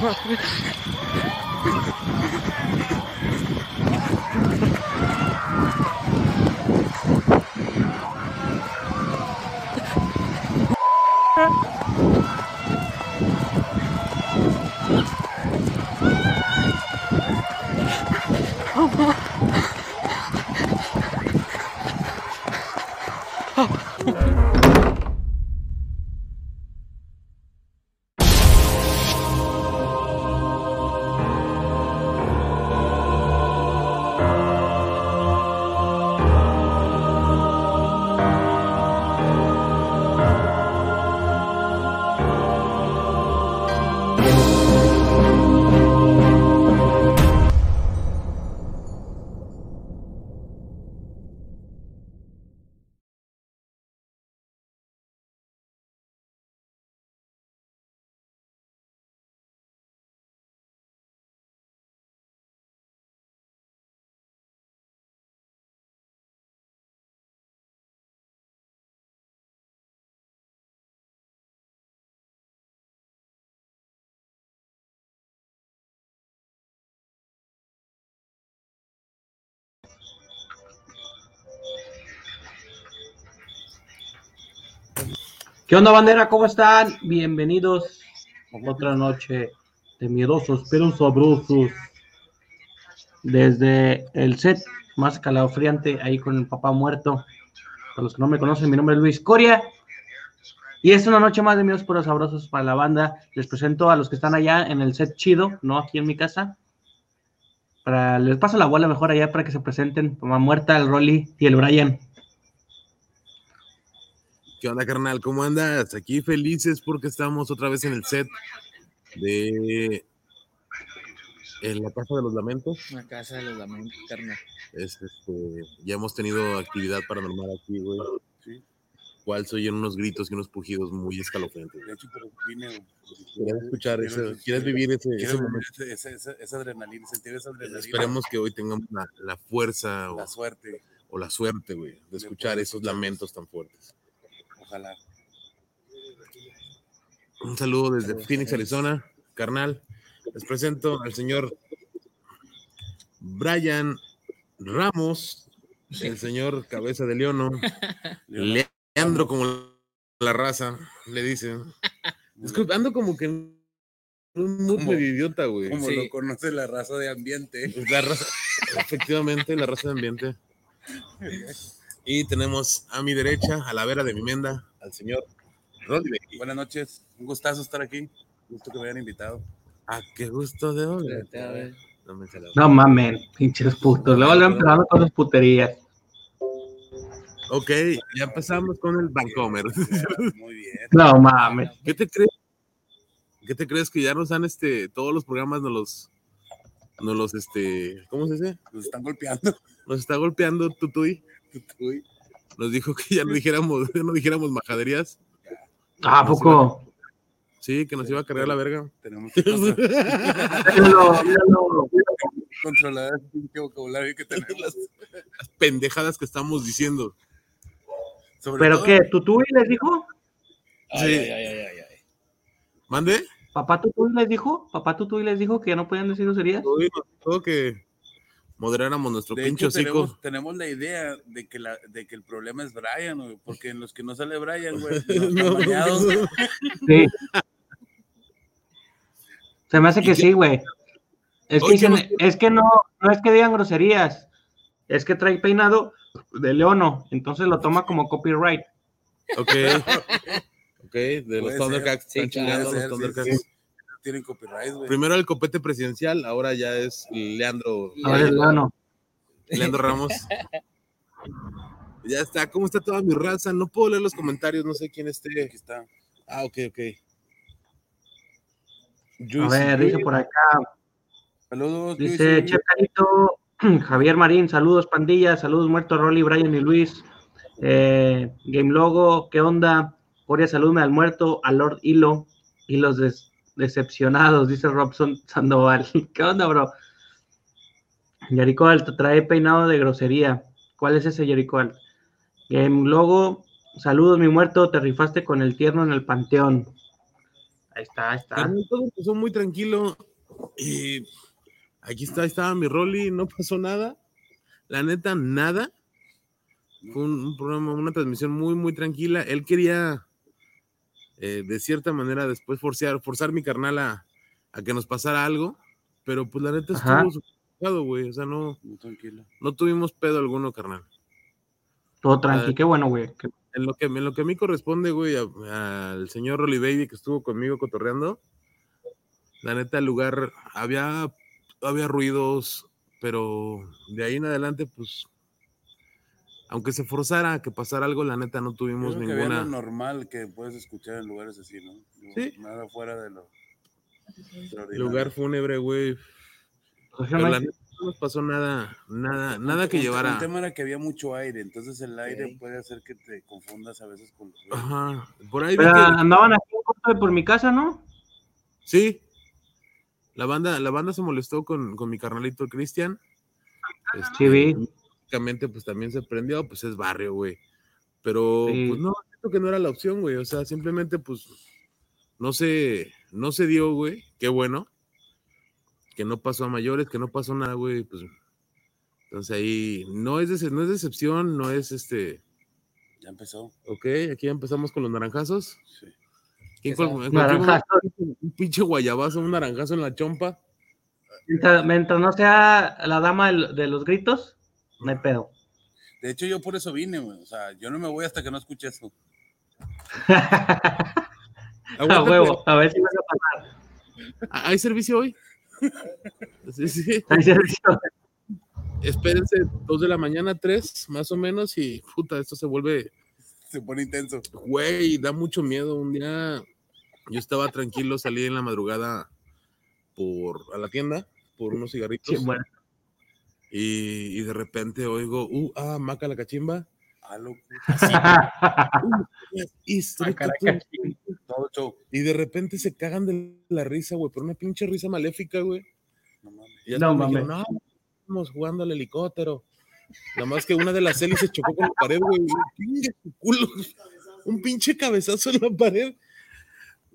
посмотреть. ¿Qué onda, bandera? ¿Cómo están? Bienvenidos a otra noche de miedosos pero sabrosos. Desde el set más calafriante, ahí con el papá muerto. Para los que no me conocen, mi nombre es Luis Coria. Y es una noche más de miedos pero sabrosos para la banda. Les presento a los que están allá en el set chido, no aquí en mi casa. Para, les paso la bola mejor allá para que se presenten. Papá muerta, el Rolly y el Brian. ¿Qué onda, carnal? ¿Cómo andas? Aquí felices porque estamos otra vez en el set de en la Casa de los Lamentos. La casa de los lamentos, carnal. Es, este, ya hemos tenido actividad paranormal aquí, güey. Cual se oyen unos gritos y unos pujidos muy escalofriantes. De hecho, pero vine. ¿Quieres escuchar quiero- ese? ¿Quieres vivir ese, momento? esa adrenalina, sentir esa adrenalina. Esperemos que hoy tengamos la, la fuerza o, La suerte, o la suerte, güey, de escuchar esos lamentos tan fuertes. Ojalá. Un saludo desde Saludos, Phoenix. Arizona, carnal. Les presento al señor Brian Ramos, el señor Cabeza de Leono, Leandro como la raza, le dicen. Que ando como que un mood medio idiota, güey. Como Sí. lo conoce la raza de ambiente. La raza, efectivamente, la raza de ambiente. Y tenemos a mi derecha, a la vera de mi menda, al señor Rodney. Buenas noches, un gustazo estar aquí. Gusto que me hayan invitado. Ah, qué gusto de ver. No me. No mamen, pinches putos. Luego le empezando con sus puterías. Ok, ya empezamos con el Vancomer. Muy bien. No mames. ¿Qué te crees? ¿Qué te crees que ya nos han este todos los programas nos los nos los este ¿cómo se dice? Nos están golpeando. Nos está golpeando Tutuy. Nos dijo que ya no dijéramos ya no dijéramos majaderías. ¿A poco? Sí, que nos iba a cargar la verga. tenemos que controlar, pinche vocabulario que tenemos. Las pendejadas que estamos diciendo. Sobre ¿Pero todo- qué? ¿Tutuy les dijo? Ay, Sí. ay, ay, ay, ay, ay. ¿Mande? ¿Papá Tutuy les dijo? ¿Papá Tutuy les dijo que ya no podían decir groserías? Tutuy nos dijo que moderáramos nuestro De pinche hecho, tenemos, tenemos la idea de que, la, de que el problema es Brian, güey, porque en los que no sale Brian, güey, los No. Sí. Se me hace que sí, güey. Es que, dicen- es que no, no es que digan groserías, es que trae peinado de leono, entonces lo toma como copyright. Ok. Ok, de los. Thundercats. Sí, claro, los sí, Thundercats. sí. Tienen copyright, güey. Primero el copete presidencial, ahora ya es Leandro, Ahora es leono. Leandro Ramos. Ya está, ¿cómo está toda mi raza? No puedo leer los comentarios, no sé quién esté. Aquí está. Ah, ok, ok. A ver, dice por acá, Saludos, dice Carito, Javier Marín, saludos pandilla, saludos muerto Rolly, Brian y Luis. Eh, Game Logo, ¿qué onda? Coria, saludme al muerto, a Lord Hilo, y los des- decepcionados, dice Robson Sandoval. ¿Qué onda, bro? Yarico Alto trae peinado de grosería. ¿Cuál es ese Yarico Alto? Game Logo, Saludos, mi muerto, te rifaste con el tierno en el panteón. Ahí está, ahí está. Todo empezó muy tranquilo. Y aquí está, ahí estaba mi Rolly, no pasó nada. La neta, nada. Fue un, un programa, una transmisión muy, muy tranquila. Él quería, eh, de cierta manera, después forzar, forzar mi carnal a, a que nos pasara algo. Pero pues la neta Ajá. estuvo güey. O sea, no, tranquilo. no tuvimos pedo alguno, carnal. Todo tranqui, Ah, qué bueno, güey. En lo que, en lo que a mí corresponde, güey, al señor Rolly Baby que estuvo conmigo cotorreando, la neta, el lugar, había, había ruidos, pero de ahí en adelante, pues, aunque se forzara a que pasara algo, la neta, no tuvimos creo que había lo ninguna. normal que puedes escuchar en lugares así, ¿no? Sí. Nada fuera de lo. Lugar fúnebre, güey. pues, Pero la neta, no nos pasó nada, nada, nada que llevara. El tema era que había mucho aire, entonces el aire puede hacer que te confundas a veces con. Ajá. Por ahí Pero andaban aquí por mi casa, ¿no? Sí. La banda, la banda se molestó con, con mi carnalito Cristian. Este, Sí, vi. Lógicamente, pues también se prendió, pues es barrio, güey. Pero, Sí. pues no, siento que no era la opción, güey. O sea, simplemente, pues, no se, no se dio, güey. Qué bueno. Que no pasó a mayores, que no pasó nada, güey. Pues, entonces ahí, no es, dece- no es decepción, no es este. Ya empezó. Ok, aquí ya empezamos con los naranjazos. Sí. ¿Quién momento, un pinche guayabazo, un naranjazo en la chompa. Mientras, mientras no sea la dama de los gritos, no hay pedo. De hecho, yo por eso vine, güey. O sea, yo no me voy hasta que no escuche eso. a huevo, a ver si vas a pasar. ¿Ah, ¿Hay servicio hoy? Sí, sí. Hay servicio. Espérense, dos de la mañana, tres, más o menos, y puta, esto se vuelve, Se pone intenso. güey, da mucho miedo. Un día yo estaba tranquilo, salí en la madrugada por a la tienda por unos cigarritos Sí, bueno. Y, y de repente oigo, uh, ah, maca la cachimba. Ah, loco. Y, show. y de repente se cagan de la risa, güey, por una pinche risa maléfica, güey. No mames. Y No mames. no, estamos jugando al helicóptero. Nada más que una de las hélices chocó con la pared, güey. Culo. Un pinche cabezazo en la pared.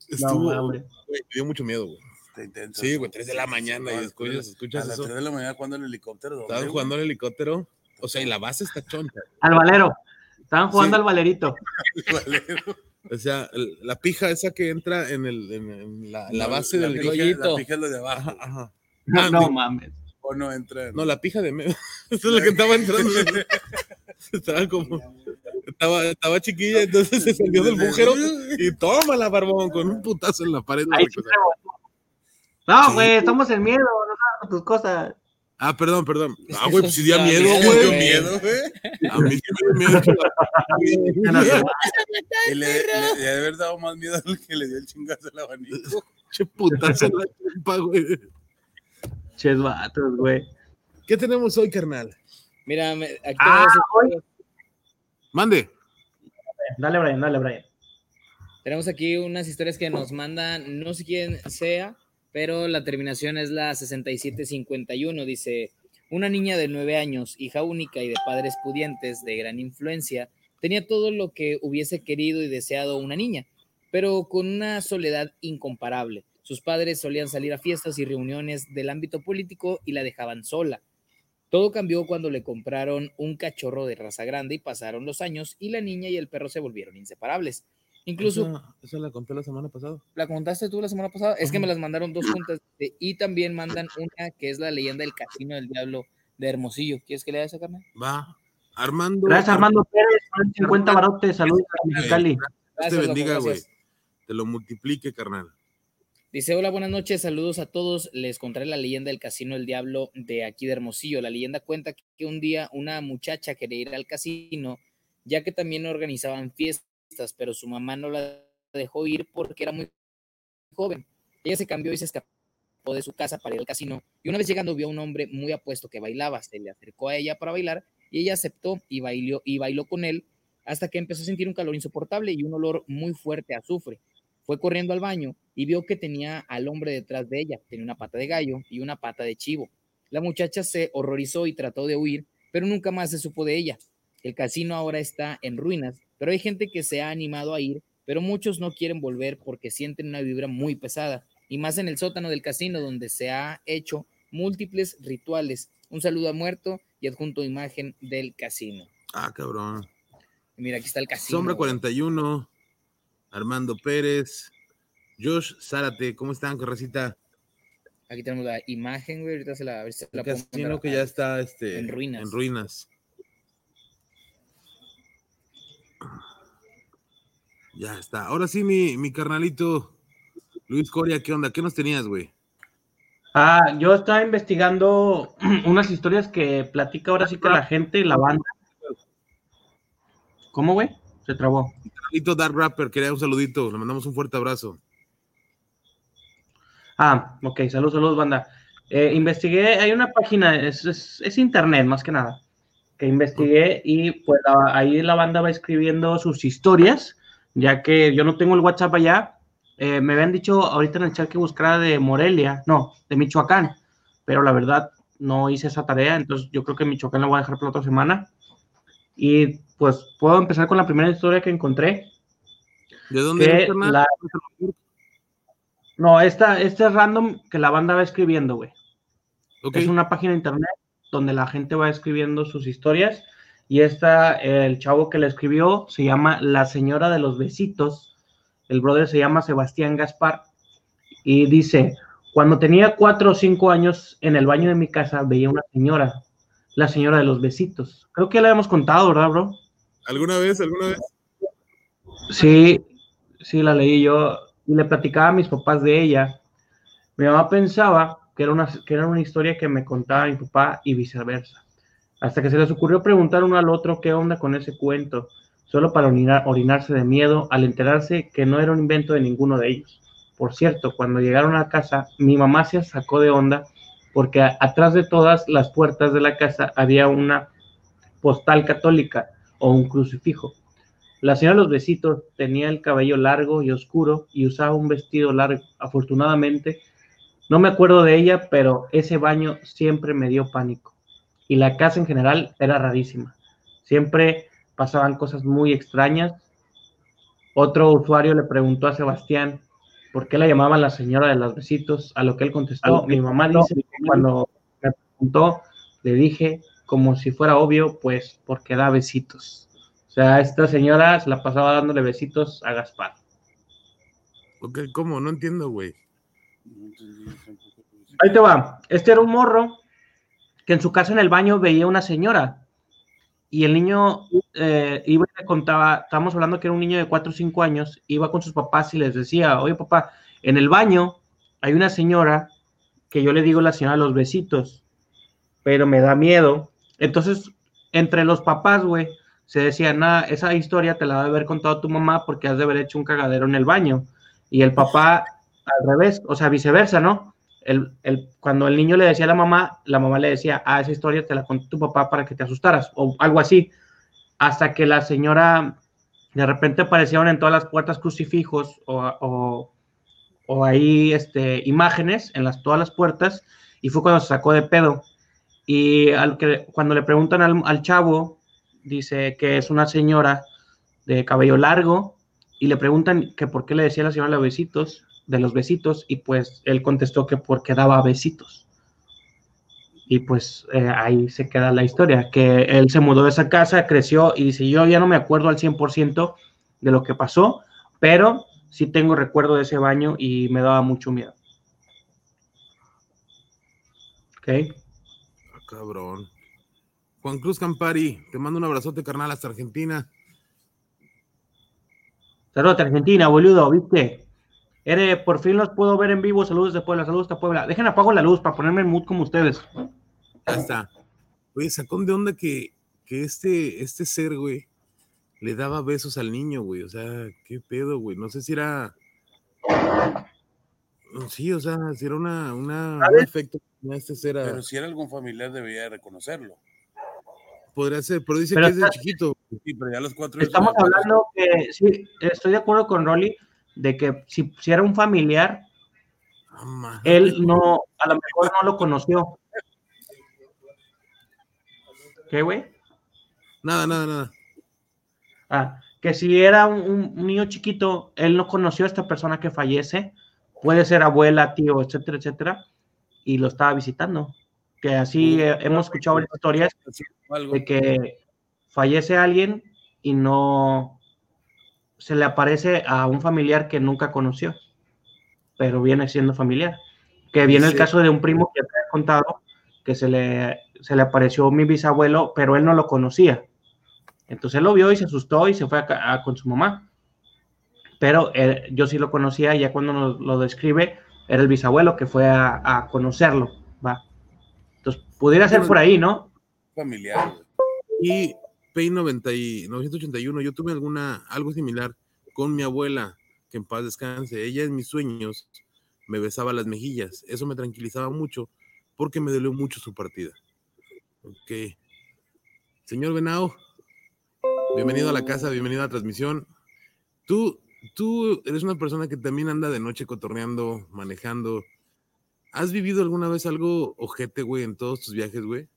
No, Estuvo, güey, me dio mucho miedo, güey. Está intenso. Sí, güey, 3 de la mañana y escuchas, escuchas A las eso. 3 de la mañana cuando el helicóptero. ¿dónde, Estaban jugando al helicóptero. O sea, y la base está choncha. Al valero. Estaban jugando Sí. al valerito. Valero. O sea, el- la pija esa que entra en, el, en, en la, la base la del pija-. La pija es lo de abajo. Ajá, ajá. No, no mames. O no entra. en- No, la pija de medio. Esa es la que estaba entrando. estaba como. Estaba, estaba chiquilla, entonces se salió del bujero y tómala, barbón, con un putazo en la pared. Ahí rebotó. No, Sí. güey, estamos en miedo, no sabes tus cosas. Ah, perdón, perdón. Ah, güey, pues sí dio miedo, miedo, güey. Dio miedo, güey. A mí sí me dio miedo. Y le, le- le haber dado más miedo al que le dio el chingazo al abanico. Che putazo en la chompa, güey. Ches vatos, güey. ¿Qué tenemos hoy, carnal? Mira, me- aquí Ah, tenemos, Mande. Dale, Brian, dale, Brian. tenemos aquí unas historias que nos mandan, no sé quién sea, pero la terminación es la 6751. Dice, una niña de nueve años, hija única y de padres pudientes de gran influencia, tenía todo lo que hubiese querido y deseado una niña, pero con una soledad incomparable. Sus padres solían salir a fiestas y reuniones del ámbito político y la dejaban sola. Todo cambió cuando le compraron un cachorro de raza grande y pasaron los años y la niña y el perro se volvieron inseparables. Incluso Esa, esa la conté la semana pasada. la contaste tú la semana pasada, es que me las mandaron dos juntas de- y también mandan una que es la leyenda del casino del diablo de Hermosillo. ¿Quieres que lea esa carnal? Va. Armando. Gracias, Armando Pérez. son 50 barotes. Saludos a. Dios te bendiga, güey. Te lo multiplique, carnal. Dice, hola, buenas noches, saludos a todos. Les contaré la leyenda del Casino del Diablo de aquí de Hermosillo. La leyenda cuenta que un día una muchacha quería ir al casino, ya que también organizaban fiestas, pero su mamá no la dejó ir porque era muy joven. Ella se cambió y se escapó de su casa para ir al casino. Y una vez llegando vio a un hombre muy apuesto que bailaba. Se le acercó a ella para bailar y ella aceptó y bailó, y bailó con él hasta que empezó a sentir un calor insoportable y un olor muy fuerte a azufre. Fue corriendo al baño y vio que tenía al hombre detrás de ella. Tenía una pata de gallo y una pata de chivo. La muchacha se horrorizó y trató de huir, pero nunca más se supo de ella. El casino ahora está en ruinas, pero hay gente que se ha animado a ir, pero muchos no quieren volver porque sienten una vibra muy pesada, y más en el sótano del casino donde se ha hecho múltiples rituales. Un saludo a muerto y adjunto imagen del casino. Ah, cabrón. Mira, aquí está el casino. Sombra güey. 41, Armando Pérez, Josh Zárate, ¿cómo están, Correcita? Aquí tenemos la imagen, güey. Ahorita se la, a ver si se la El puedo casino que ya está este, en ruinas. En ruinas. Ya está. Ahora sí, mi, mi carnalito Luis Coria, ¿qué onda? ¿Qué nos tenías, güey? Ah, yo estaba investigando unas historias que platica ahora sí que la gente, la banda. ¿Cómo, güey? Se trabó. Carnalito Dark Rapper, quería un saludito. Le mandamos un fuerte abrazo. Ah, ok, saludos, saludos, banda. Eh, investigué, hay una página, es, es, es internet más que nada, que investigué y pues la- ahí la banda va escribiendo sus historias, ya que yo no tengo el WhatsApp allá. Eh, me habían dicho ahorita en el chat que buscara de Morelia, no, de Michoacán, pero la verdad no hice esa tarea, entonces yo creo que Michoacán la voy a dejar para otra semana. Y pues puedo empezar con la primera historia que encontré. ¿De dónde carnal? la- No, esta, esta es random que la banda va escribiendo, güey. Ok. Es una página de internet donde la gente va escribiendo sus historias y esta, el chavo que la escribió se llama La Señora de los Besitos. El brother se llama Sebastián Gaspar y dice, cuando tenía cuatro o cinco años en el baño de mi casa veía una señora, la señora de los besitos. Creo que ya la habíamos contado, ¿verdad, bro? ¿Alguna vez? ¿Alguna vez? Sí, sí, la leí yo y le platicaba a mis papás de ella. Mi mamá pensaba que era una, que era una historia que me contaba mi papá y viceversa. Hasta que se les ocurrió preguntar uno al otro qué onda con ese cuento, solo para orinar- orinarse de miedo al enterarse que no era un invento de ninguno de ellos. Por cierto, cuando llegaron a casa, mi mamá se sacó de onda porque atrás de todas las puertas de la casa había una postal católica o un crucifijo. La señora los besitos tenía el cabello largo y oscuro y usaba un vestido largo. Afortunadamente, no me acuerdo de ella, pero ese baño siempre me dio pánico. Y la casa en general era rarísima. Siempre pasaban cosas muy extrañas. Otro usuario le preguntó a Sebastián por qué la llamaban la señora de los besitos, a lo que él contestó, mi mamá dice que cuando me preguntó, le dije como si fuera obvio, pues porque da besitos. O sea, esta señora se la pasaba dándole besitos a Gaspar. Ok, ¿cómo? No entiendo, güey. Ahí te va. Este era un morro que en su casa en el baño veía una señora. Y el niño eh, iba y le contaba, estábamos hablando que era un niño de 4 o 5 años, iba con sus papás y les decía, oye papá, en el baño hay una señora que yo le digo la señora de los besitos, pero me da miedo. Entonces, entre los papás, güey, se decía, nada, esa historia te la debe haber contado tu mamá porque has de haber hecho un cagadero en el baño. Y el papá, al revés, o sea, viceversa, ¿no? El, cuando el niño le decía a la mamá, la mamá le decía, ah, esa historia te la contó tu papá para que te asustaras, o algo así. Hasta que la señora, de repente aparecieron en todas las puertas crucifijos o, o, ahí este, imágenes en todas las puertas, y fue cuando se sacó de pedo. Y al que, cuando le preguntan al, al chavo, dice que es una señora de cabello largo, y le preguntan que por qué le decía a la señora los besitos, de los besitos, y pues él contestó que porque daba besitos. Y pues eh, ahí se queda la historia, que él se mudó de esa casa, creció y dice, yo ya no me acuerdo al 100% de lo que pasó, pero sí tengo recuerdo de ese baño y me daba mucho miedo. Ok. Ah, cabrón. Juan Cruz Campari, te mando un abrazote, carnal, hasta Argentina. Saludos Argentina, boludo, ¿viste? Ere, por fin los puedo ver en vivo. Saludos de Puebla, saludos de Puebla. Dejen apago la luz para ponerme en mood como ustedes. Ya está. Oye, sacón de onda que, que este, este ser, güey, le daba besos al niño, güey. O sea, qué pedo, güey. No sé si era. Sí, o sea, si era una, una, un efecto que tenía este ser. a- Pero si era algún familiar debería reconocerlo. Podría ser, pero dice Pero que es de chiquito. Sí, pero ya a los cuatro Estamos hablando que, sí, estoy de acuerdo con Rolly, de que si, si era un familiar, Ah, él no, a lo mejor no lo conoció. ¿Qué, güey? Nada, nada, nada. Ah, que si era un, un- un niño chiquito, él no conoció a esta persona que fallece, puede ser abuela, tío, etcétera, etcétera, y lo estaba visitando. Que así eh, hemos escuchado varias historias de que fallece alguien y no se le aparece a un familiar que nunca conoció, pero viene siendo familiar. Que viene el caso de un primo que te he contado que se le, se le apareció mi bisabuelo, pero él no lo conocía. Entonces él lo vio y se asustó y se fue a ca- a- con su mamá. Pero eh, yo sí lo conocía y ya cuando nos lo describe, era el bisabuelo que fue a, a conocerlo. Va. Entonces, pudiera ser por ahí, ¿no? Familiar. Y Pay 90 y 981, yo tuve alguna, algo similar con mi abuela, que en paz descanse. Ella en mis sueños me besaba las mejillas. Eso me tranquilizaba mucho porque me dolió mucho su partida. Ok. Señor Venao, bienvenido a la casa, bienvenido a la transmisión. Tú, tú eres una persona que también anda de noche cotorneando, manejando. ¿Has vivido alguna vez algo ojete, güey, en todos tus viajes, güey?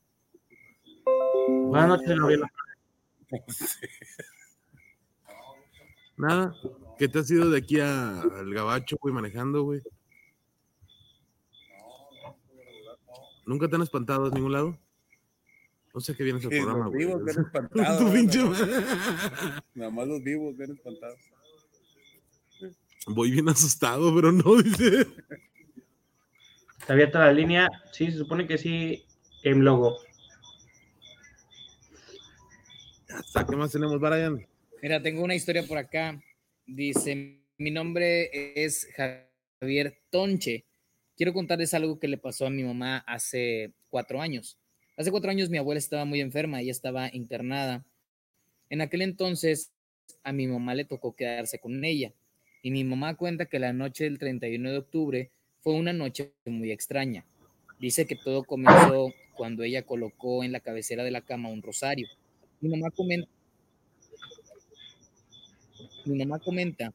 Buenas noches, Gabriela. Nada. ¿Qué te has ido de aquí a- al gabacho, güey, manejando, güey? ¿Nunca te han espantado a ningún lado? No sé qué vienes al Sí, programa, los güey. vivos ven espantados. Tu pinche más- Nada más los vivos ven espantados. Voy bien asustado, pero no, dice. Está abierta la línea. Sí, se supone que sí. Game Logo. ¿Qué más tenemos, Brian? Mira, tengo una historia por acá. Dice, mi nombre es Javier Tonche. Quiero contarles algo que le pasó a mi mamá hace cuatro años. Hace cuatro años mi abuela estaba muy enferma, ella estaba internada. En aquel entonces a mi mamá le tocó quedarse con ella. Y mi mamá cuenta que la noche del 31 de octubre fue una noche muy extraña. Dice que todo comenzó cuando ella colocó en la cabecera de la cama un rosario. Mi mamá comenta mi mamá comenta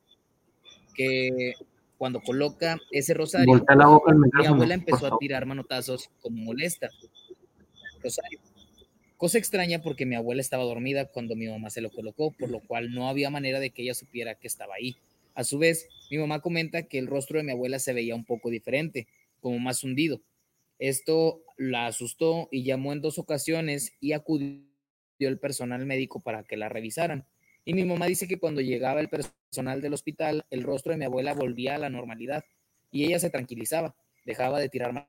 que cuando coloca ese rosario, la boca mi abuela empezó a tirar manotazos como molesta. Rosario. Cosa extraña porque mi abuela estaba dormida cuando mi mamá se lo colocó, por lo cual no había manera de que ella supiera que estaba ahí. A su vez, mi mamá comenta que el rostro de mi abuela se veía un poco diferente, como más hundido. Esto la asustó y llamó en dos ocasiones y acudió el personal médico para que la revisaran. Y mi mamá dice que cuando llegaba el personal del hospital, el rostro de mi abuela volvía a la normalidad y ella se tranquilizaba, dejaba de tirar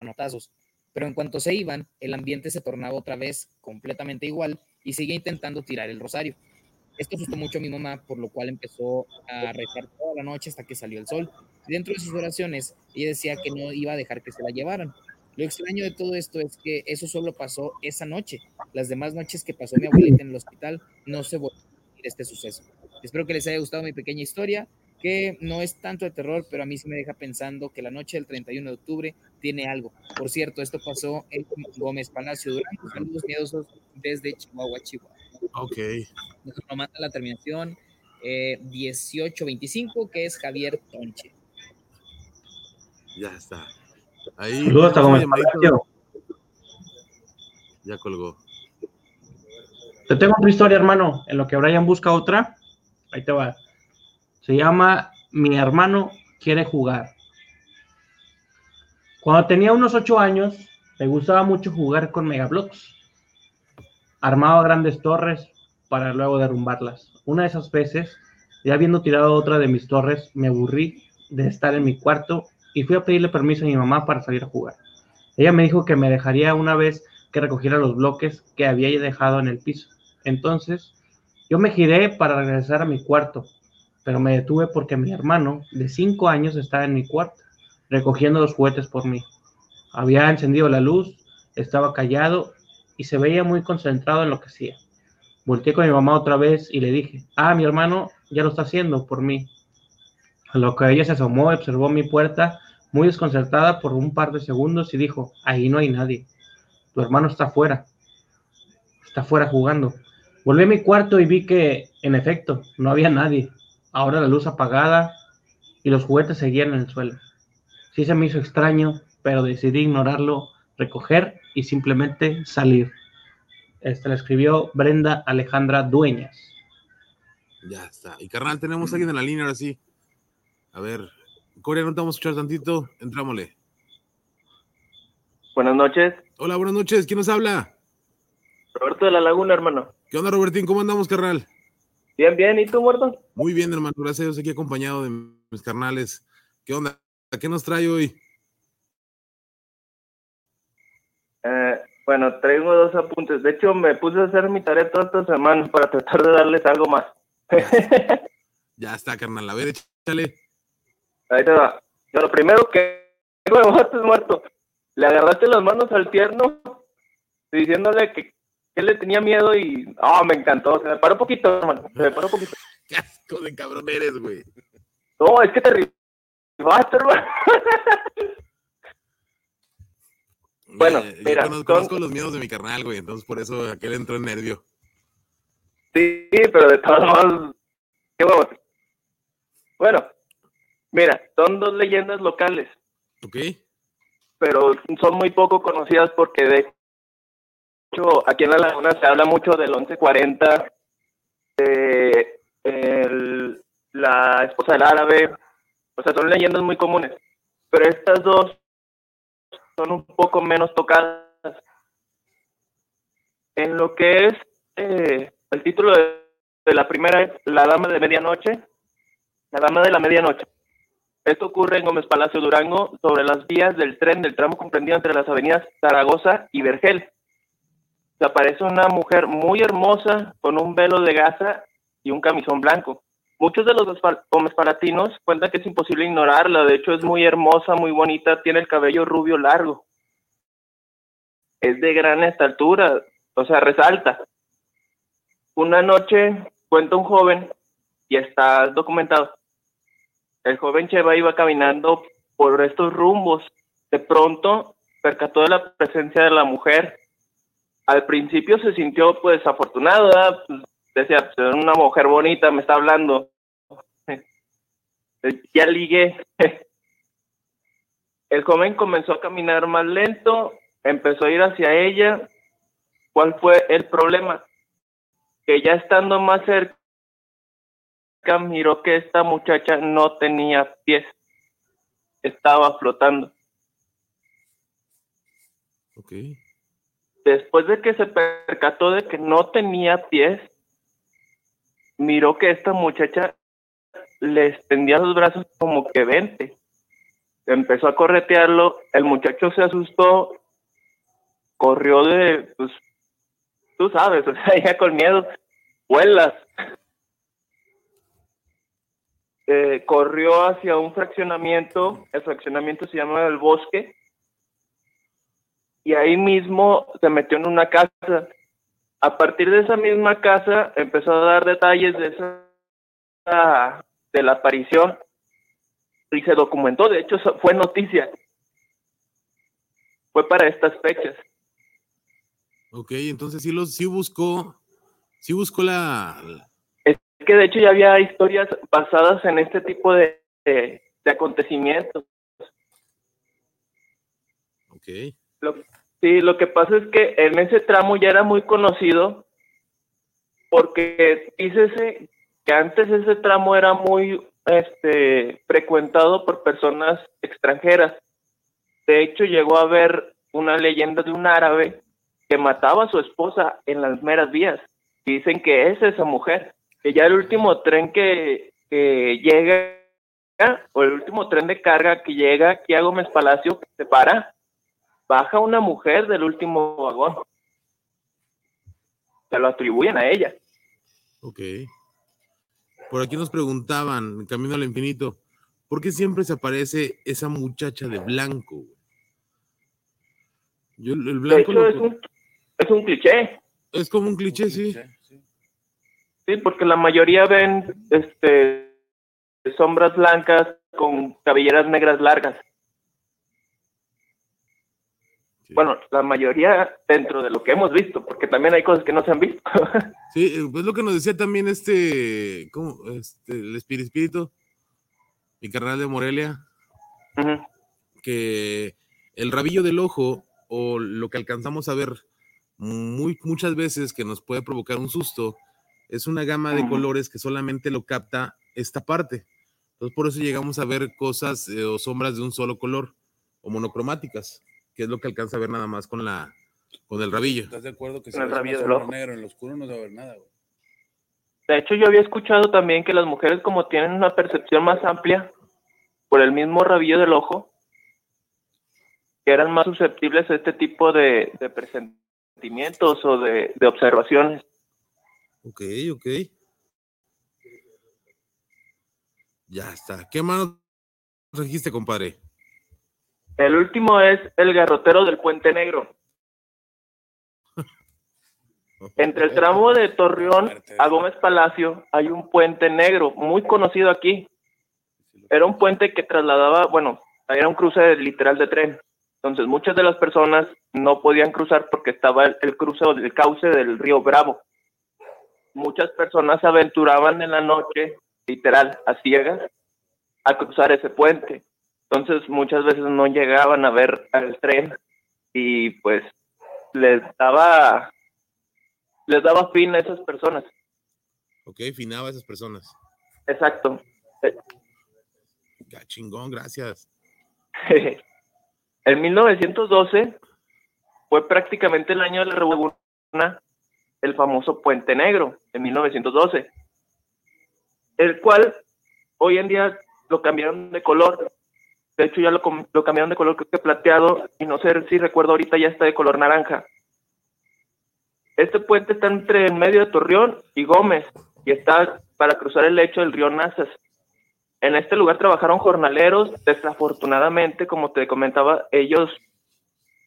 manotazos. Pero en cuanto se iban, el ambiente se tornaba otra vez completamente igual y seguía intentando tirar el rosario. Esto asustó mucho a mi mamá, por lo cual empezó a rezar toda la noche hasta que salió el sol. Dentro de sus oraciones, ella decía que no iba a dejar que se la llevaran. Lo extraño de todo esto es que eso solo pasó esa noche. Las demás noches que pasó mi abuelita en el hospital no se volvió a este suceso. Espero que les haya gustado mi pequeña historia, que no es tanto de terror, pero a mí sí me deja pensando que la noche del 31 de octubre tiene algo. Por cierto, esto pasó en Gómez Palacio Durango. Saludos miedosos desde Chihuahua, Chihuahua. Ok. Nos manda la terminación eh, 1825, que es Javier Tonche. Ya está. Ahí. Saludos hasta Gómez. Palacio. Ya colgó. Te tengo otra historia, hermano. En lo que Brian busca otra, ahí te va. Se llama Mi hermano quiere jugar. Cuando tenía unos ocho años, me gustaba mucho jugar con Megablocks. Armaba grandes torres para luego derrumbarlas. Una de esas veces, ya habiendo tirado otra de mis torres, me aburrí de estar en mi cuarto y fui a pedirle permiso a mi mamá para salir a jugar. Ella me dijo que me dejaría una vez que recogiera los bloques que había dejado en el piso. Entonces, yo me giré para regresar a mi cuarto, pero me detuve porque mi hermano de cinco años estaba en mi cuarto, recogiendo los juguetes por mí. Había encendido la luz, estaba callado y se veía muy concentrado en lo que hacía. Volteé con mi mamá otra vez y le dije, ah, mi hermano ya lo está haciendo por mí. A lo que ella se asomó, observó mi puerta muy desconcertada por un par de segundos y dijo, ahí no hay nadie. Tu hermano está afuera. Está afuera jugando. Volví a mi cuarto y vi que, en efecto, no había nadie. Ahora la luz apagada y los juguetes seguían en el suelo. Sí se me hizo extraño, pero decidí ignorarlo, recoger y simplemente salir. Este la escribió Brenda Alejandra Dueñas. Ya está. Y carnal, tenemos a alguien en la línea ahora sí. A ver, Corea, no te vamos a escuchar tantito. Entrámosle. Buenas noches, Hola, buenas noches. ¿Quién nos habla? Roberto de la Laguna, hermano. ¿Qué onda, Robertín? ¿Cómo andamos, carnal? Bien, bien, ¿y tú, muerto? Muy bien, hermano. Gracias a Dios, aquí acompañado de mis carnales. ¿Qué onda? ¿Qué nos trae hoy? Eh, bueno, traigo dos apuntes. De hecho, me puse a hacer mi tarea toda esta semana para tratar de darles algo más. Ya está, carnal. A ver, échale. Ahí te va. Yo, lo primero que estás muerto. Le agarraste las manos al tierno diciéndole que él le tenía miedo y... Ah, me encantó. Se me paró poquito, hermano. Se me paró poquito. Qué asco de cabrón eres, güey. No, es que te ribaste, hermano. Bueno, ya mira, conozco, son- conozco los miedos de mi carnal, güey. Entonces, por eso aquel entró en nervio. Sí, pero de todos modos, qué huevos. Bueno, mira, son dos leyendas locales, ¿Ok? pero son muy poco conocidas porque de hecho aquí en La Laguna se habla mucho del 1140, de el- la esposa del árabe, o sea, son leyendas muy comunes, pero estas dos son un poco menos tocadas. En lo que es eh, el título de, de la primera es La Dama de Medianoche, La Dama de la Medianoche. Esto ocurre en Gómez Palacio Durango, sobre las vías del tren del tramo comprendido entre las avenidas Zaragoza y Vergel. Se aparece una mujer muy hermosa con un velo de gasa y un camisón blanco. Muchos de los Palatinos cuentan que es imposible ignorarla, de hecho es muy hermosa, muy bonita, tiene el cabello rubio largo. Es de gran estatura, o sea, resalta. Una noche cuenta un joven, y está documentado, el joven Cheva iba caminando por estos rumbos. De pronto percató de la presencia de la mujer. Al principio se sintió pues afortunado. Pues, decía, una mujer bonita, me está hablando. Ya ligué. El joven comenzó a caminar más lento, empezó a ir hacia ella. ¿Cuál fue el problema? Que ya estando más cerca, miró que esta muchacha no tenía pies, estaba flotando. Ok. Después de que se percató de que no tenía pies, miró que esta muchacha le extendía los brazos como que vente. Empezó a corretearlo, el muchacho se asustó, corrió de, pues, tú sabes, o sea, ya con miedo, vuelas. Eh, corrió hacia un fraccionamiento, el fraccionamiento se llama El Bosque, y ahí mismo se metió en una casa. A partir de esa misma casa empezó a dar detalles de esa de la aparición y se documentó, de hecho fue noticia. Fue para estas fechas. Ok, entonces sí, los, sí buscó, sí buscó la, que de hecho ya había historias basadas en este tipo de, de, de acontecimientos. ok, Lo, sí, lo que pasa es que en ese tramo ya era muy conocido porque dícese que antes ese tramo era muy este, frecuentado por personas extranjeras. De hecho, llegó a haber una leyenda de un árabe que mataba a su esposa en las meras vías. Dicen que es esa mujer, que ya el último tren que, que llega, o el último tren de carga que llega aquí a Gómez Palacio, se para, baja una mujer del último vagón. Se lo atribuyen a ella. ok. Por aquí nos preguntaban, Camino al Infinito, ¿por qué siempre se aparece esa muchacha de blanco? Yo, el De blanco hecho, lo- es un, es un cliché, es como un cliché, sí. Sí, porque la mayoría ven este sombras blancas con cabelleras negras largas. Sí. Bueno, la mayoría dentro de lo que hemos visto, porque también hay cosas que no se han visto. Sí, pues lo que nos decía también este, ¿cómo? Este, el Espíritu Espíritu, mi carnal de Morelia, que el rabillo del ojo o lo que alcanzamos a ver muy, muchas veces que nos puede provocar un susto es una gama de colores que solamente lo capta esta parte. Entonces, por eso llegamos a ver cosas eh, o sombras de un solo color o monocromáticas, que es lo que alcanza a ver nada más con la con el rabillo. ¿Estás de acuerdo que si En el rabillo del ojo. negro en lo oscuro no se va a ver nada, güey? De hecho, yo había escuchado también que las mujeres, como tienen una percepción más amplia por el mismo rabillo del ojo, que eran más susceptibles a este tipo de, de presentimientos o de, de observaciones. Ok, ok. Ya está. ¿Qué más trajiste, compadre? El último es el garrotero del Puente Negro. Entre el tramo de Torreón a Gómez Palacio hay un puente negro muy conocido aquí. Era un puente que trasladaba, bueno, era un cruce literal de tren. Entonces muchas de las personas no podían cruzar porque estaba el, el cruce o el cauce del río Bravo. Muchas personas se aventuraban en la noche, literal, a ciegas, a cruzar ese puente. Entonces muchas veces no llegaban a ver al tren y pues les daba les daba fin a esas personas. Ok, finaba a esas personas. Exacto. Ya, chingón, gracias. en 1912 fue prácticamente el año de la revolución, el famoso Puente Negro, en 1912, el cual hoy en día lo cambiaron de color. De hecho, ya lo, lo cambiaron de color, creo que plateado, y no sé si recuerdo ahorita ya está de color naranja. Este puente está entre en medio de Torreón y Gómez, y está para cruzar el lecho del río Nazas. En este lugar trabajaron jornaleros. Desafortunadamente, como te comentaba, ellos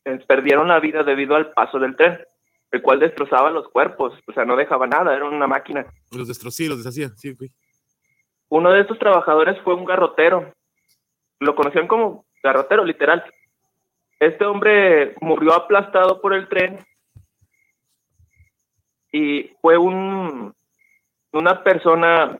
eh, perdieron la vida debido al paso del tren, el cual destrozaba los cuerpos, o sea, no dejaba nada, era una máquina. Los destrocé, los deshacía. Sí, güey. Uno de estos trabajadores fue un garrotero. Lo conocían como garrotero, literal. Este hombre murió aplastado por el tren y fue un, una persona,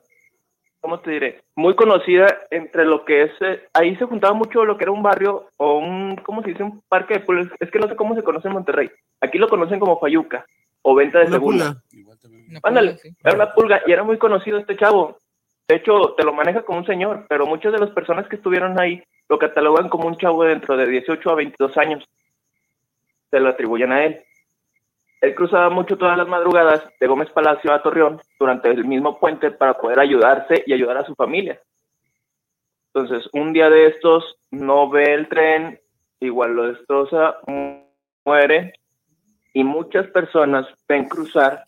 ¿cómo te diré? Muy conocida entre lo que es, eh, ahí se juntaba mucho lo que era un barrio o un, ¿cómo se dice? Un parque de pueblos. Es que no sé cómo se conoce en Monterrey. Aquí lo conocen como Fayuca o venta de Una segunda. pulga. Igual también. Una Ándale, pulga, sí. era una pulga y era muy conocido este chavo. De hecho, te lo maneja como un señor, pero muchas de las personas que estuvieron ahí lo catalogan como un chavo dentro de 18 a 22 años. Se lo atribuyen a él. Él cruzaba mucho todas las madrugadas de Gómez Palacio a Torreón durante el mismo puente para poder ayudarse y ayudar a su familia. Entonces, un día de estos no ve el tren, igual lo destroza, mu- muere, y muchas personas ven cruzar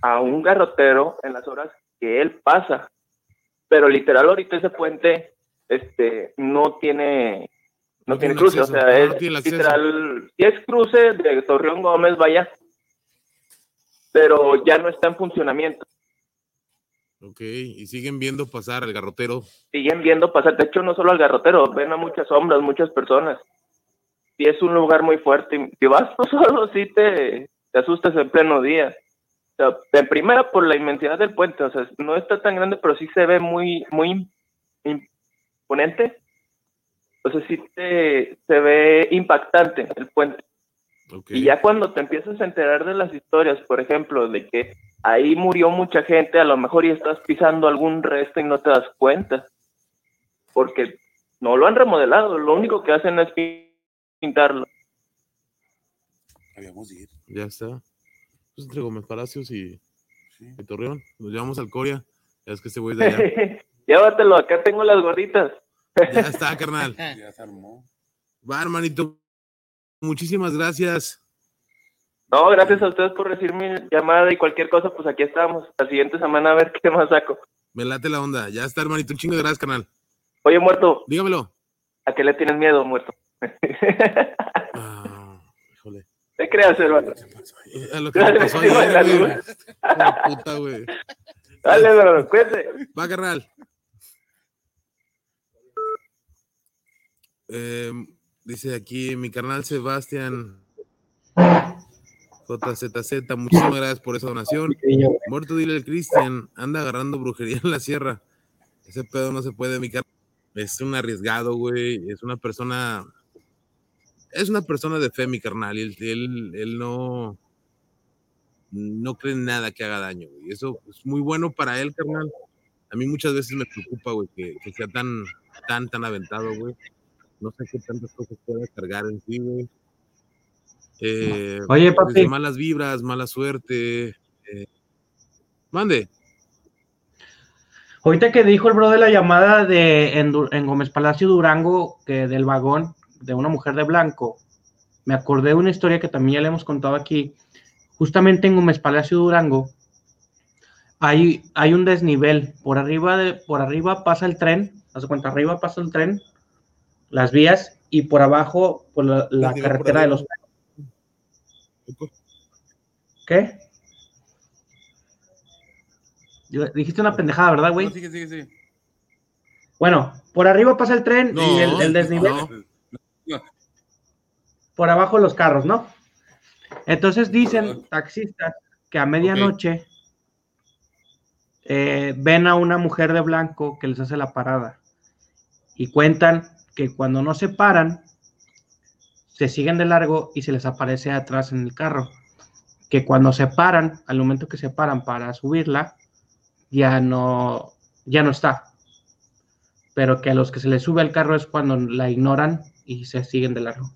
a un garrotero en las horas que él pasa. Pero literal ahorita ese puente este no tiene no, No tiene cruce, acceso, o sea, no, es tiene literal, si es cruce de Torreón Gómez, vaya, pero ya no está en funcionamiento. Ok, y siguen viendo pasar al garrotero. Siguen viendo pasar, de hecho no solo al garrotero, ven a muchas sombras, muchas personas. Y es un lugar muy fuerte. Si vas tú solo, sí te, te asustas en pleno día. O sea, en primera por la inmensidad del puente, o sea, no está tan grande, pero sí se ve muy, muy imponente. O sea, sí te, se ve impactante el puente. Y ya cuando te empiezas a enterar de las historias, por ejemplo, de que ahí murió mucha gente, a lo mejor y estás pisando algún resto y no te das cuenta. Porque no lo han remodelado, lo único que hacen es pintarlo. Habíamos de ir. Ya está. Pues entre Gómez Palacios y, Sí. y Torreón. Nos llevamos al Coria. Ya es que este güey de allá. Llévatelo, acá tengo las gorditas. Ya está, carnal. Ya se armó. Va, hermanito. Muchísimas gracias. No, gracias a ustedes por recibir mi llamada y cualquier cosa, pues aquí estamos. La siguiente semana a ver qué más saco. Me late la onda. Ya está, hermanito. Un chingo de gracias, carnal. Oye, muerto, Dígamelo. ¿a qué le tienes miedo, muerto? Ah, híjole. te creas, hermano. A lo que me pasó ayer, güey. Puta, güey. Dale, hermano, cuídate. Va, carnal. Eh, dice aquí mi carnal Sebastián JZZ, muchísimas gracias por esa donación. Muerto, dile al Cristian, anda agarrando brujería en la sierra. Ese pedo no se puede, mi carnal. Es un arriesgado, güey. Es una persona. Es una persona de fe, mi carnal. Y él, él, él no. no cree en nada que haga daño, güey. Eso es muy bueno para él, carnal. A mí muchas veces me preocupa, güey, que, que sea tan, tan, tan aventado, güey. No sé qué tantas cosas pueda cargar en sí, güey. Eh, Oye, desde papi. malas vibras, mala suerte. eh. Mande. Ahorita que dijo el bro de la llamada de en, Gómez Palacio Durango, que del vagón de una mujer de blanco, me acordé de una historia que también ya le hemos contado aquí. Justamente en Gómez Palacio Durango hay, hay un desnivel. Por arriba, de, por arriba pasa el tren, haz de cuenta, arriba pasa el tren, las vías, y por abajo por la, carretera de los... ¿Qué? Dijiste una pendejada, ¿verdad, güey? No, sigue, sigue, sigue. Bueno, por arriba pasa el tren No, y el, el desnivel, no. por abajo los carros, ¿no? Entonces dicen taxistas que a medianoche eh, ven a una mujer de blanco que les hace la parada y cuentan que cuando no se paran, se siguen de largo y se les aparece atrás en el carro. Que cuando se paran, al momento que se paran para subirla, ya no, ya no está. Pero que a los que se les sube al carro es cuando la ignoran y se siguen de largo.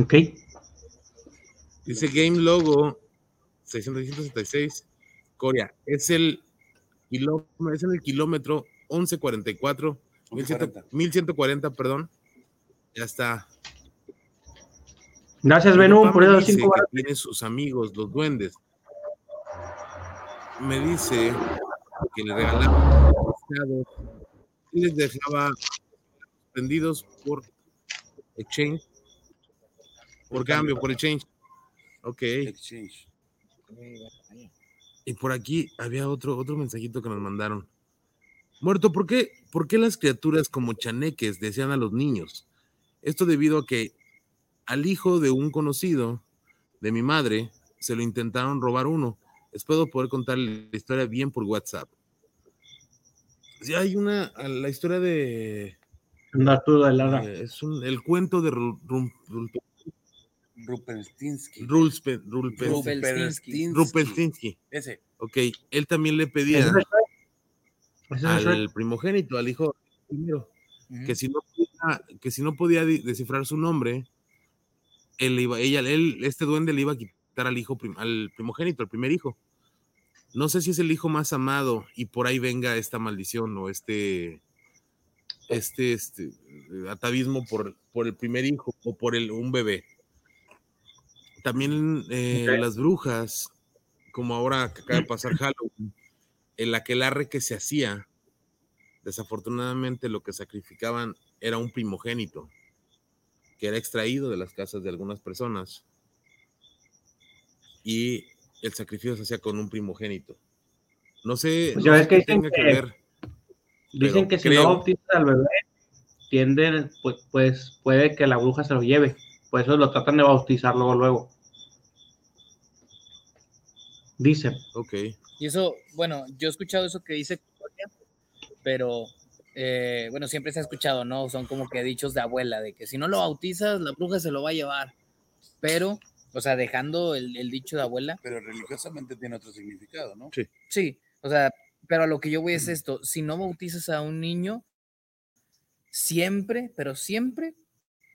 ¿Ok? Dice Game Logo 666 Corea. Es el, es el kilómetro 1144, 1100 1140. 1140, perdón. Ya está. Gracias, Benú, por esos cinco que varos. tiene sus amigos, los duendes. Me dice que le regalaba pescados y les dejaba vendidos por exchange, por cambio, por exchange. Ok. Exchange. Y por aquí había otro, otro mensajito que nos mandaron. Muerto, ¿por qué, ¿por qué las criaturas como chaneques desean a los niños? Esto debido a que al hijo de un conocido de mi madre se lo intentaron robar uno. Espero poder contar la historia bien por WhatsApp. Sí, hay una, la historia de... No, Arturo de Lara. eh, es un- el cuento de Ru- Rum- Rupelstinsky. Rupelstinsky. Rupelstinsky. Ese. Ok, él también le ¿Ese pedía... es Shrek? ¿Ese es Shrek? Al primogénito, al hijo primero, que si no podía, que si no podía descifrar su nombre, él iba, ella, él, este duende le iba a quitar al hijo, al primogénito, al primer hijo. No sé si es el hijo más amado y por ahí venga esta maldición o este, este, este atavismo por, por el primer hijo o por el, un bebé. También eh, las brujas, como ahora que acaba de pasar Halloween, el aquelarre que se hacía, desafortunadamente lo que sacrificaban era un primogénito, que era extraído de las casas de algunas personas. Y el sacrificio se hacía con un primogénito. No sé, Pues ya ves que dicen tenga que que- ver. Dicen que si creo- no bautizas al bebé, tienden, pues, pues puede que la bruja se lo lleve. Por eso lo tratan de bautizar luego, luego. Dicen. Ok. Y eso, bueno, yo he escuchado eso que dice Claudia, pero eh, bueno, siempre se ha escuchado, ¿no? Son como que dichos de abuela, de que si no lo bautizas, la bruja se lo va a llevar. Pero, o sea, dejando el, el dicho de abuela, Pero religiosamente tiene otro significado, ¿no? sí, o sea, pero a lo que yo voy es esto, si no bautizas a un niño, siempre, pero siempre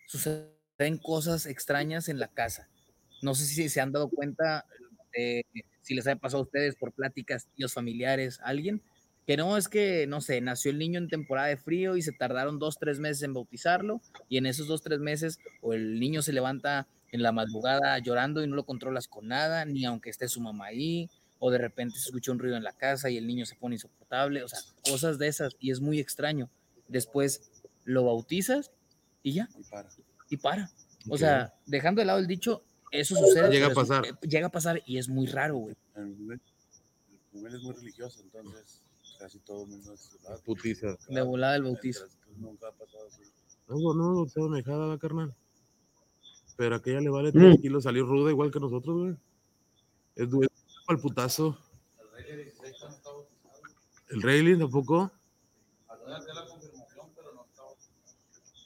suceden cosas extrañas en la casa. No sé si se han dado cuenta, eh, si les ha pasado a ustedes por pláticas, tíos familiares, alguien, que no es que, no sé, nació el niño en temporada de frío y se tardaron dos, tres meses en bautizarlo y en esos dos, tres meses o el niño se levanta en la madrugada llorando y no lo controlas con nada, ni aunque esté su mamá ahí, o de repente se escucha un ruido en la casa y el niño se pone insoportable, o sea, cosas de esas y es muy extraño. Después lo bautizas y ya, Y para. y para. O sea, dejando de lado el dicho, eso sucede. Llega a es- pasar. eh, llega a pasar y es muy raro, güey. El primer, el primer es muy religioso, entonces casi todo el mundo es. Putiza. De volada el bautizo. Nunca ha pasado así. No, no, se me dejaba la carnal. Pero a aquella le vale Mm. 3 kilos, salió ruda igual que nosotros, güey. Es dueño al putazo. El Rayleigh tampoco.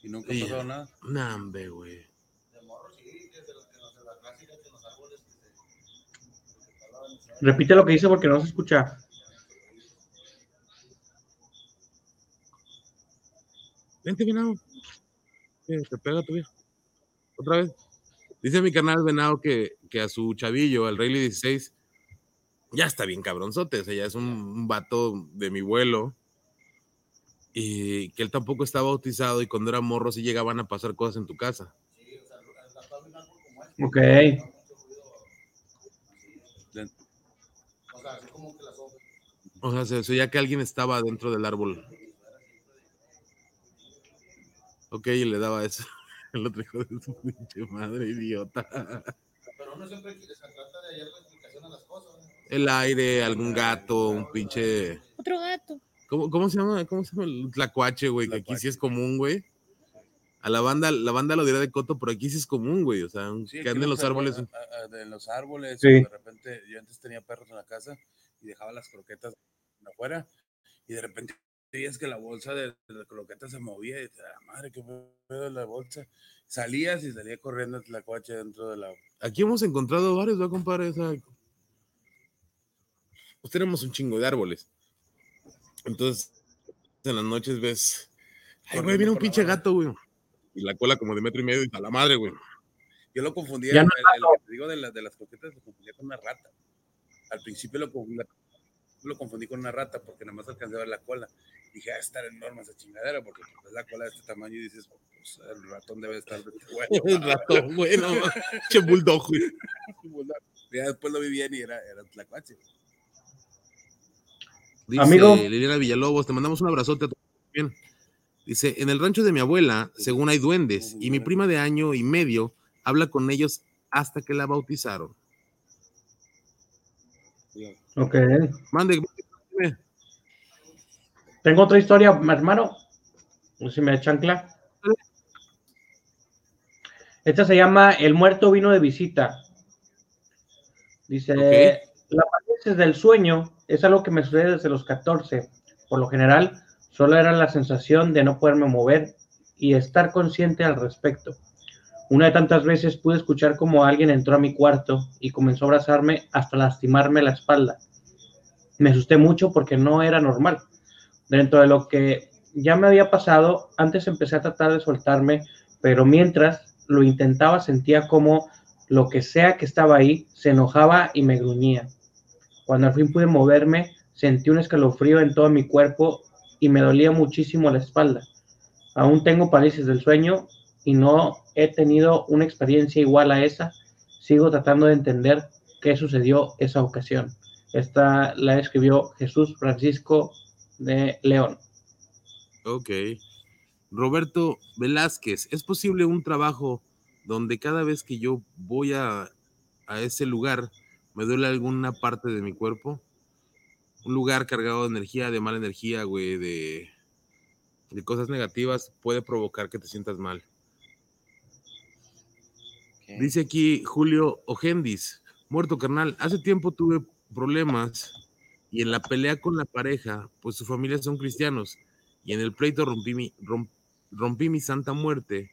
Y nunca ha pasado nada. Nah, güey. Repite lo que dice porque no se escucha. Vente, venado. Te pega tu vieja. Otra vez. Dice mi canal Venado que, que a su chavillo, al Rayleigh 16, ya está bien cabronzote. O sea, ya es un, un vato de mi vuelo. Y que él tampoco está bautizado y cuando era morro sí llegaban a pasar cosas en tu casa. Ok. O sea, se oía que alguien estaba dentro del árbol. Ok, y le daba eso. El otro hijo de su pinche madre, idiota. Pero uno siempre se trata de hallar la explicación a las cosas. El aire, algún gato, un pinche. Otro gato. ¿Cómo, cómo se llama? ¿Cómo se llama el tlacuache, güey? Que aquí sí es común, güey. A la banda, la banda lo dirá de coto, pero aquí sí es común, güey. O sea, Sí, que anden en los árboles. a- a- a- en los árboles, Sí. de repente, yo antes tenía perros en la casa y dejaba las croquetas afuera y de repente veías que la bolsa de, de las croquetas se movía y dices, "Ah, madre, qué pedo de la bolsa. Salías y salía corriendo la coche dentro de la... Aquí hemos encontrado varios, ¿va, compadre? O sea, pues tenemos un chingo de árboles. Entonces, en las noches ves. Ay, güey, viene un pinche gato, güey. Y la cola como de metro y medio y a la madre, güey. Yo lo confundía, el, no el que te digo de, la- de las croquetas, lo confundía con una rata. Al principio lo, confundí- lo confundí con una rata porque nada más alcancé a ver la cola. Dije, ah, estar enorme esa chingadera porque pues, la cola de este tamaño y dices, pues, el ratón debe estar de este. El ratón, güey, no. Che bulldog, güey. Ya después lo vi bien y era, era tlacuache. Dice Amigo. Liliana Villalobos, te mandamos un abrazote a todos. Bien. Dice, en el rancho de mi abuela, según hay duendes, y mi prima de año y medio habla con ellos hasta que la bautizaron. Ok. Mande. Tengo otra historia, hermano. No sé si me chancla. Esta se llama El muerto vino de visita. Dice, la parálisis del sueño es algo que me sucede desde los 14. Por lo general, solo era la sensación de no poderme mover y estar consciente al respecto. Una de tantas veces pude escuchar como alguien entró a mi cuarto y comenzó a abrazarme hasta lastimarme la espalda. Me asusté mucho porque no era normal. Dentro de lo que ya me había pasado, antes empecé a tratar de soltarme, pero mientras lo intentaba sentía como lo que sea que estaba ahí se enojaba y me gruñía. Cuando al fin pude moverme, sentí un escalofrío en todo mi cuerpo y me dolía muchísimo la espalda. Aún tengo parálisis del sueño y no he tenido una experiencia igual a esa. Sigo tratando de entender qué sucedió esa ocasión. Esta la escribió Jesús Francisco de León. Ok. Roberto Velázquez, ¿es posible un trabajo donde cada vez que yo voy a, a ese lugar me duele alguna parte de mi cuerpo? Un lugar cargado de energía, de mala energía, güey, de, de cosas negativas, puede provocar que te sientas mal. Dice aquí Julio Ojendis, muerto carnal, hace tiempo tuve problemas y en la pelea con la pareja, pues su familia son cristianos y en el pleito rompí mi, rom- rompí mi santa muerte,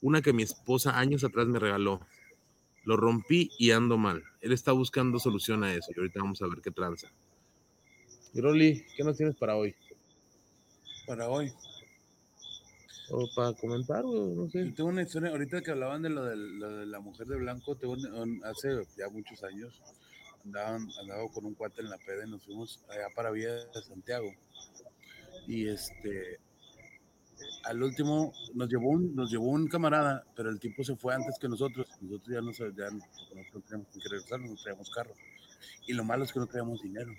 una que mi esposa años atrás me regaló. Lo rompí y ando mal. Él está buscando solución a eso y ahorita vamos a ver qué tranza. Y Rolly, ¿qué nos tienes para hoy? Para hoy. ¿O para comentar o no sé? tengo una historia, ahorita que hablaban de lo de, lo de la mujer de blanco, hace ya muchos años, andaban, andaba con un cuate en la peda y nos fuimos allá para Villa de Santiago. Y este, al último nos llevó un, nos llevó un camarada, pero el tipo se fue antes que nosotros. Nosotros ya no, ya no, no teníamos qué regresar, no traíamos carro. Y lo malo es que no traíamos dinero.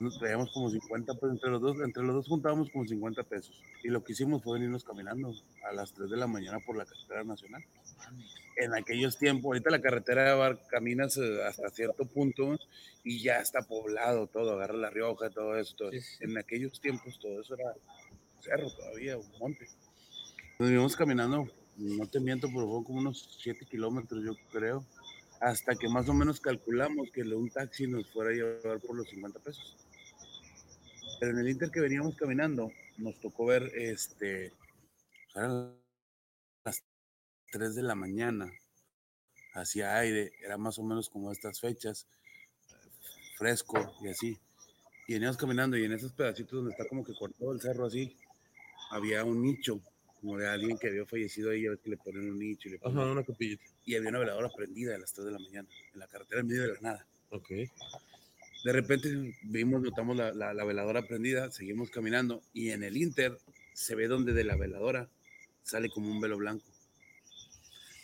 Nos traíamos como 50 pesos, entre los dos, entre los dos juntábamos como 50 pesos. Y lo que hicimos fue venirnos caminando a las 3 de la mañana por la carretera nacional. En aquellos tiempos, ahorita la carretera va, caminas eh, hasta cierto punto y ya está poblado todo, agarra la Rioja, todo eso. todo. Sí, sí. En aquellos tiempos todo eso era cerro todavía, un monte. Nos íbamos caminando, no te miento, pero fueron como unos 7 kilómetros, yo creo, hasta que más o menos calculamos que un taxi nos fuera a llevar por los 50 pesos. Pero en el Inter que veníamos caminando, nos tocó ver este. Eran las 3 de la mañana, hacía aire, era más o menos como estas fechas. fresco y así. Y veníamos caminando y en esos pedacitos donde está como que cortado el cerro así, había un nicho, como de alguien que había fallecido ahí, a ver que le ponen un nicho y, le ponen- Ajá, una capillita. y había una veladora prendida a las 3 de la mañana, en la carretera en medio de la nada. Ok. De repente vimos, notamos la, la- la veladora prendida, seguimos caminando y en el Inter se ve donde de la veladora sale como un velo blanco.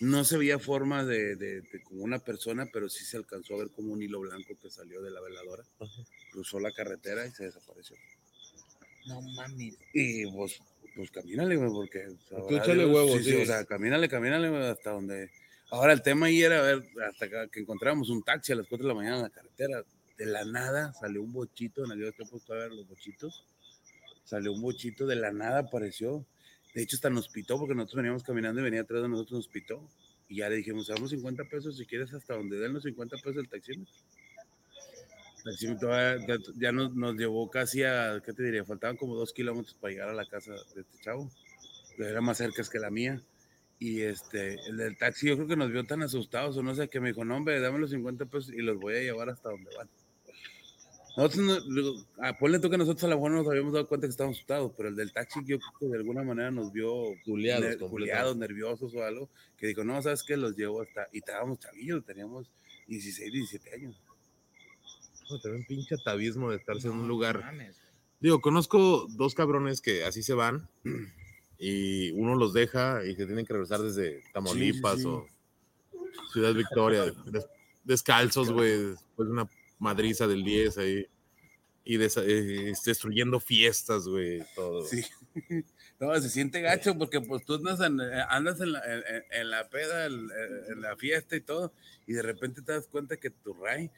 No se veía forma de, de- de como una persona, pero sí se alcanzó a ver como un hilo blanco que salió de la veladora, cruzó la carretera y se desapareció. No mames. Y pues, pues camínale, güey, porque... sabrá Tú échale Dios, huevos, sí, sí, sí. o sea, camínale, camínale, güey, hasta donde... Ahora el tema ahí era ver, hasta que, que encontramos un taxi a las 4 de la mañana en la carretera. De la nada salió un bochito, en aquellos tiempos todavía eran los bochitos. Salió un bochito, de la nada apareció. De hecho, hasta nos pitó, porque nosotros veníamos caminando y venía atrás de nosotros, nos pitó. Y ya le dijimos, damos 50 pesos si quieres hasta donde den los 50 pesos el taxímetro. El taxímetro ya, nos, nos llevó casi a, ¿qué te diría? Faltaban como dos kilómetros para llegar a la casa de este chavo. Pero era más cerca que la mía. Y este, el del taxi yo creo que nos vio tan asustados o no sé, que me dijo, no hombre, dame los 50 pesos y los voy a llevar hasta donde van. Nosotros, no, ponle tú que nosotros a la buena nos habíamos dado cuenta que estábamos asustados, pero el del taxi yo creo que de alguna manera nos vio culeados, nerviosos o algo, que dijo, no, ¿sabes qué? Los llevo hasta, y estábamos chavillos, teníamos 16, 17 años. No, te ven pinche atavismo de estarse en un lugar. Mames. Digo, conozco dos cabrones que así se van y uno los deja y que tienen que regresar desde Tamaulipas sí. o Ciudad Victoria, des- descalzos, güey, después de una madriza del 10 ahí y desa- eh, destruyendo fiestas, güey, todo. Sí. No, se siente gacho porque pues tú andas en, eh, andas en, la, en, la peda, en, en la fiesta y todo, y de repente te das cuenta que tu ray,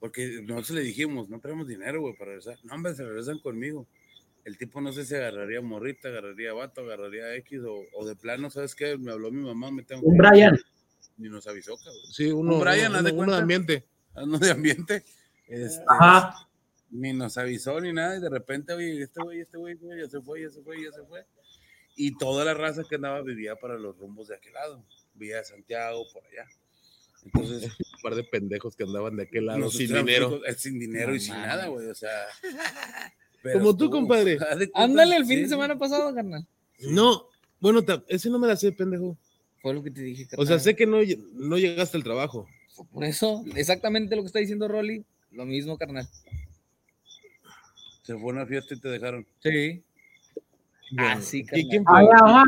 porque nosotros le dijimos, no tenemos dinero, güey, para regresar. No, hombre, se regresan conmigo. El tipo no sé si agarraría morrita, agarraría vato, agarraría X, o, o de plano, ¿sabes qué? Me habló mi mamá, me tengo Un que ir. Brian. Ni nos avisó, cabrón. Sí, uno, Un Brian, uno- haz de uno de ambiente. Uno de ambiente. Este, Ajá. ni nos avisó ni nada, y de repente, oye, este güey, este güey, ya se fue, ya se fue, ya se fue. Y toda la raza que andaba vivía para los rumbos de aquel lado, vía Santiago, por allá. Entonces, Un par de pendejos que andaban de aquel lado nosotros sin dinero. ricos, eh, sin dinero y No sin mames. nada, güey, o sea. Como tú, compadre. de cuenta, Ándale el fin de sí, semana pasado, carnal. No, bueno, ese no me la sé, pendejo. Fue lo que te dije. O sea, carnal. sé que no, no llegaste al trabajo. Por eso, exactamente lo que está diciendo Rolly, lo mismo, carnal. Se fue a una fiesta y te dejaron. Sí. Ah, sí, ¿Y carnal. quién Ay, fue? ajá,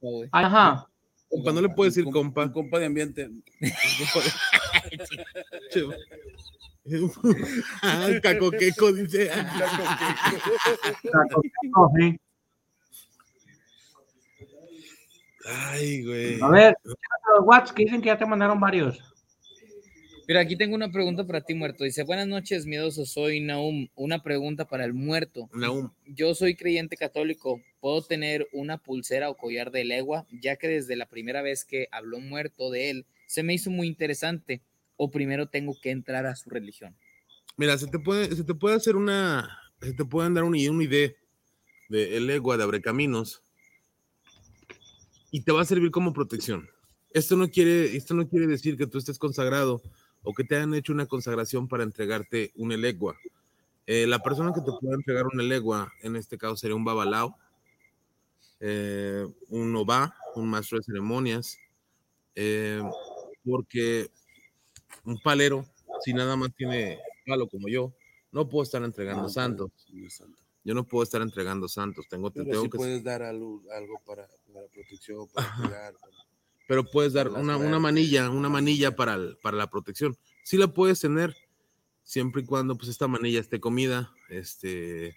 No, ajá. Compa, no le puedes decir compa. Un compa de ambiente. ah, cacoqueco, dice. No, sí. Ay, güey. A ver, los WhatsApp que dicen que ya te mandaron varios. Mira, aquí tengo una pregunta para ti, muerto. Dice, buenas noches, miedoso, soy Naum. Una pregunta para el muerto. Nahum, Yo soy creyente católico. ¿Puedo tener una pulsera o collar de legua? Ya que desde la primera vez que habló muerto de él, se me hizo muy interesante. ¿O primero tengo que entrar a su religión? Mira, se te puede, se te puede hacer una, se te pueden dar una, una idea de el legua de abrecaminos y te va a servir como protección. Esto no quiere, esto no quiere decir que tú estés consagrado o que te hayan hecho una consagración para entregarte un elegua. Eh, la persona que te puede entregar un elegua, en este caso sería un babalao, eh, un nová, un maestro de ceremonias, eh, porque un palero, si nada más tiene palo como yo, no puedo estar entregando No, santos. no es santo. Yo no puedo estar entregando santos. Tengo, Pero tengo sí que, puedes dar algo, algo para, para protección, para cuidar. para- pero puedes dar una, una manilla, una manilla para, el- para la protección. Sí la puedes tener, siempre y cuando pues esta manilla esté comida. Este,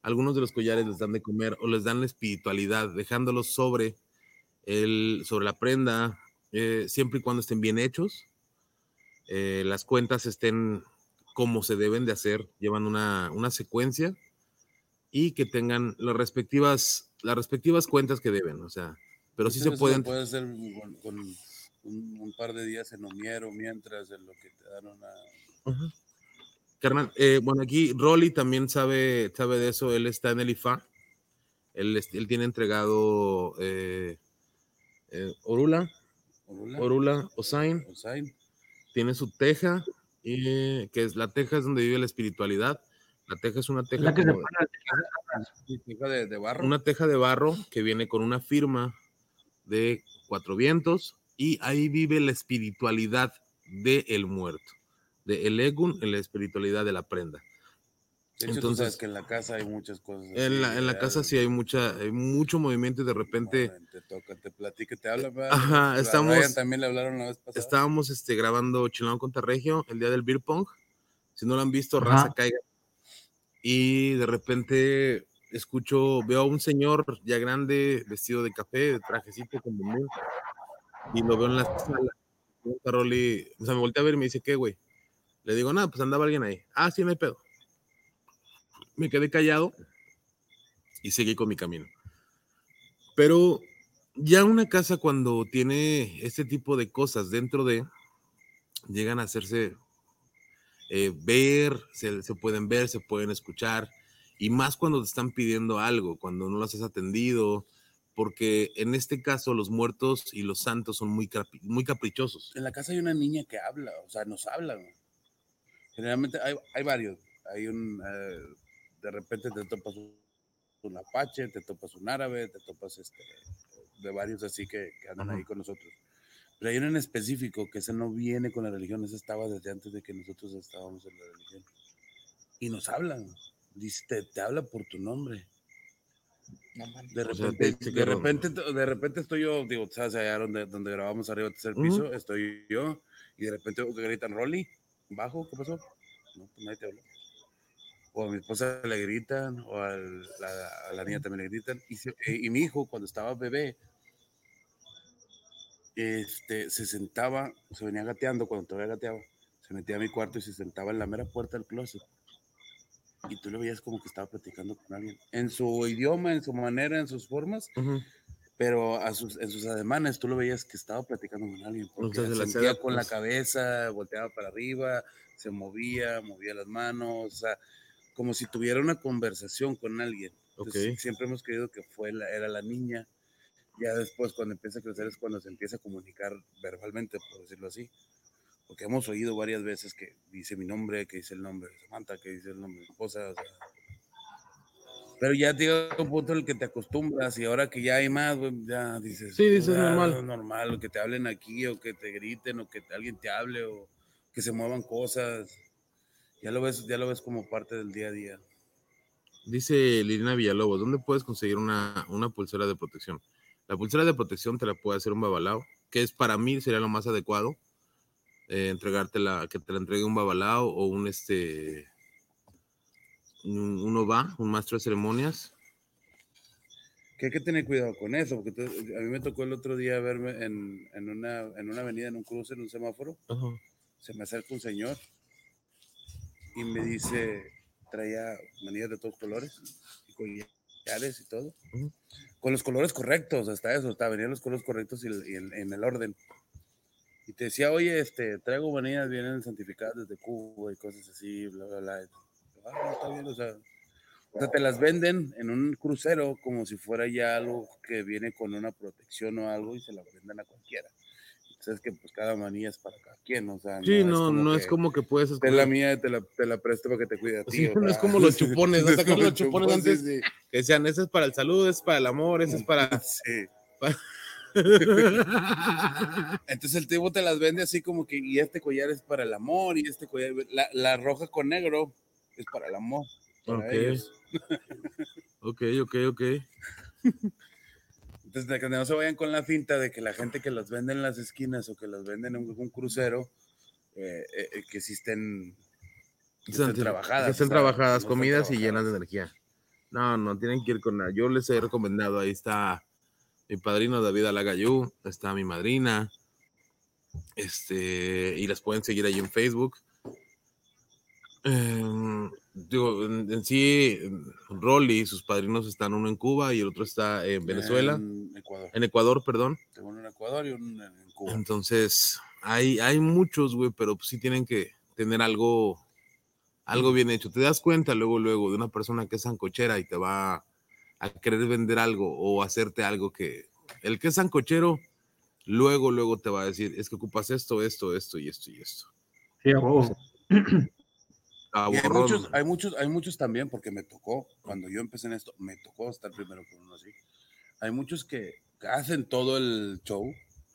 algunos de los collares les dan de comer o les dan la espiritualidad, dejándolos sobre, el, sobre la prenda, eh, siempre y cuando estén bien hechos. eh, las cuentas estén como se deben de hacer, llevan una, una secuencia y que tengan las respectivas, las respectivas cuentas que deben, o sea, pero sí Eso se pueden, puede hacer con, con un, un par de días en Omiero mientras en lo que te dan una. Ajá. Carnal, eh, bueno, aquí Rolly también sabe, sabe de eso, él está en el IFA, él, él tiene entregado eh, eh, Orula, Orula, Orula Osain, Osain. tiene su teja eh, que es la teja es donde vive la espiritualidad. La teja es una teja, la que Sí, de barro. una teja de barro que viene con una firma de cuatro vientos y ahí vive la espiritualidad del el muerto, de el egun, en la espiritualidad de la prenda. De hecho, tú entonces- sabes que en la casa hay muchas cosas. En la, en casa sí hay mucha, hay mucho movimiento y de repente Te toca, te platica, te habla. ¿verdad? Ajá, estamos- Ryan también le hablaron la vez pasada. estábamos este, grabando Chilano contra Regio el día del beer pong. Si no lo han visto, Ajá. raza caiga. Y de repente escucho, veo a un señor ya grande, vestido de café, de trajecito con bombín, y lo veo en la sala. O sea, me volteé a ver y me dice, ¿qué, güey? Le digo, nada, pues andaba alguien ahí. Ah, sí, no hay pedo. Me quedé callado y seguí con mi camino. Pero ya una casa cuando tiene este tipo de cosas dentro de, llegan a hacerse eh, ver, se, se pueden ver, se pueden escuchar, y más cuando te están pidiendo algo, cuando no las has atendido, porque en este caso los muertos y los santos son muy, muy caprichosos. En la casa hay una niña que habla, o sea, nos habla. Generalmente hay, hay varios. Hay un. eh, de repente te topas un, un apache, te topas un árabe, te topas este, de varios así que, que andan Ajá. ahí con nosotros. Pero hay uno en específico que ese no viene con la religión, ese estaba desde antes de que nosotros estábamos en la religión. Y nos hablan. Dice, te, te habla por tu nombre. No. De O sea, repente, de repente, de repente estoy yo, digo, ¿sabes? Allá donde, donde grabamos arriba del tercer piso, estoy yo, y de repente oigo que gritan, Rolly, bajo, ¿qué pasó? No, pues nadie te habló. O a mi esposa le gritan, o la- a la niña también le gritan. Y, se- eh, y mi hijo, cuando estaba bebé, este, se sentaba, se venía gateando, cuando todavía gateaba, se metía a mi cuarto y se sentaba en la mera puerta del closet. Y tú lo veías como que estaba platicando con alguien, en su idioma, en su manera, en sus formas, Ujú. pero a sus, en sus ademanes tú lo veías que estaba platicando con alguien, porque Entonces, la sentía con la pues. cabeza, volteaba para arriba, se movía, movía las manos, o sea, como si tuviera una conversación con alguien. Entonces, Ok. Siempre hemos creído que fue la, era la niña. Ya después, cuando empieza a crecer, es cuando se empieza a comunicar verbalmente, por decirlo así. Porque hemos oído varias veces que dice mi nombre, que dice el nombre de Samantha, que dice el nombre de mi esposa. o sea, pero ya llega un punto en el que te acostumbras y ahora que ya hay más, güey, ya dices. Sí, dices, "Ah, normal". normal, o que te hablen aquí, o que te griten, o que alguien te hable, o que se muevan cosas. Ya lo ves, ya lo ves como parte del día a día. Dice Liliana Villalobos, ¿dónde puedes conseguir una, una pulsera de protección? La pulsera de protección te la puede hacer un babalao, que es para mí sería lo más adecuado, eh, entregártela, que te la entregue un babalao o un este, un, un OVA, un maestro de ceremonias. Que hay que tener cuidado con eso, porque a mí me tocó el otro día verme en, en, una, en una avenida, en un cruce, en un semáforo. Se me acerca un señor y me dice, traía manillas de todos colores y collares y todo. Con los colores correctos, hasta eso, hasta venían los colores correctos y, en el orden. Y te decía, oye, este, traigo manillas, vienen santificadas desde Cuba y cosas así, bla, bla, bla. Ah, está bien, o sea, o sea, te las venden en un crucero como si fuera ya algo que viene con una protección o algo y se la venden a cualquiera. Sabes que pues cada manilla es para cada quien, o sea, Sí, es no, como no que es como que puedes Te la escoger. mía, te la, te la presto para que te cuide a ti. Sí, no es como los chupones, ¿no? es ¿Te acuerdas como los chupones sí, antes? sí. Que decían, ese es para el salud, ese es para el amor, ese es para... Sí. Entonces el tipo te las vende así como que, y este collar es para el amor, y este collar, la, la roja con negro es para el amor. Para Ok. ellos. ok, ok, ok. Entonces, que no se vayan con la finta de que la gente que las vende en las esquinas o que las venden en un, crucero, eh, eh, que sí estén, que estén trabajadas. Que estén trabajadas, no comidas y llenas de energía. No, no, tienen que ir con nada. Yo les he recomendado, ahí está mi padrino David Alagayú, está mi madrina, este, y las pueden seguir ahí en Facebook. Em, digo, en, en sí, Rolly, sus padrinos están uno en Cuba y el otro está en Venezuela, En Ecuador. en Ecuador, perdón. Tengo uno en Ecuador y uno en, en Cuba. Entonces, hay, hay muchos, güey, pero pues sí tienen que tener algo, algo bien hecho. Te das cuenta luego, luego de una persona que es sancochera y te va a querer vender algo o hacerte algo que el que es sancochero, luego, luego te va a decir, es que ocupas esto, esto, esto y esto y esto. Sí, Y hay muchos, hay muchos, hay muchos también, porque me tocó, cuando yo empecé en esto, me tocó estar primero con uno así. Hay muchos que hacen todo el show,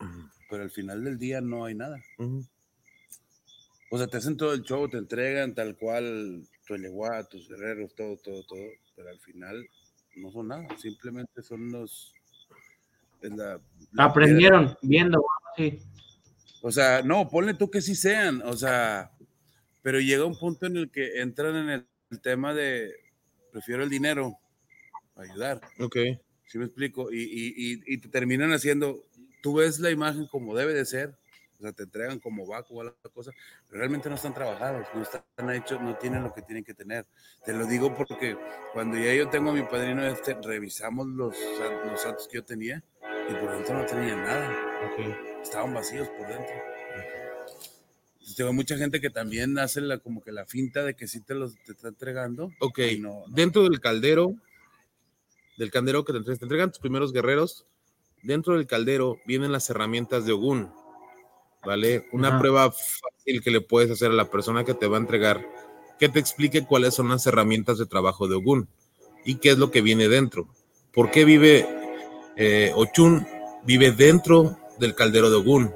Ujú, pero al final del día no hay nada. O sea, te hacen todo el show, te entregan tal cual tu eleguá, tus guerreros, todo, todo, todo, pero al final no son nada, simplemente son los... es la- la Aprendieron viendo, sí. O sea, no, ponle tú que sí sean, o sea, pero llega un punto en el que entran en el, el tema de prefiero el dinero a ayudar, Ok. ¿sí me explico? Y, y, y, y te terminan haciendo, tú ves la imagen como debe de ser, o sea, te entregan como va, como va la cosa, pero realmente no están trabajados, no están hechos, no tienen lo que tienen que tener. Te lo digo porque cuando ya yo tengo a mi padrino este, revisamos los, los santos que yo tenía y por dentro no tenía nada estaban vacíos por dentro. Tengo mucha gente que también hace la, como que la finta de que sí te los te está entregando. Ok, y no- no. dentro del caldero, del caldero que te entregan, te entregan tus primeros guerreros, dentro del caldero vienen las herramientas de Ogun, ¿vale? Una Ajá. prueba fácil que le puedes hacer a la persona que te va a entregar, que te explique cuáles son las herramientas de trabajo de Ogun y qué es lo que viene dentro. ¿Por qué vive eh, Ochun? Vive dentro del caldero de Ogun.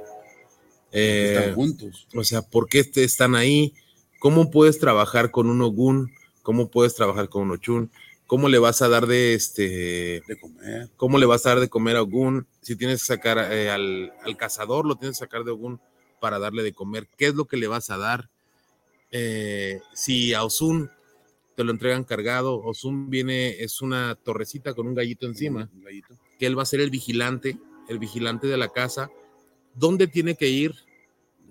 Eh, Están juntos. o sea, ¿por qué te están ahí? ¿Cómo puedes trabajar con un Ogun? ¿Cómo puedes trabajar con un Ochun? ¿Cómo le vas a dar de este, De comer. cómo le vas a dar de comer a Ogun? Si tienes que sacar eh, al, al cazador, lo tienes que sacar de Ogun para darle de comer. ¿Qué es lo que le vas a dar? Eh, si a Osun te lo entregan cargado, Osun viene, es una torrecita con un gallito encima Un gallito. que él va a ser el vigilante, el vigilante de la casa. ¿Dónde tiene que ir?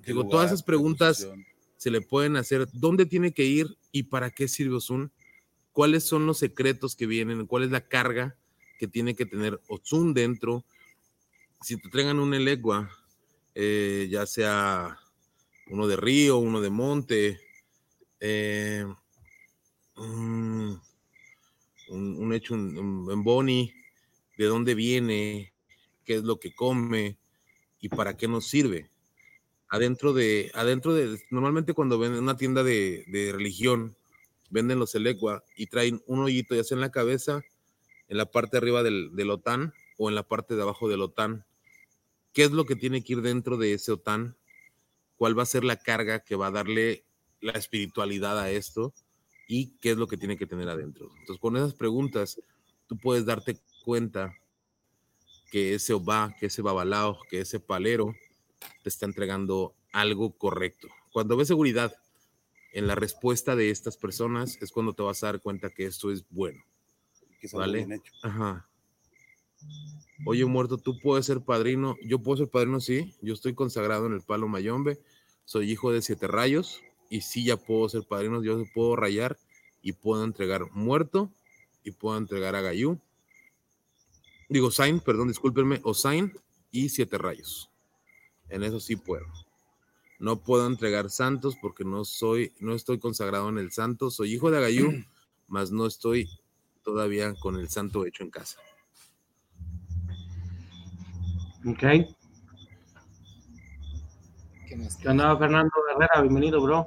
¿Qué Digo, lugar, todas esas preguntas se le pueden hacer. ¿Dónde tiene que ir y para qué sirve Osun? ¿Cuáles son los secretos que vienen? ¿Cuál es la carga que tiene que tener Osun dentro? Si te traigan un elegua, eh, ya sea uno de río, uno de monte, eh, un, hecho en, Boni, de dónde viene, qué es lo que come y para qué nos sirve. Adentro de, adentro de, normalmente cuando ven en una tienda de religión, venden los elecua y traen un hoyito ya sea en la cabeza, en la parte arriba del, del otán o en la parte de abajo del otán. ¿Qué es lo que tiene que ir dentro de ese otán? ¿Cuál va a ser la carga que va a darle la espiritualidad a esto? ¿Y qué es lo que tiene que tener adentro? Entonces, con esas preguntas, tú puedes darte cuenta que ese Oba, que ese Babalao, que ese palero te está entregando algo correcto. Cuando ves seguridad en la respuesta de estas personas, es cuando te vas a dar cuenta que esto es bueno. Que Vale. bien hecho. Ajá. Oye, muerto, tú puedes ser padrino. Yo puedo ser padrino, sí. Yo estoy consagrado en el palo Mayombe. Soy hijo de siete rayos. Y sí, ya puedo ser padrino. Yo puedo rayar y puedo entregar muerto y puedo entregar a Gayú. Digo, Sain, perdón, discúlpenme. Osain y siete rayos. En eso sí puedo. No puedo entregar santos porque no soy, no estoy consagrado en el santo. Soy hijo de Agayú, mas no estoy todavía con el santo hecho en casa. Ok. ¿Qué más? ¿Qué onda, Fernando Herrera? Bienvenido, bro.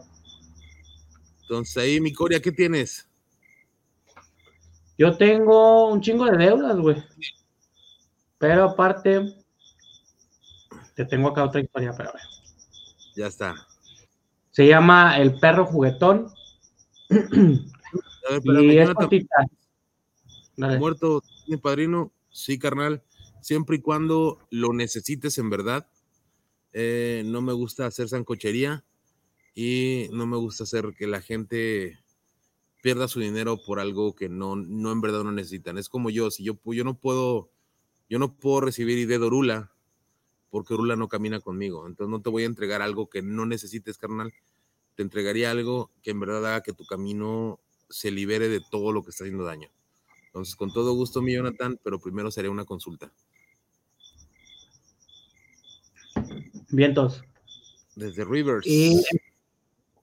Entonces ahí, mi Coria, ¿qué tienes? Yo tengo un chingo de deudas, güey. Pero aparte, te tengo acá otra historia, pero a ver. Ya está. Se llama El perro juguetón. A ver, espérame, Y es cortita. Muerto, mi padrino, sí, carnal, siempre y cuando lo necesites en verdad. Eh, no me gusta hacer sancochería y no me gusta hacer que la gente pierda su dinero por algo que no, no en verdad no necesitan. Es como yo, si yo, yo no puedo, yo no puedo recibir idea de Orula porque Orula no camina conmigo. Entonces no te voy a entregar algo que no necesites, carnal. Te entregaría algo que en verdad haga que tu camino se libere de todo lo que está haciendo daño. Entonces, con todo gusto, mi Jonathan, pero primero sería una consulta. Vientos. Desde Rivers. Y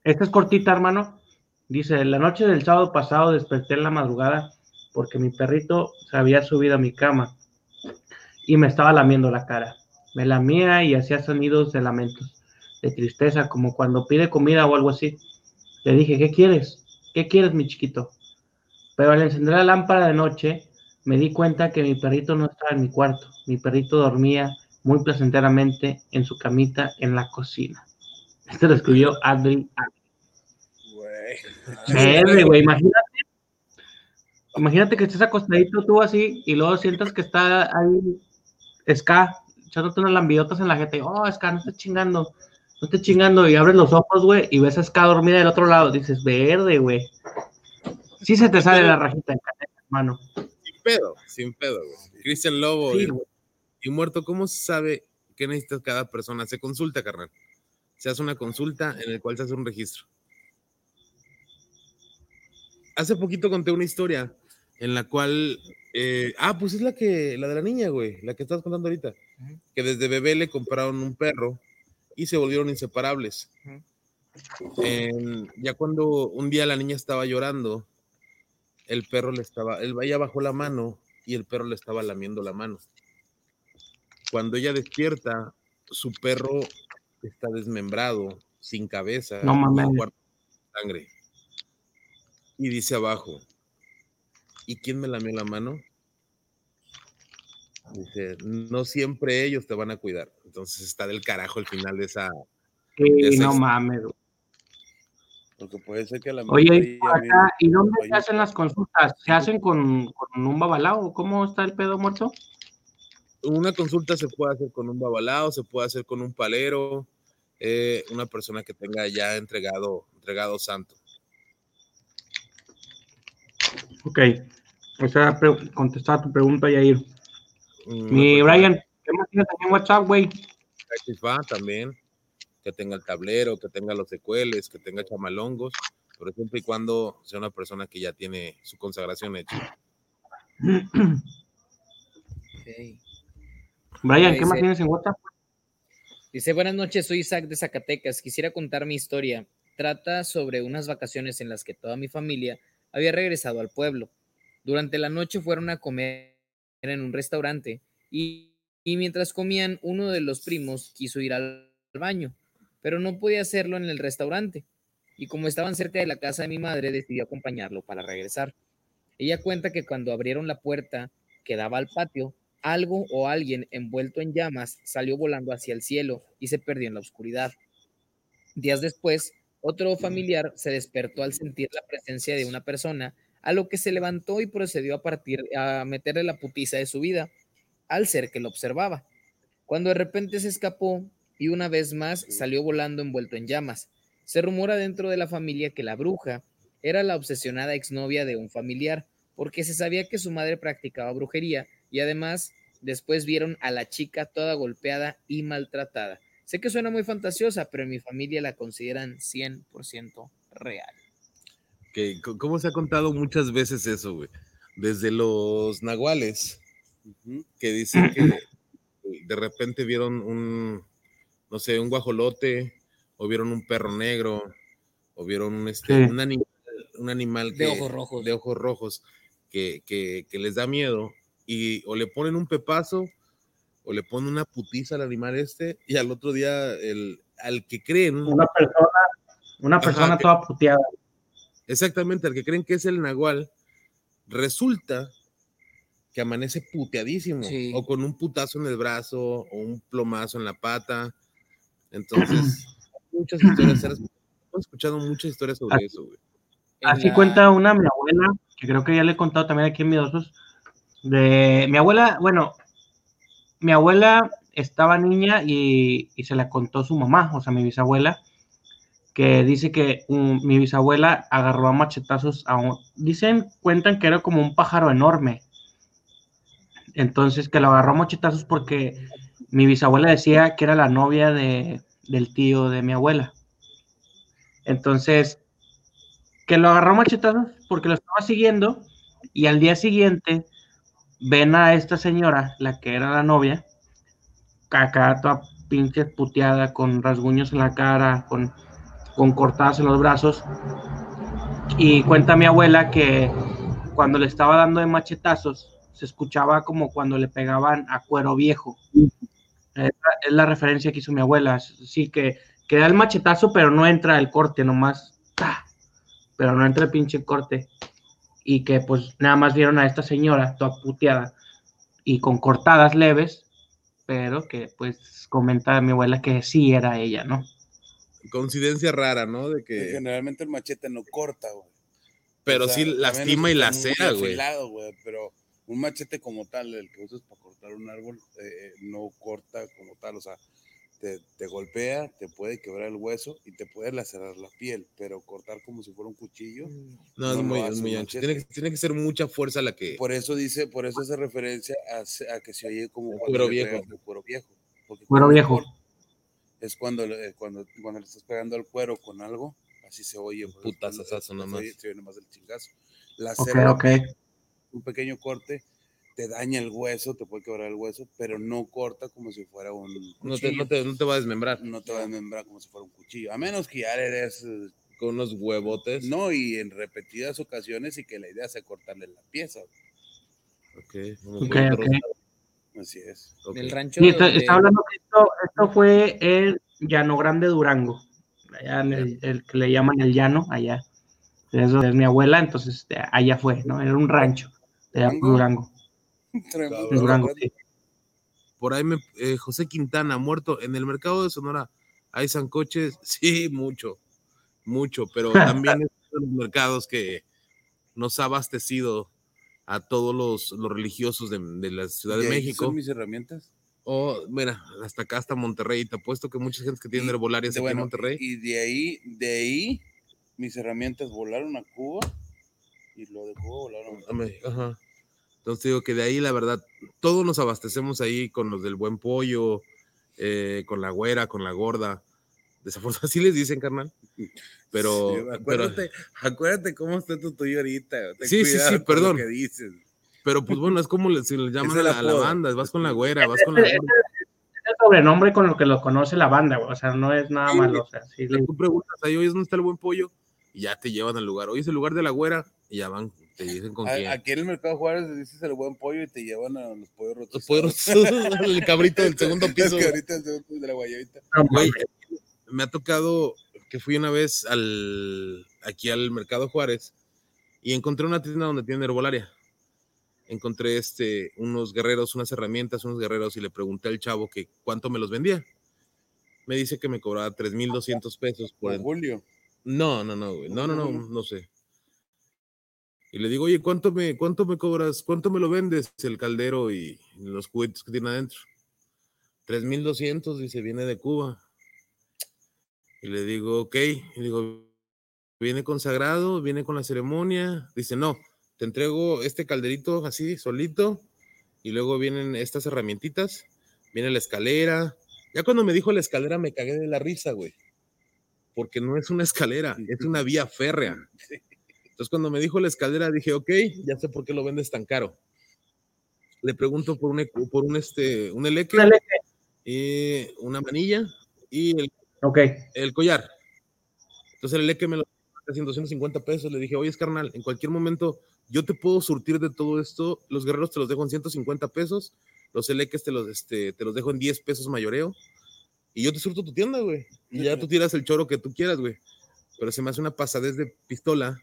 esta es cortita, hermano. Dice, la noche del sábado pasado desperté en la madrugada porque mi perrito se había subido a mi cama y me estaba lamiendo la cara. Me lamía y hacía sonidos de lamentos, de tristeza, como cuando pide comida o algo así. Le dije, ¿qué quieres? ¿Qué quieres, mi chiquito? Pero al encender la lámpara de noche, me di cuenta que mi perrito no estaba en mi cuarto. Mi perrito dormía muy placenteramente en su camita en la cocina. Esto lo escribió Adri. Verde, güey, imagínate. Imagínate que estés acostadito tú así y luego sientas que está ahí Ska echándote unas lambidotas en la gente. Oh, Ska, no estés chingando. No estés chingando. Y abres los ojos, güey, y ves a Ska dormida del otro lado. Dices, verde, güey. Sí se te sale la rajita en caneta, hermano. Sin pedo, sin pedo, güey. Cristian Lobo Sí, y, muerto, ¿cómo se sabe qué necesita cada persona? Se consulta, carnal. Se hace una consulta en el cual se hace un registro. Hace poquito conté una historia en la cual, eh, ah, pues es la que, la de la niña, güey, la que estás contando ahorita. Que desde bebé le compraron un perro y se volvieron inseparables. En- ya cuando un día la niña estaba llorando, el perro le estaba, él ella bajó la mano y el perro le estaba lamiendo la mano. Cuando ella despierta, su perro está desmembrado, sin cabeza, No y en mames. cuarto de sangre. Y dice abajo, ¿y quién me lamió la mano? Dice, no siempre ellos te van a cuidar. Entonces está del carajo el final de esa. Sí, Esa no es- mames. Porque puede ser que la Oye, y acá, ¿y dónde Oye, se hacen las consultas? ¿Se hacen con, con un babalao? ¿Cómo está el pedo muerto? Una consulta se puede hacer con un babalao, se puede hacer con un palero, eh, una persona que tenga ya entregado, entregado santo. Ok. O sea, contestar tu pregunta, Yair. Una Mi persona Brian, ¿qué más tienes en WhatsApp, güey? también, que tenga el tablero, que tenga los secueles, que tenga chamalongos, pero siempre y cuando sea una persona que ya tiene su consagración hecha. Ok. Brian, ¿qué más tienes en WhatsApp? Dice, buenas noches, soy Isaac de Zacatecas. Quisiera contar mi historia. Trata sobre unas vacaciones en las que toda mi familia había regresado al pueblo. Durante la noche fueron a comer en un restaurante y, y mientras comían, uno de los primos quiso ir al baño, pero no podía hacerlo en el restaurante. Y como estaban cerca de la casa de mi madre, decidió acompañarlo para regresar. Ella cuenta que cuando abrieron la puerta que daba al patio, algo o alguien envuelto en llamas salió volando hacia el cielo y se perdió en la oscuridad. Días después, otro familiar se despertó al sentir la presencia de una persona, a lo que se levantó y procedió a partir a meterle la putiza de su vida al ser que lo observaba. Cuando de repente se escapó y una vez más salió volando envuelto en llamas. Se rumora dentro de la familia que la bruja era la obsesionada exnovia de un familiar, porque se sabía que su madre practicaba brujería y además después vieron a la chica toda golpeada y maltratada. Sé que suena muy fantasiosa, pero en mi familia la consideran 100% real. Que, ¿Cómo se ha contado muchas veces eso, güey? Desde los nahuales, que dicen que de repente vieron un, no sé, un guajolote, o vieron un perro negro, o vieron un, este, Sí. un, animal, un animal De ojos rojos. de ojos rojos que, que- que les da miedo, y o le ponen un pepazo, o le ponen una putiza al animal este, y al otro día el, al que creen, Una persona, una persona toda puteada. Exactamente, al que creen que es el nahual, resulta que amanece puteadísimo, Sí. o con un putazo en el brazo, o un plomazo en la pata. Entonces, muchas historias, hemos escuchado muchas historias sobre Así- eso, güey. Así la- cuenta una mi abuela, que creo que ya le he contado también aquí en Miedosos, de mi abuela, bueno, mi abuela estaba niña y, y se la contó su mamá, o sea, mi bisabuela, que dice que um, mi bisabuela agarró a machetazos a un, dicen, cuentan que era como un pájaro enorme. Entonces, que lo agarró a machetazos porque mi bisabuela decía que era la novia de, del tío de mi abuela. Entonces, que lo agarró a machetazos porque lo estaba siguiendo y al día siguiente ven a esta señora, la que era la novia, acá toda pinche puteada, con rasguños en la cara, con, con cortadas en los brazos. Y cuenta mi abuela que cuando le estaba dando de machetazos, se escuchaba como cuando le pegaban a cuero viejo. Es la, referencia que hizo mi abuela. Sí, que, que da el machetazo, pero no entra el corte, nomás. ¡ta! pero no entra el pinche corte. Y que pues nada más vieron a esta señora toda puteada y con cortadas leves, pero que pues comenta mi abuela que sí era ella, ¿no? Coincidencia rara, ¿no? De Que generalmente el machete no corta, güey. Pero O sea, sí lastima y lacera, güey. Pero un machete como tal, el que usas para cortar un árbol, eh, no corta como tal. O sea, te, te golpea, te puede quebrar el hueso y te puede lacerar la piel, pero cortar como si fuera un cuchillo. No, no es muy, es muy ancho. Tiene que, tiene que ser mucha fuerza la que. Por eso dice, por eso hace referencia a, a que se oye como cuero viejo. cuero viejo. Cuero viejo. Es cuando, le- cuando, cuando le estás pegando al cuero con algo, así se oye. putazazazo cuando- nomás. Se oye, se oye nomás el chingazo. La Ok, cera, un pequeño corte, te daña el hueso, te puede quebrar el hueso, pero no corta como si fuera un No te, cuchillo. no, te, no te va a desmembrar. No te va a desmembrar como si fuera un cuchillo. A menos que ya le des, eh, Con unos huevotes. no, y en repetidas ocasiones y que la idea sea cortarle la pieza. Ok, unos Así es. Ok. Del rancho. Sí, está, de- está hablando que esto, esto fue en Llano Grande, Durango. Allá en el, el que le llaman el llano, allá. Eso es mi abuela, entonces este, allá fue, ¿no? Era un rancho de ¿Durango? Durango. Durango, sí. Por ahí me, eh, José Quintana, muerto. En el mercado de Sonora hay sancoches. Sí, mucho. Mucho. Pero también es uno de los mercados que nos ha abastecido a todos los, los religiosos de, de la Ciudad de ¿Y ahí México. Son mis herramientas. O, mira, hasta acá, hasta Monterrey. Te apuesto que mucha gente que tiene herbolarias aquí en bueno, Monterrey. Y de ahí, de ahí, mis herramientas volaron a Cuba y lo de Cuba volaron a Dame, Ajá. Entonces digo que de ahí, la verdad, todos nos abastecemos ahí con los del buen pollo, eh, con la güera, con la gorda. Desafortunadamente, así les dicen, carnal. Pero, Sí, pero, acuérdate, acuérdate cómo está tu tuyo ahorita. ten Sí, sí, sí, lo perdón. que dices. pero pues bueno, es como le, si le llaman Es a el la, banda, vas con la güera, vas con la gorda. Es el sobrenombre con lo que lo conoce la banda, güey, o sea, no es nada Sí, malo. O sea, sí le- Tú preguntas ahí, oye, ¿dónde está el buen pollo? Y ya te llevan al lugar. Oye, es el lugar de la güera. Y ya van, te dicen con A- quién. Aquí en el Mercado Juárez le dices el buen pollo y te llevan a los pollos rotos. Los pollos, el cabrito del segundo piso. que ahorita el segundo de la guayabita. no, Güey. Me ha tocado que fui una vez al, aquí al Mercado Juárez y encontré una tienda donde tienen herbolaria. Encontré este, unos guerreros, unas herramientas, unos guerreros y le pregunté al chavo que cuánto me los vendía. Me dice que me cobraba 3,200 pesos por. Julio. No, no, no, güey. No, no, no, no sé. Y le digo, oye, ¿cuánto me, ¿cuánto me cobras? ¿Cuánto me lo vendes? El caldero y los juguetes que tiene adentro. 3,200, dice, viene de Cuba. Y le digo, ok. Y digo, ¿viene consagrado? ¿Viene con la ceremonia? Dice, no, te entrego este calderito así, solito. Y luego vienen estas herramientitas. Viene la escalera. Ya cuando me dijo la escalera me cagué de la risa, güey. Porque no es una escalera, es una vía férrea. Entonces cuando me dijo la escalera dije, ok, ya sé por qué lo vendes tan caro. Le pregunto por un, por un, este, un eleque, y una manilla y el Ok, el collar. Entonces el que me lo casi en 250 pesos. Le dije, oye, carnal, en cualquier momento yo te puedo surtir de todo esto. Los guerreros te los dejo en 150 pesos. Los eleques te los, este, te los dejo en 10 pesos mayoreo. Y yo te surto tu tienda, güey. Y ya tú tiras el choro que tú quieras, güey. Pero se me hace una pasadez de pistola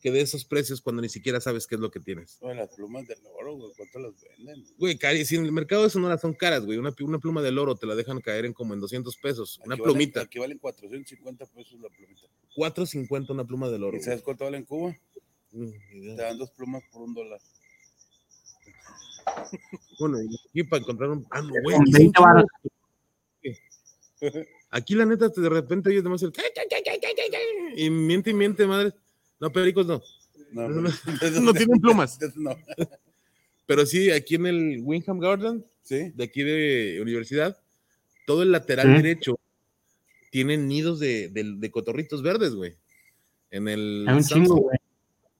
que de esos precios cuando ni siquiera sabes qué es lo que tienes. Oye, las plumas del oro, güey, ¿cuánto las venden? Güey, cari, si en el mercado de Sonora son caras, güey. Una, pluma de loro te la dejan caer en como en 200 pesos. Una plumita. Valen, aquí valen 450 pesos la plumita. 4.50 una pluma de loro. ¿Y sabes cuánto vale en Cuba? Mm. Te dan dos plumas por un dólar. Bueno, y aquí para encontrar un. Ah, no, güey. con aquí 20 hay un chingo varos. de- Aquí, la neta, te- de repente oyes demasiado. el Y miente y miente, madre. No, pericos no. No, No, pero- no tienen plumas. No. Pero sí, aquí en el Wingham Garden, Sí. de aquí de universidad, todo el lateral Sí. derecho tiene nidos de, de- de cotorritos verdes, güey. En el, un Sam's, chingo, güey.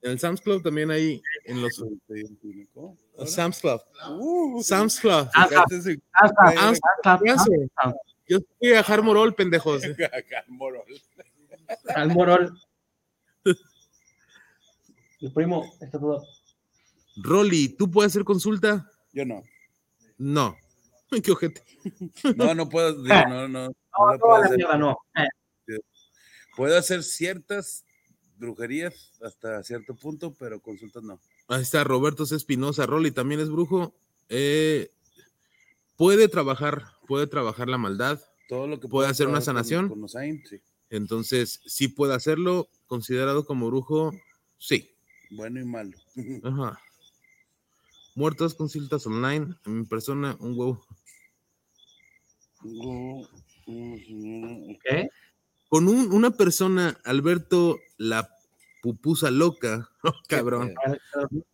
en el Sam's Club también hay. En los. Sam's Club. Uh, Sam's Club. Ah, Ah, hasta. Yo fui a Harmorol, pendejos. Morol. Al Morol. El primo, está todo. Rolly, ¿tú puedes hacer consulta? Yo no. No. Qué ojete. No, no puedo. digo, no, no, no No, puedo la hacer. mierda, no. Eh, Puedo hacer ciertas brujerías hasta cierto punto, pero consultas no. Ahí está Roberto C. Espinosa, Rolly también es brujo. Eh, puede trabajar, puede trabajar la maldad. Todo lo que ¿Puede pueda hacer una con- sanación? Con, Osain, sí. Entonces, sí puede hacerlo. Considerado como brujo, sí. Bueno y malo. Ajá. Muertos, consultas online, en persona, un huevo. ¿Qué? Con un- una persona, Alberto, la pupusa loca, oh, cabrón,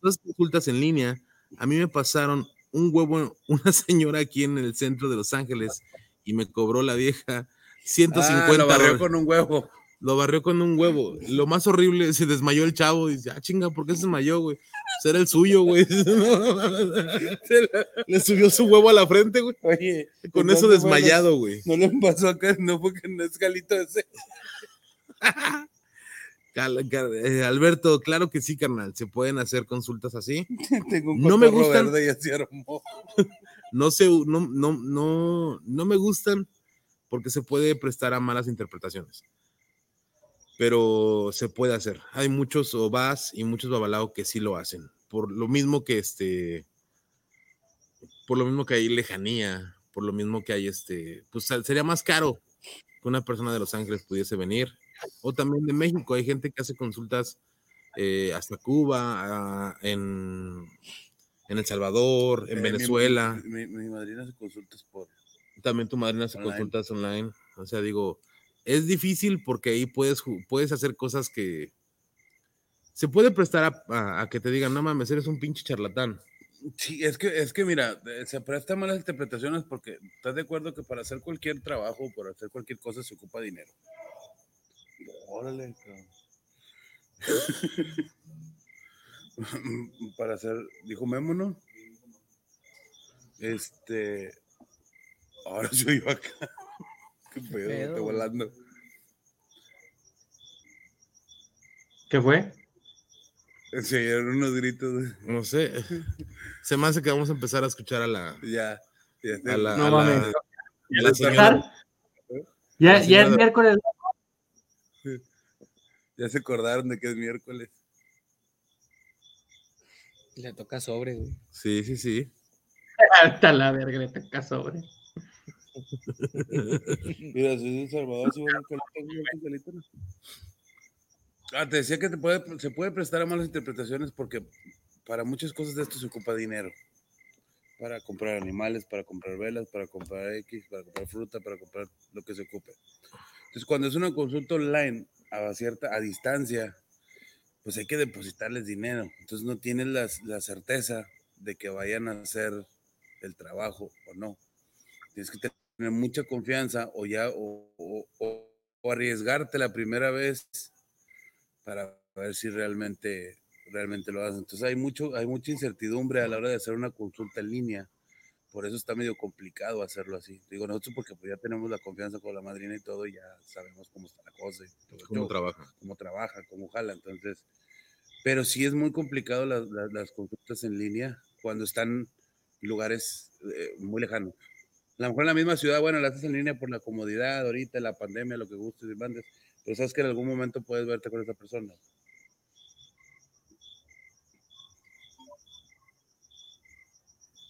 dos consultas en línea, a mí me pasaron un huevo, una señora aquí en el centro de Los Ángeles y me cobró la vieja 150 Ah, lo barrió con un huevo. Lo barrió con un huevo. Lo más horrible, se desmayó el chavo. Y dice, ah, chinga, ¿por qué se desmayó, güey? Pues era el suyo, güey. Le subió su huevo a la frente, güey. Oye, Con eso desmayado, güey. No le pasó acá, no porque no es galito ese. Eh, Alberto, claro que sí, carnal. Se pueden hacer consultas así. Tengo un No me gustan. verde y así. No se, no, no, no, no me gustan porque se puede prestar a malas interpretaciones. Pero se puede hacer. Hay muchos obas y muchos babalao que sí lo hacen. Por lo mismo que este, por lo mismo que hay lejanía, por lo mismo que hay este, pues sería más caro que una persona de Los Ángeles pudiese venir. O también de México. Hay gente que hace consultas eh, hasta Cuba, ah, en, en El Salvador, en Eh, mi- Venezuela. Mi, mi, madrina hace consultas por. También tu madrina hace Online. consultas online. O sea, digo, es difícil porque ahí puedes, puedes hacer cosas que se puede prestar a, a- a que te digan, no mames, eres un pinche charlatán. Sí, es que, es que mira, eh, se prestan malas interpretaciones porque estás de acuerdo que para hacer cualquier trabajo, para hacer cualquier cosa, se ocupa dinero. Órale, cabrón. para hacer, dijo Memo, ¿no? Este. Ahora soy yo acá. Qué pedo, pedo, estoy güey? volando. ¿Qué fue? Se oyeron unos gritos. No sé. Se me hace que vamos a empezar a escuchar a la, Ya. ya a la, No a la- mames. a Ya la señora. Ya, es miércoles. Ya se acordaron de que es miércoles. Le toca sobre, güey. Sí, sí, sí. Hasta la verga, le toca sobre. Mira, soy de Salvador, que Calito, ¿no? Ah, te decía que se puede prestar a malas interpretaciones porque para muchas cosas de esto se ocupa dinero. Para comprar animales, para comprar velas, para comprar X, para comprar fruta, para comprar lo que se ocupe. Entonces, cuando es una consulta online a cierta, a distancia, pues hay que depositarles dinero. Entonces no tienes las- la certeza de que vayan a hacer el trabajo o no. Tienes que tener mucha confianza o ya o, o- o- o arriesgarte la primera vez para ver si realmente realmente lo hacen. Entonces hay mucho hay mucha incertidumbre a la hora de hacer una consulta en línea. Por eso está medio complicado hacerlo así. Digo nosotros porque pues ya tenemos la confianza con la madrina y todo, y ya sabemos cómo está la cosa y ¿Cómo trabaja? cómo trabaja, cómo jala. Entonces, pero sí es muy complicado las, las- las consultas en línea cuando están lugares eh, muy lejanos. A lo mejor en la misma ciudad, bueno, la haces en línea por la comodidad, ahorita, la pandemia, lo que gustes y mandes, pero sabes que en algún momento puedes verte con esa persona.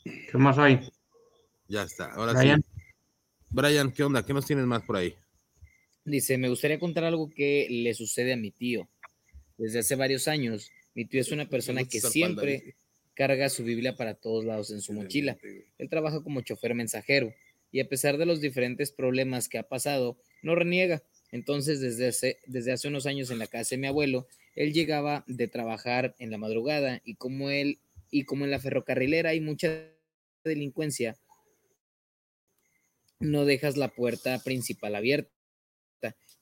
¿Qué más hay? Ya está. Ahora Brian. sí. Brian, ¿qué onda? ¿Qué nos tienes más por ahí? Dice, me gustaría contar algo que le sucede a mi tío. Desde hace varios años, mi tío es una persona que siempre. Carga su Biblia para todos lados en su mochila. Él trabaja como chofer mensajero y a pesar de los diferentes problemas que ha pasado, no reniega. Entonces, desde hace, desde hace unos años en la casa de mi abuelo, él llegaba de trabajar en la madrugada y como él y como en la ferrocarrilera hay mucha delincuencia, no dejas la puerta principal abierta.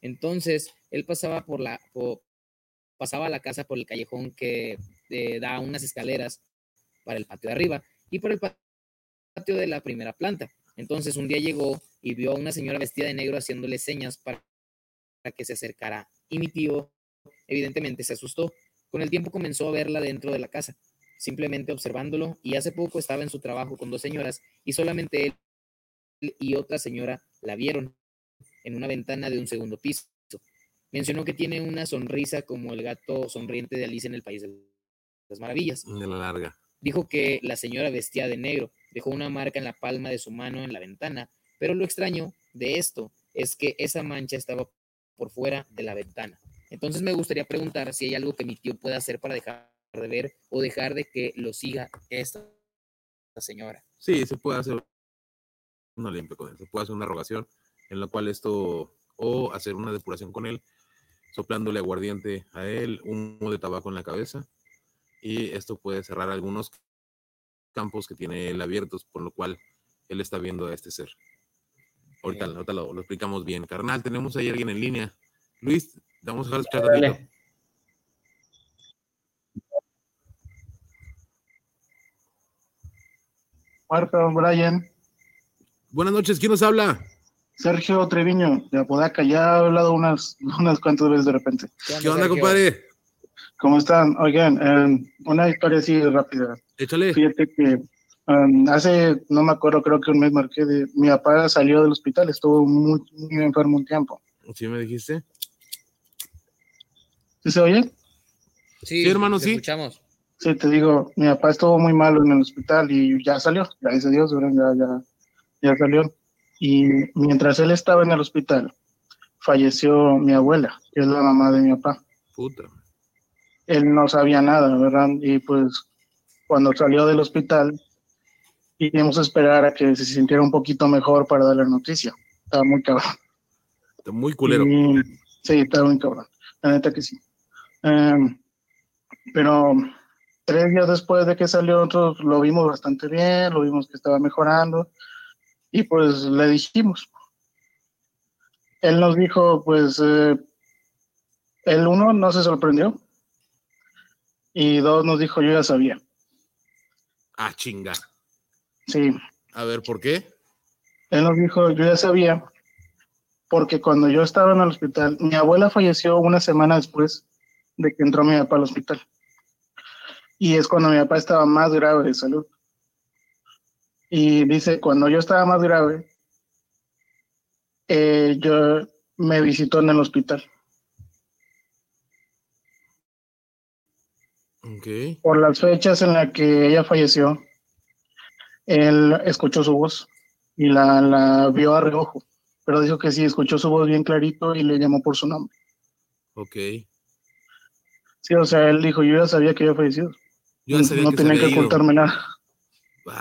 Entonces, él pasaba por la pasaba a la casa por el callejón que eh, da unas escaleras para el patio de arriba y por el pa- patio de la primera planta. Entonces, un día llegó y vio a una señora vestida de negro haciéndole señas para, para que se acercara. Y mi tío, evidentemente, se asustó. Con el tiempo comenzó a verla dentro de la casa, simplemente observándolo. Y hace poco estaba en su trabajo con dos señoras y solamente él y otra señora la vieron en una ventana de un segundo piso. Mencionó que tiene una sonrisa como el gato sonriente de Alicia en el País de las Maravillas. De la larga. Dijo que la señora vestía de negro, dejó una marca en la palma de su mano en la ventana, pero lo extraño de esto es que esa mancha estaba por fuera de la ventana. Entonces me gustaría preguntar si hay algo que mi tío pueda hacer para dejar de ver o dejar de que lo siga esta señora. Sí, se puede hacer una limpia con él. Se puede hacer una rogación en la cual esto, o hacer una depuración con él, soplándole aguardiente a él, humo de tabaco en la cabeza. Y esto puede cerrar algunos campos que tiene él abiertos, por lo cual él está viendo a este ser. Ahorita, ahorita lo, lo explicamos bien. Carnal, tenemos ahí alguien en línea. Luis, vamos a dejar escuchar Dale. tantito. Marta, Brian, Buenas noches, ¿quién nos habla? Sergio Treviño, de Apodaca, ya he hablado unas, unas cuantas veces de repente. ¿Qué onda, Sergio? compadre? ¿Cómo están? Oigan, eh, una historia así rápida. Échale. Fíjate que um, hace, no me acuerdo, creo que un mes marqué de, mi papá salió del hospital, estuvo muy, muy enfermo un tiempo. ¿Sí me dijiste? ¿Sí se oye? Sí, Sí, hermano, te sí. Escuchamos. Sí, te digo, mi papá estuvo muy malo en el hospital y ya salió, gracias a Dios, ya, ya, ya salió. Y mientras él estaba en el hospital, falleció mi abuela, que es la mamá de mi papá. Puta. Él no sabía nada, ¿verdad? Y pues cuando salió del hospital, íbamos a esperar a que se sintiera un poquito mejor para darle la noticia. Estaba muy cabrón. Está muy culero. Y- sí, estaba muy cabrón. La neta que sí. Em, pero tres días después de que salió, nosotros lo vimos bastante bien, lo vimos que estaba mejorando y pues le dijimos. Él nos dijo, pues, eh, el uno no se sorprendió y dos nos dijo, yo ya sabía. Ah, chinga. Sí, A ver, ¿por qué? Él nos dijo, yo ya sabía, porque cuando yo estaba en el hospital, mi abuela falleció una semana después de que entró mi papá al hospital. Y es cuando mi papá estaba más grave de salud. Y dice, cuando yo estaba más grave, eh, yo me visitó en el hospital. Por las fechas en las que ella falleció, él escuchó su voz y la, la vio a reojo, pero dijo que sí, escuchó su voz bien clarito y le llamó por su nombre. Ok. Sí, o sea, él dijo, yo ya sabía que había fallecido. Yo ya sabía no que tenía que ocultarme nada. Wow.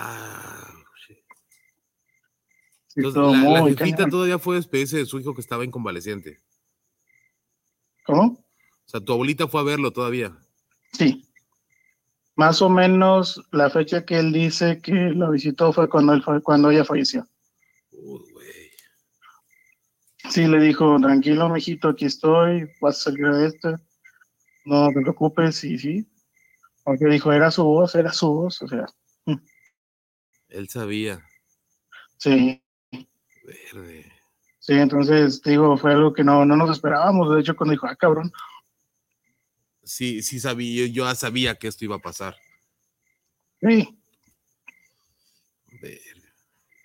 Sí, Entonces, la, jefita todavía fue despedirse de su hijo que estaba inconvaleciente. ¿Cómo? O sea, tu abuelita fue a verlo todavía. Sí. Más o menos la fecha que él dice que lo visitó fue cuando, él, fue- cuando ella falleció. Sí, le dijo, tranquilo, mijito, aquí estoy, vas a salir de esto, no te preocupes, y sí. Porque dijo, era su voz, era su voz, o sea, Él sabía. sí, Verde. sí, entonces, digo, fue algo que no, no nos esperábamos, de hecho, cuando dijo, ah, cabrón, Sí, sí sabía, yo ya sabía que esto iba a pasar. sí,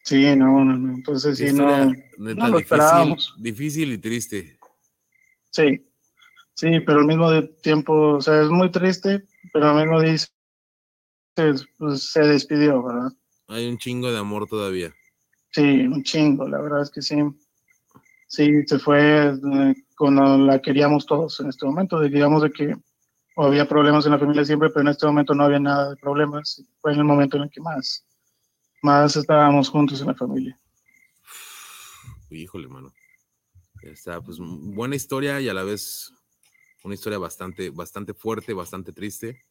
sí, no, no, no, entonces, sí, no, no lo difícil, esperábamos. difícil y triste. sí, sí, pero al mismo tiempo, o sea, es muy triste, pero al mismo dice, pues, se despidió, ¿verdad? Hay un chingo de amor todavía. Sí, un chingo, la verdad es que sí. Sí, se fue eh, cuando la queríamos todos en este momento, digamos de que había problemas en la familia siempre, pero en este momento no había nada de problemas. Fue en el momento en el que más, más estábamos juntos en la familia. Híjole, mano. Está, pues, buena historia y a la vez una historia bastante, bastante fuerte, bastante triste.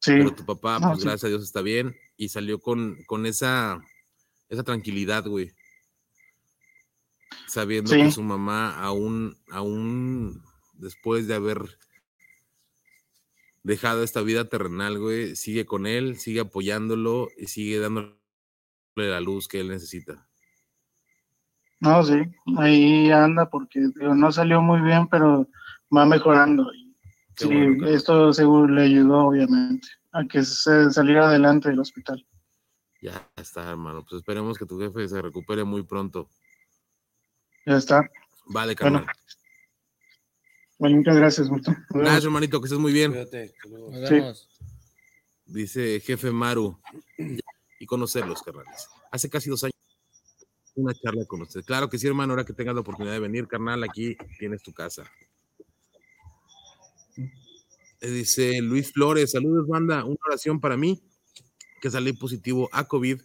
Sí, Pero tu papá, No, pues sí. gracias a Dios está bien y salió con, con esa, esa tranquilidad, güey. Sabiendo que su mamá aún, aún después de haber dejado esta vida terrenal, güey, sigue con él, sigue apoyándolo y sigue dándole la luz que él necesita. no, sí, ahí anda porque digo, no salió muy bien, pero va mejorando. Y, sí, bueno, esto seguro le ayudó, obviamente, a que se saliera adelante del hospital. Ya está, hermano. Pues esperemos que tu jefe se recupere muy pronto. Ya está. Vale, carnal. Bueno, muchas gracias, Gusto. Gracias, hermanito, que estés muy bien. Cuídate. Sí. vemos. Dice jefe Maru. Y conocerlos, carnales. Hace casi dos años una charla con usted. Claro que sí, hermano, ahora que tengas la oportunidad de venir, carnal, aquí tienes tu casa. Eh, Dice Luis Flores, saludos, banda. Una oración para mí, que salí positivo a COVID.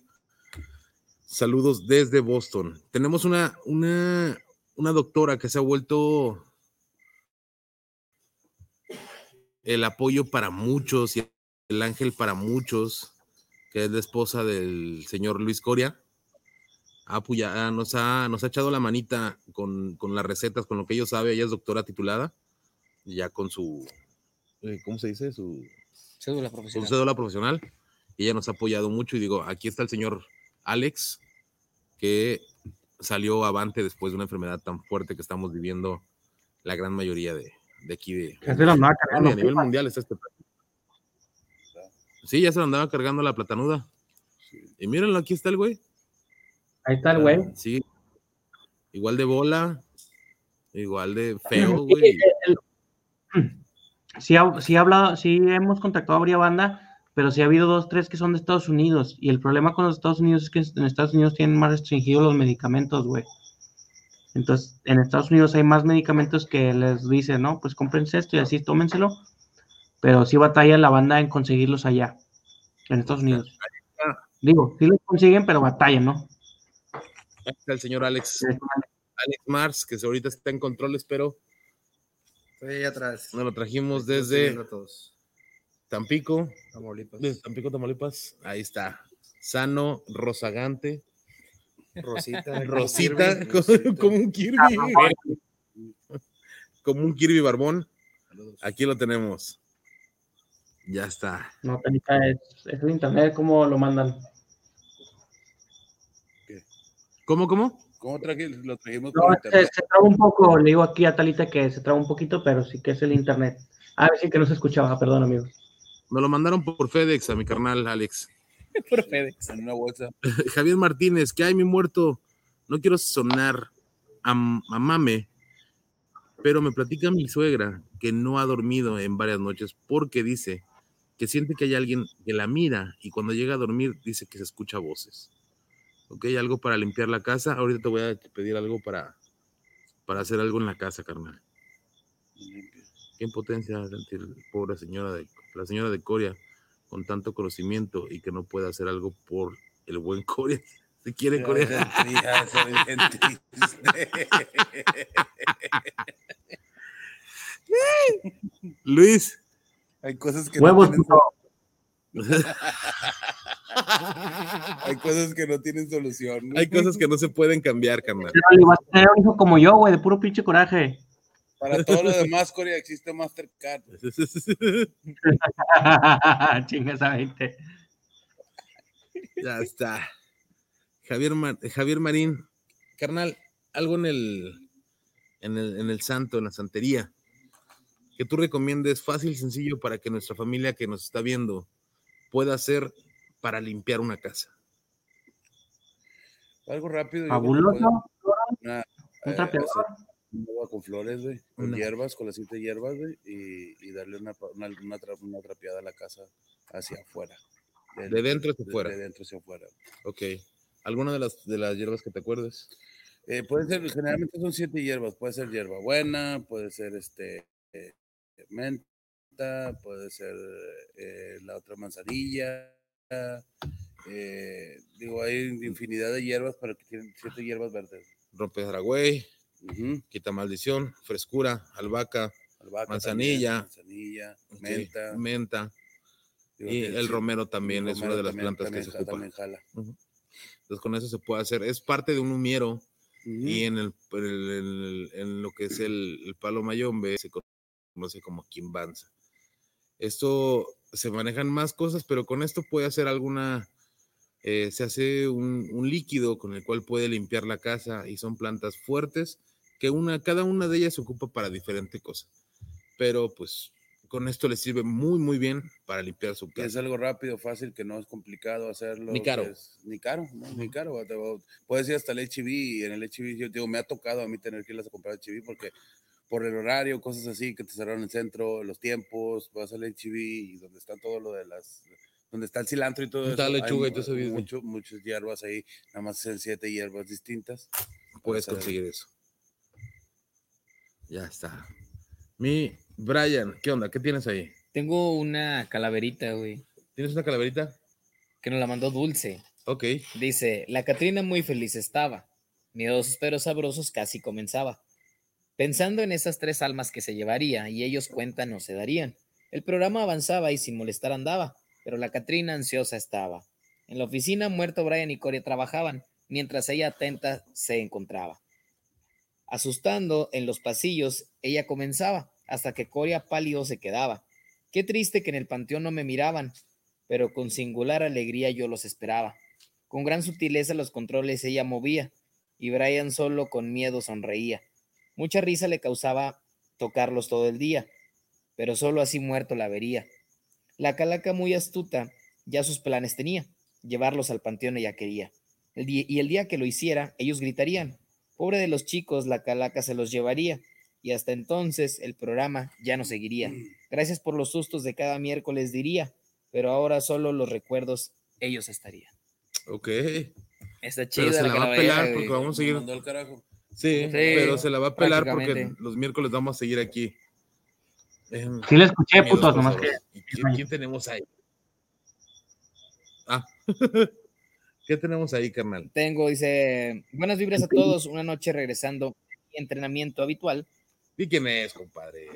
Saludos desde Boston. Tenemos una, una, una doctora que se ha vuelto el apoyo para muchos y el ángel para muchos, que es la esposa del señor Luis Coria. Apoya- ah, nos, ha, nos ha echado la manita con, con las recetas, con lo que ella sabe. Ella es doctora titulada, ya con su, eh, ¿cómo se dice? Su, Cédula su profesional. cédula profesional. Ella nos ha apoyado mucho. Y digo, aquí está el señor Alex, que salió avante después de una enfermedad tan fuerte que estamos viviendo la gran mayoría de, de aquí de, Ya se lo andaba Ah, cargando. a nivel mundial está este. Sí, ya se lo andaba cargando la platanuda. Y mírenlo, aquí está el güey. Ahí está el güey. Sí. Igual de bola, igual de feo, güey. Sí, sí, ha hablado, sí hemos contactado a varias banda, pero sí ha habido dos, tres que son de Estados Unidos. Y el problema con los Estados Unidos es que en Estados Unidos tienen más restringidos los medicamentos, güey. Entonces, en Estados Unidos hay más medicamentos que les dicen, no, pues cómprense esto y así, tómenselo. Pero sí batalla la banda en conseguirlos allá, en Estados Unidos. Digo, sí los consiguen, pero batallan, ¿no? Ahí está el señor Alex, Alex Mars, que ahorita está en controles, pero Estoy ahí atrás. nos lo trajimos desde. Tampico, Tamaulipas. desde Tampico, Tamaulipas. Ahí está. Sano, rozagante, Rosita. Rosita, Kirby, como, Rosita. como un Kirby. Como un Kirby barbón. Aquí lo tenemos. Ya está. No, es, es el internet, ¿cómo lo mandan? ¿Cómo, cómo? ¿Cómo traje- lo trajimos No, por se, se traba un poco, le digo aquí a Talita que se traba un poquito, pero sí que es el internet. A ver, sí que no se escuchaba, perdón, amigos. Me lo mandaron por FedEx a mi carnal Alex. Por FedEx. En una bolsa. Javier Martínez, que hay mi muerto. No quiero sonar a, a mame, pero me platica mi suegra que no ha dormido en varias noches porque dice que siente que hay alguien que la mira y cuando llega a dormir dice que se escucha voces. Ok, algo para limpiar la casa. Ahorita te voy a pedir algo para, para hacer algo en la casa, carnal. Qué impotencia sentir pobre señora de la señora de Coria con tanto conocimiento y que no puede hacer algo por el buen quiere. Ya, se bien triste. Luis. Hay cosas que Huevos, no tienen, hay cosas que no tienen solución. ¿no? Hay cosas que no se pueden cambiar, carnal. Pero le vas a tener un hijo como yo, güey, de puro pinche coraje. Para todo lo demás, Corea, existe Mastercard. Chingas a 20. ya está. Javier, Mar- Javier Marín, carnal, algo en el, en el en el santo, en la santería, que tú recomiendes fácil, sencillo para que nuestra familia que nos está viendo pueda hacer para limpiar una casa. Algo rápido. Fabuloso. una, Un eh, trapeador. Agua con flores, güey, con hierbas, con las siete hierbas, güey, y, y darle una, una, una, tra- una trapeada a la casa hacia afuera. De dentro hacia de- afuera. De dentro hacia afuera. Ok. ¿Alguna de las, de las hierbas que te acuerdes? Eh, puede ser, generalmente son siete hierbas, puede ser hierba buena, puede ser este eh, menta, puede ser eh, la otra manzanilla, eh, digo, hay infinidad de hierbas, pero que tienen siete hierbas verdes. Rompe Quita maldición, frescura, albahaca, Albahaca Manzanilla. también, manzanilla, menta. Y el romero también el es una de las también- plantas que se ocupa. jala. Entonces con eso se puede hacer. Es parte de un humiero y en, el, en, el- lo que es el, el palo mayombe se conoce como quimbanza. Esto se manejan más cosas, pero con esto puede hacer alguna, eh, se hace un, un líquido con el cual puede limpiar la casa y son plantas fuertes que una, cada una de ellas se ocupa para diferente cosa. Pero pues con esto le sirve muy, muy bien para limpiar su Que es casa. algo rápido, fácil, que no es complicado hacerlo. Ni caro. que es- ni caro, ¿no? Ni caro. Puedes ir hasta el HB y en el HB, yo digo, me ha tocado a mí tener que irlas a comprar HB porque por el horario, cosas así, que te cerraron el centro, los tiempos, vas al HB y donde está todo lo de las, donde está el cilantro y todo Está eso. lechuga hay y todo eso, mucho, muchas hierbas ahí, nada más en siete hierbas distintas. Puedes conseguir eso. Ya está. Mi Brian, ¿qué onda? ¿Qué tienes ahí? Tengo una calaverita, güey, ¿Tienes una calaverita? que nos la mandó Dulce. Ok. Dice, la Catrina muy feliz estaba. Miedosos pero sabrosos casi comenzaba. Pensando en esas tres almas que se llevaría y ellos cuenta no se darían. El programa avanzaba y sin molestar andaba, pero la Catrina ansiosa estaba. En la oficina muerto Brian y Coria trabajaban, mientras ella atenta se encontraba. Asustando en los pasillos, ella comenzaba, hasta que Coria pálido se quedaba. Qué triste que en el panteón no me miraban, pero con singular alegría yo los esperaba. Con gran sutileza los controles ella movía, y Brian solo con miedo sonreía. Mucha risa le causaba tocarlos todo el día, pero solo así muerto la vería. La calaca muy astuta ya sus planes tenía, llevarlos al panteón ella quería. Y el día que lo hiciera, ellos gritarían, pobre de los chicos, la calaca se los llevaría, y hasta entonces el programa ya no seguiría. Gracias por los sustos de cada miércoles diría, pero ahora solo los recuerdos ellos estarían. Ok. Está Pero chida se la va a pelar güey. porque vamos a seguir. mandó al carajo. Sí, pero se la va a pelar porque los miércoles vamos a seguir aquí. En Sí le escuché, putos, nomás que... Sabrosos. ¿Y ¿Quién, quién tenemos ahí? Ah. ¿Qué tenemos ahí, carnal? Tengo, dice, buenas vibras a todos, una noche regresando a mi entrenamiento habitual. ¿Y quién es, compadre?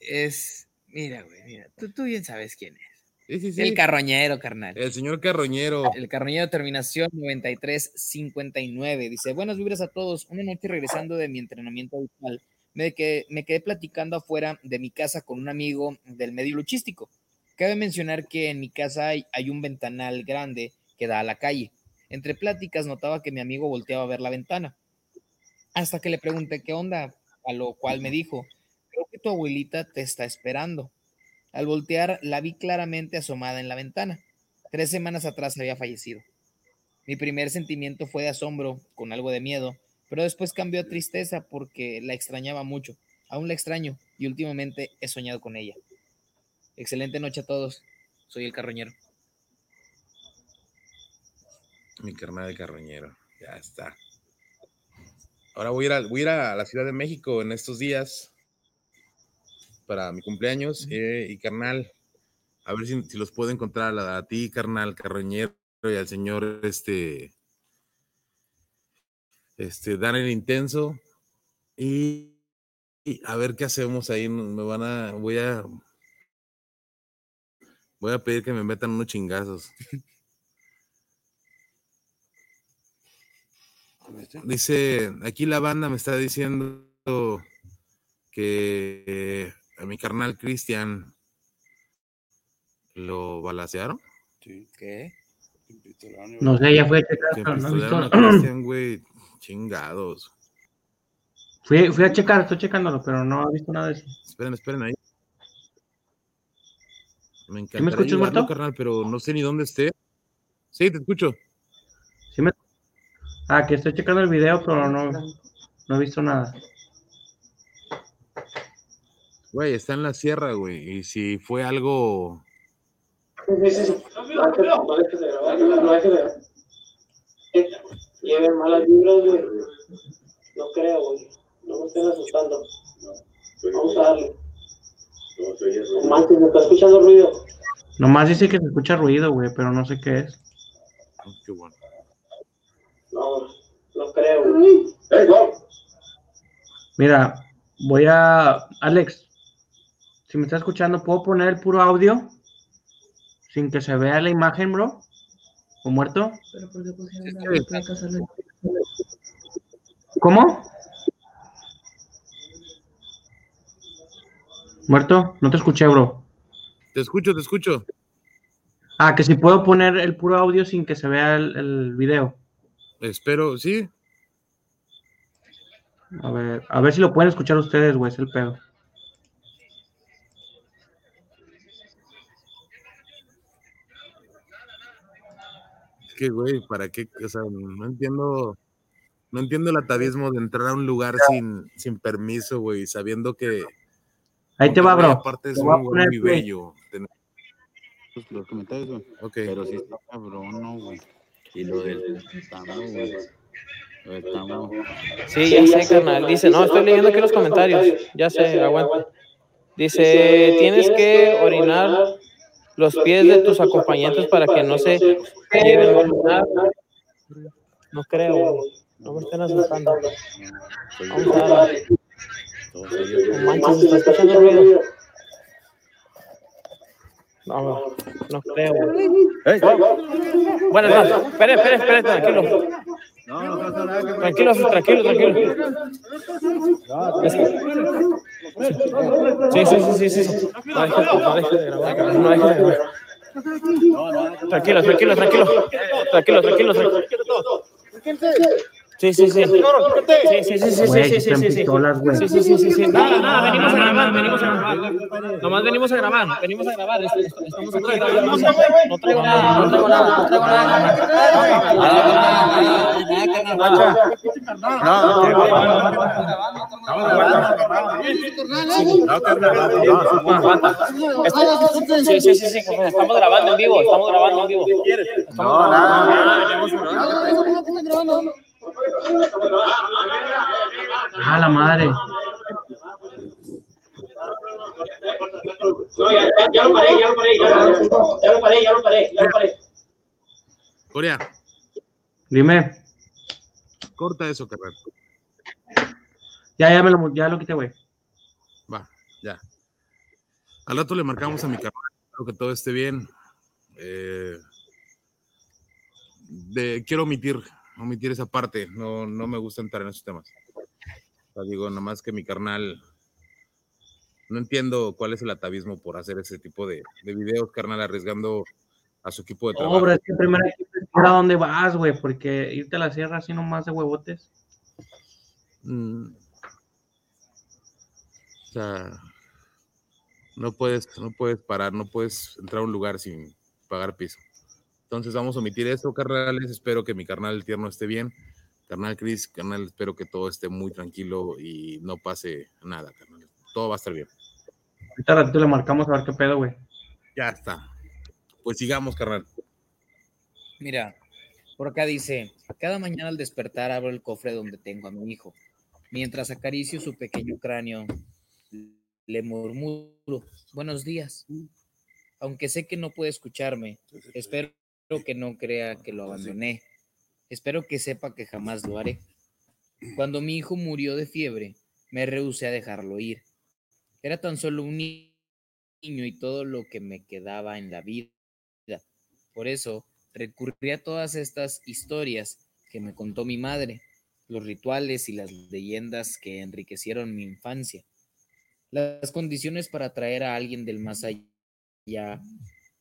Es, mira, güey, mira, tú, tú bien sabes quién es. Sí, sí, sí. El carroñero, carnal. El señor Carroñero. El carroñero terminación 9359. Dice, buenas vibras a todos. Una noche regresando de mi entrenamiento habitual, me, que, me quedé platicando afuera de mi casa con un amigo del medio luchístico. Cabe mencionar que en mi casa hay, un ventanal grande que da a la calle. Entre pláticas notaba que mi amigo volteaba a ver la ventana. Hasta que le pregunté qué onda, a lo cual me dijo, creo que tu abuelita te está esperando. Al voltear la vi claramente asomada en la ventana. Tres semanas atrás había fallecido. Mi primer sentimiento fue de asombro, con algo de miedo, pero después cambió a tristeza porque la extrañaba mucho. Aún la extraño y últimamente he soñado con ella. Excelente noche a todos. Soy el carroñero. Mi carnal de Carroñero. Ya está. Ahora voy a, ir a, voy a ir a la Ciudad de México en estos días para mi cumpleaños. eh, y carnal, a ver si, si los puedo encontrar a, ti, carnal, Carroñero, y al señor este, este, Daniel Intenso. Y, y a ver qué hacemos ahí. Me van a, voy a, voy a pedir que me metan unos chingazos. Dice, aquí la banda me está diciendo que eh, a mi carnal Cristian lo balacearon. Sí, ¿Qué? No sé, ya fue a checar, pero no Cristian, güey. Chingados. Fui, fui a checar, estoy checándolo, pero no he visto nada de eso. Esperen, esperen ahí. Me me encantaría escuchas, ayudarlo, Marto? carnal, pero no sé ni dónde esté. Sí, te escucho. ¿Sí me- Ah, que estoy checando el video, pero no, no he visto nada. Güey, está en la sierra, güey. Y si fue algo... Lleven malas vibras, güey. No creo, güey. No me estén asustando. Vamos a darle. No manches, me está escuchando ruido. Nomás dice que se escucha ruido, güey, pero no sé qué es. Qué bueno. No, no creo. Mira, voy a. Alex, si me estás escuchando, ¿puedo poner el puro audio? Sin que se vea la imagen, bro. ¿O muerto? ¿Cómo? ¿Muerto? No te escuché, bro. Te escucho, te escucho. Ah, que si puedo poner el puro audio sin que se vea el, el video. Espero, sí. A ver, a ver si lo pueden escuchar ustedes, güey, es el pedo. Es que, güey, ¿para qué? O sea, no entiendo. No entiendo el atavismo de entrar a un lugar sin, sin permiso, güey, sabiendo que. Ahí te va, bro. Aparte es un poner muy bello. Pues, los comentarios, güey. Ok. Pero sí está cabrón, ¿no, güey? Y lo del tamo, güey. Lo del tamo. Sí, ya sé, carnal. Dice, no, estoy leyendo aquí los comentarios. Ya sé, aguanta. Dice, tienes que orinar los pies de tus acompañantes para que no se lleven a orinar. No creo, güey. No me estén asustando. Vamos a darle. No manches, ¿está escuchando el ruido? No, no, no creo. Bueno, no, espere, espere, espere, tranquilo. Tranquilo, tranquilo, tranquilo. Sí, sí, sí, sí, sí. No deje, no deje de grabar. No deje de grabar. Tranquilo, tranquilo, tranquilo. Tranquilo, tranquilo, tranquilo. Sí, sí, sí. Sí, sí, sí, sí, sí, sí, sí, sí, sí. pistolas, güey. Sí, sí, sí, sí, sí. Nada, nada, venimos a grabar, venimos a grabar. Nomás venimos a grabar, venimos a grabar. est- est- Estamos. No traigo nada, no traigo nada, no traigo nada. Sí, sí, sí, sí, estamos grabando en vivo, estamos grabando en vivo. No, nada. Ah, la madre. No, ya, ya, ya lo paré, ya lo paré, ya, ya lo paré, ya lo paré, ya lo paré. Corea, Dime. corta eso, carnal. Ya, ya me lo, ya lo quité, güey. Va, ya. Al rato le marcamos a mi carnal, espero que todo esté bien. Eh, de, quiero omitir, omitir esa parte, no, no me gusta entrar en esos temas. O sea, digo, nada más que mi carnal, no entiendo cuál es el atavismo por hacer ese tipo de, de videos, carnal, arriesgando a su equipo de trabajo. No, bro, es que primero hay a dónde vas, güey, porque irte a la sierra así nomás de huevotes. Mm. O sea, no puedes, no puedes parar, no puedes entrar a un lugar sin pagar piso. Entonces vamos a omitir esto, carnales. Espero que mi carnal tierno esté bien. Carnal Chris, carnal, espero que todo esté muy tranquilo y no pase nada, carnal. Todo va a estar bien. Ahorita ratito le marcamos a ver qué pedo, güey. Ya está. Pues sigamos, carnal. Mira, por acá dice, cada mañana al despertar abro el cofre donde tengo a mi hijo. Mientras acaricio su pequeño cráneo, le murmuro, buenos días. Aunque sé que no puede escucharme, espero que no crea que lo abandoné. Espero que sepa que jamás lo haré. Cuando mi hijo murió de fiebre, me rehusé a dejarlo ir. Era tan solo un ni- niño y todo lo que me quedaba en la vida. Por eso recurrí a todas estas historias que me contó mi madre, los rituales y las leyendas que enriquecieron mi infancia. Las condiciones para atraer a alguien del más allá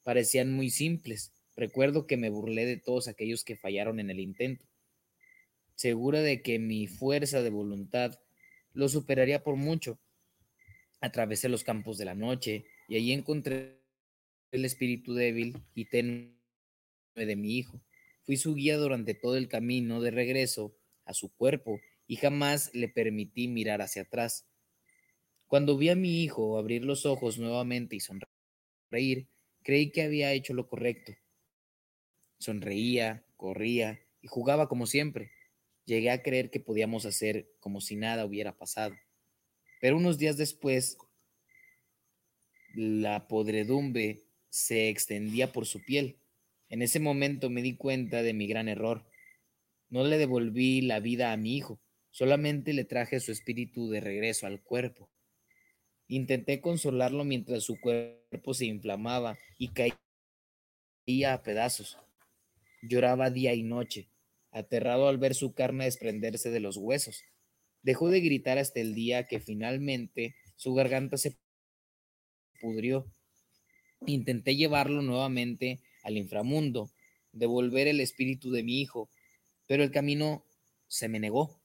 parecían muy simples. Recuerdo que me burlé de todos aquellos que fallaron en el intento, segura de que mi fuerza de voluntad lo superaría por mucho. Atravesé los campos de la noche y allí encontré el espíritu débil y tenue de mi hijo. Fui su guía durante todo el camino de regreso a su cuerpo y jamás le permití mirar hacia atrás. Cuando vi a mi hijo abrir los ojos nuevamente y sonreír, creí que había hecho lo correcto. Sonreía, corría y jugaba como siempre. Llegué a creer que podíamos hacer como si nada hubiera pasado. Pero unos días después, la podredumbre se extendía por su piel. En ese momento me di cuenta de mi gran error. No le devolví la vida a mi hijo, solamente le traje su espíritu de regreso al cuerpo. Intenté consolarlo mientras su cuerpo se inflamaba y caía a pedazos. Lloraba día y noche, aterrado al ver su carne desprenderse de los huesos. Dejó de gritar hasta el día que finalmente su garganta se pudrió. Intenté llevarlo nuevamente al inframundo, devolver el espíritu de mi hijo, pero el camino se me negó.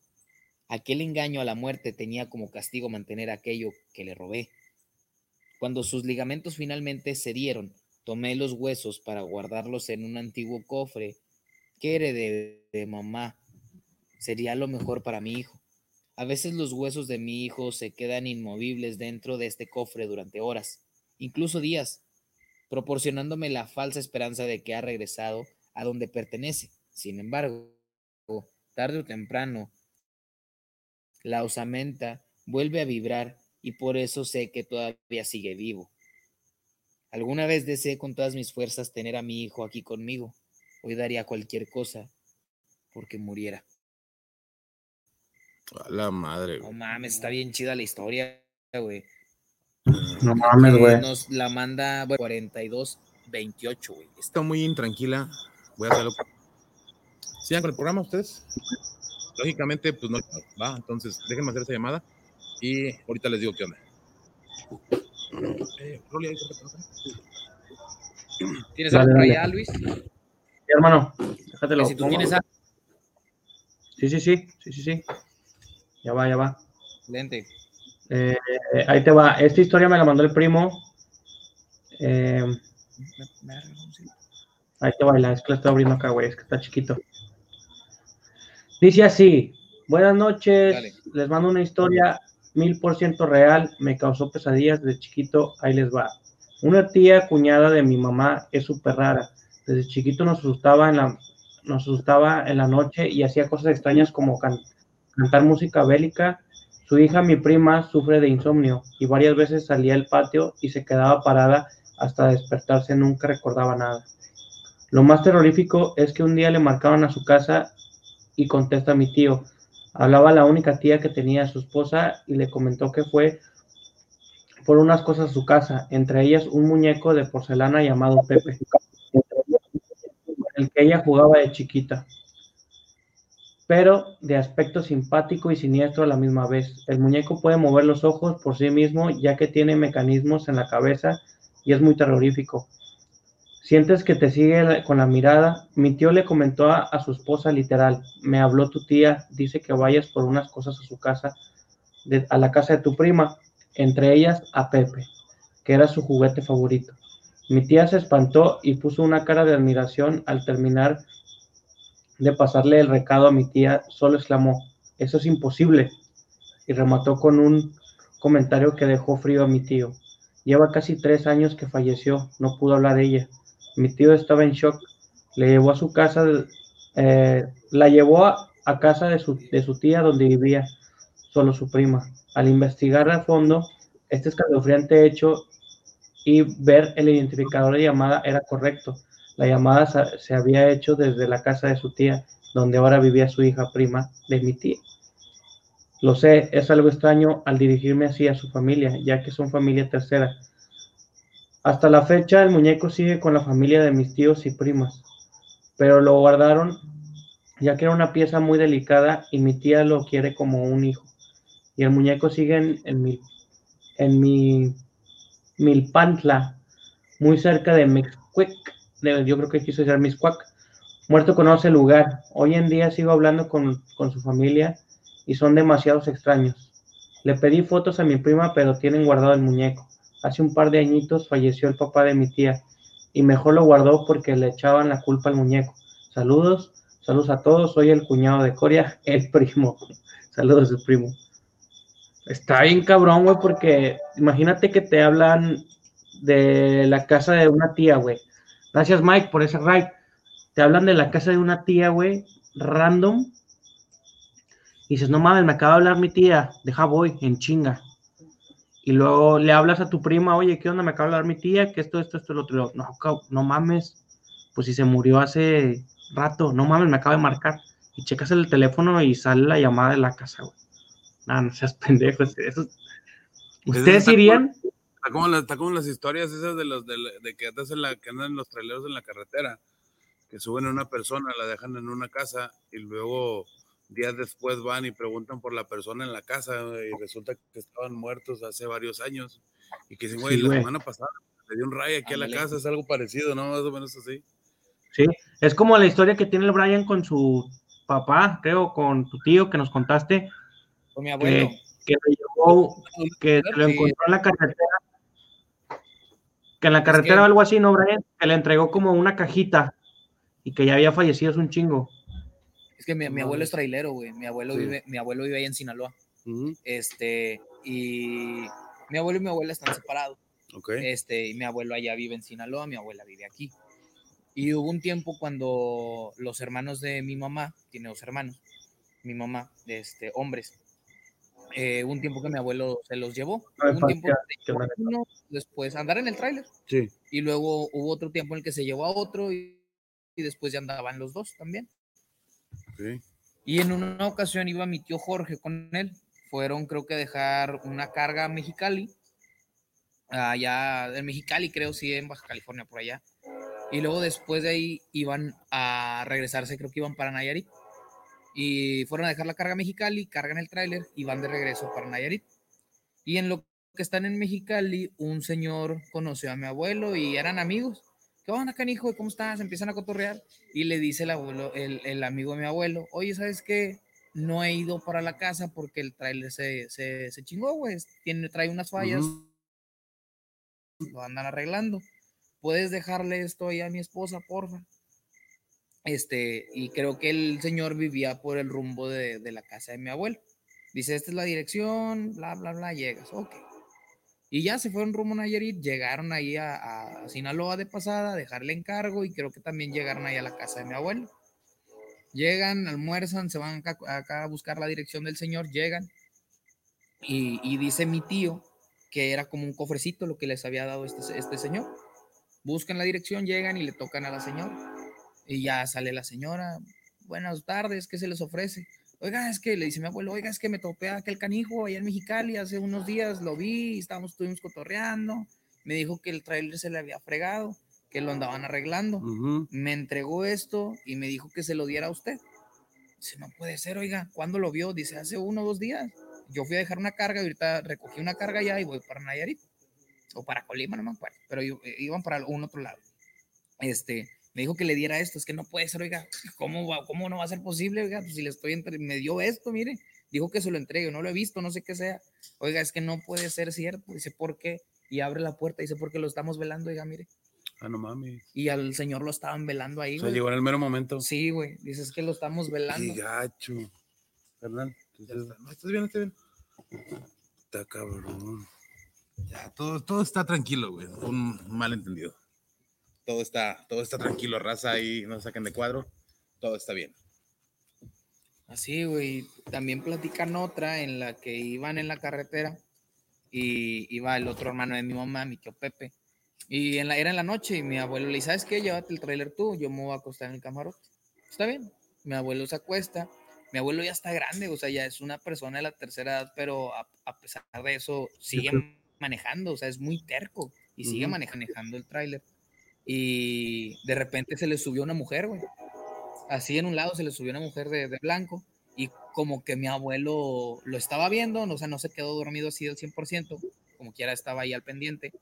Aquel engaño a la muerte tenía como castigo mantener aquello que le robé. Cuando sus ligamentos finalmente cedieron, tomé los huesos para guardarlos en un antiguo cofre que heredé de mamá. sería lo mejor para mi hijo. A veces los huesos de mi hijo se quedan inmovibles dentro de este cofre durante horas, incluso días, proporcionándome la falsa esperanza de que ha regresado a donde pertenece. Sin embargo, tarde o temprano, la osamenta vuelve a vibrar y por eso sé que todavía sigue vivo. Alguna vez deseé con todas mis fuerzas tener a mi hijo aquí conmigo. Hoy daría cualquier cosa porque muriera. A la madre. No mames, está bien chida la historia, güey. No mames, Eh, güey. Nos la manda bueno, 42 28, güey. Está muy intranquila. Voy a hacerlo. ¿Sigan con el programa ustedes? Lógicamente, pues no va. Entonces, déjenme hacer esa llamada y ahorita les digo qué onda. Eh. ¿Tienes algo por allá, Luis? Sí, hermano, déjatelo. Si tú pongo. tienes algo, Sí, sí, sí, sí, sí, sí. Ya va, ya va. excelente. Eh, ahí te va. Esta historia me la mandó el primo. Eh, ahí te baila, es que la estoy abriendo acá, güey, es que está chiquito. Dice así: Buenas noches, Dale. les mando una historia mil por ciento real, me causó pesadillas de chiquito, ahí les va. Una tía cuñada de mi mamá es súper rara. Desde chiquito nos asustaba en la, nos asustaba en la noche y hacía cosas extrañas como can- cantar música bélica. Su hija, mi prima, sufre de insomnio y varias veces salía al patio y se quedaba parada hasta despertarse, nunca recordaba nada. Lo más terrorífico es que un día le marcaban a su casa y contesta mi tío. Hablaba la única tía que tenía su esposa y le comentó que fue por unas cosas a su casa, entre ellas un muñeco de porcelana llamado Pepe, el que ella jugaba de chiquita, pero de aspecto simpático y siniestro a la misma vez. El muñeco puede mover los ojos por sí mismo ya que tiene mecanismos en la cabeza y es muy terrorífico. Sientes que te sigue con la mirada. Mi tío le comentó a, su esposa literal, me habló tu tía, dice que vayas por unas cosas a su casa, de- a la casa de tu prima, entre ellas a Pepe, que era su juguete favorito. Mi tía se espantó y puso una cara de admiración al terminar de pasarle el recado a mi tía, solo exclamó, eso es imposible, y remató con un comentario que dejó frío a mi tío. Lleva casi tres años que falleció, no pudo hablar ella. Mi tío estaba en shock, le llevó a su casa, eh, la llevó a, casa de su, de su tía donde vivía solo su prima. Al investigar a fondo este escalofriante hecho y ver el identificador de llamada era correcto. La llamada se, se había hecho desde la casa de su tía, donde ahora vivía su hija prima de mi tía. Lo sé, es algo extraño al dirigirme así a su familia, ya que son familia tercera. Hasta la fecha el muñeco sigue con la familia de mis tíos y primas, pero lo guardaron ya que era una pieza muy delicada y mi tía lo quiere como un hijo. Y el muñeco sigue en, mi, en mi Milpantla, muy cerca de Mixquic, yo creo que quiso decir Mixcuac. Muerto conoce el lugar. Hoy en día sigo hablando con, con su familia y son demasiados extraños. Le pedí fotos a mi prima, pero tienen guardado el muñeco. Hace un par de añitos falleció el papá de mi tía y mejor lo guardó porque le echaban la culpa al muñeco. Saludos, saludos a todos. Soy el cuñado de Coria, el primo. Saludos, el primo. Está bien cabrón, güey, porque imagínate que te hablan de la casa de una tía, güey. Gracias, Mike, por ese ride. Te hablan de la casa de una tía, güey, random. Y dices, no mames, me acaba de hablar mi tía, deja voy, en chinga. Y luego le hablas a tu prima, oye, ¿qué onda? Me acaba de hablar mi tía, que esto, esto, esto, lo otro. No, no mames, pues si se murió hace rato, no mames, me acaba de marcar. Y checas el teléfono y sale la llamada de la casa, güey. No, no seas pendejo. Eso, ¿Ustedes está irían? Está como, la- está como las historias esas de los de, de que, andas en la, que andan los traileros en la carretera, que suben a una persona, la dejan en una casa y luego días después van y preguntan por la persona en la casa y resulta que estaban muertos hace varios años y que dicen, güey, Sí, la güey. semana pasada le dio un rayo aquí a la Ándale. casa, es algo parecido, ¿no? Más o menos así. Sí, es como la historia que tiene el Brian con su papá, creo, con tu tío que nos contaste, Con mi abuelo. que, que lo llevó, que se lo encontró en la carretera, que en la Es carretera que- o algo así, ¿no, Brian? Que le entregó como una cajita y que ya había fallecido hace un chingo. Es que mi, abuelo es trailero, güey. Mi abuelo Sí. vive, mi abuelo vive ahí en Sinaloa. Este, y mi abuelo y mi abuela están separados. Ok. Este, y mi abuelo allá vive en Sinaloa, mi abuela vive aquí. Y hubo un tiempo cuando los hermanos de mi mamá, tiene dos hermanos, mi mamá, este, hombres, eh, hubo un tiempo que mi abuelo se los llevó. No, un tiempo infancia, que se que llevó me- a uno, después andar en el tráiler. Sí. Y luego hubo otro tiempo en el que se llevó a otro y, y después ya andaban los dos también. Y en una ocasión iba mi tío Jorge con él. Fueron, creo que, dejar una carga a Mexicali. Allá en Mexicali, creo, sí, en Baja California, por allá. Y luego después de ahí iban a regresarse, creo que iban para Nayarit. Y fueron a dejar la carga a Mexicali, cargan el tráiler y van de regreso para Nayarit. Y en lo que están en Mexicali, un señor conoció a mi abuelo y eran amigos. ¿Qué onda, canijo? ¿Cómo estás? Empiezan a cotorrear. Y le dice el, abuelo, el, el amigo de mi abuelo, oye, ¿sabes qué? No he ido para la casa porque el tráiler se, se, se chingó, güey. Tiene, trae unas fallas. Lo andan arreglando. ¿Puedes dejarle esto ahí a mi esposa, porfa? Este, y creo que el señor vivía por el rumbo de, de la casa de mi abuelo. Dice, esta es la dirección, bla, bla, bla, llegas, ok. Y ya se fueron rumbo a Nayarit, llegaron ahí a, a Sinaloa de pasada, dejarle encargo y creo que también llegaron ahí a la casa de mi abuelo. Llegan, almuerzan, se van acá, acá a buscar la dirección del señor, llegan y, y dice mi tío que era como un cofrecito lo que les había dado este, este señor. Buscan la dirección, llegan y le tocan a la señora. Y ya sale la señora, buenas tardes, ¿qué se les ofrece? Oiga, es que le dice mi abuelo, oiga, es que me topé a aquel canijo allá en Mexicali hace unos días, lo vi, estábamos, estuvimos cotorreando, me dijo que el trailer se le había fregado, que lo andaban arreglando, me entregó esto y me dijo que se lo diera a usted. Dice, no puede ser, oiga, ¿cuándo lo vio? Dice, hace uno o dos días. Yo fui a dejar una carga, y ahorita recogí una carga ya y voy para Nayarit, o para Colima, no me acuerdo, pero yo- eh, iban para un otro lado. Este, me dijo que le diera esto, es que no puede ser, oiga, ¿cómo, va, cómo no va a ser posible, oiga? Pues si le estoy, entre- me dio esto, mire, dijo que se lo entregue, no lo he visto, no sé qué sea. Oiga, es que no puede ser cierto, dice, ¿por qué? Y abre la puerta, dice, porque lo estamos velando, oiga, mire. Ah, no mames. Y al señor lo estaban velando ahí, O sea, llegó en el mero momento. Sí, güey, dice, es que lo estamos velando. Qué gacho. No, estás bien, estás bien. Está cabrón. Ya, todo, todo está tranquilo, güey. Un malentendido. Todo está, todo está tranquilo, raza ahí, no saquen de cuadro. Todo está bien. Así, güey. También platican otra en la que iban en la carretera y iba el otro hermano de mi mamá, mi tío Pepe. Y en la, era en la noche y mi abuelo le dice, ¿sabes qué? Llévate el trailer tú, yo me voy a acostar en el camarote. Está bien. Mi abuelo se acuesta. Mi abuelo ya está grande, o sea, ya es una persona de la tercera edad, pero a, a pesar de eso sigue manejando, o sea, es muy terco y sigue manejando el tráiler. Y de repente se le subió una mujer, güey. Así en un lado se le subió una mujer de, de blanco y como que mi abuelo lo estaba viendo, no, o sea, no se quedó dormido así del 100%, como quiera estaba ahí al pendiente.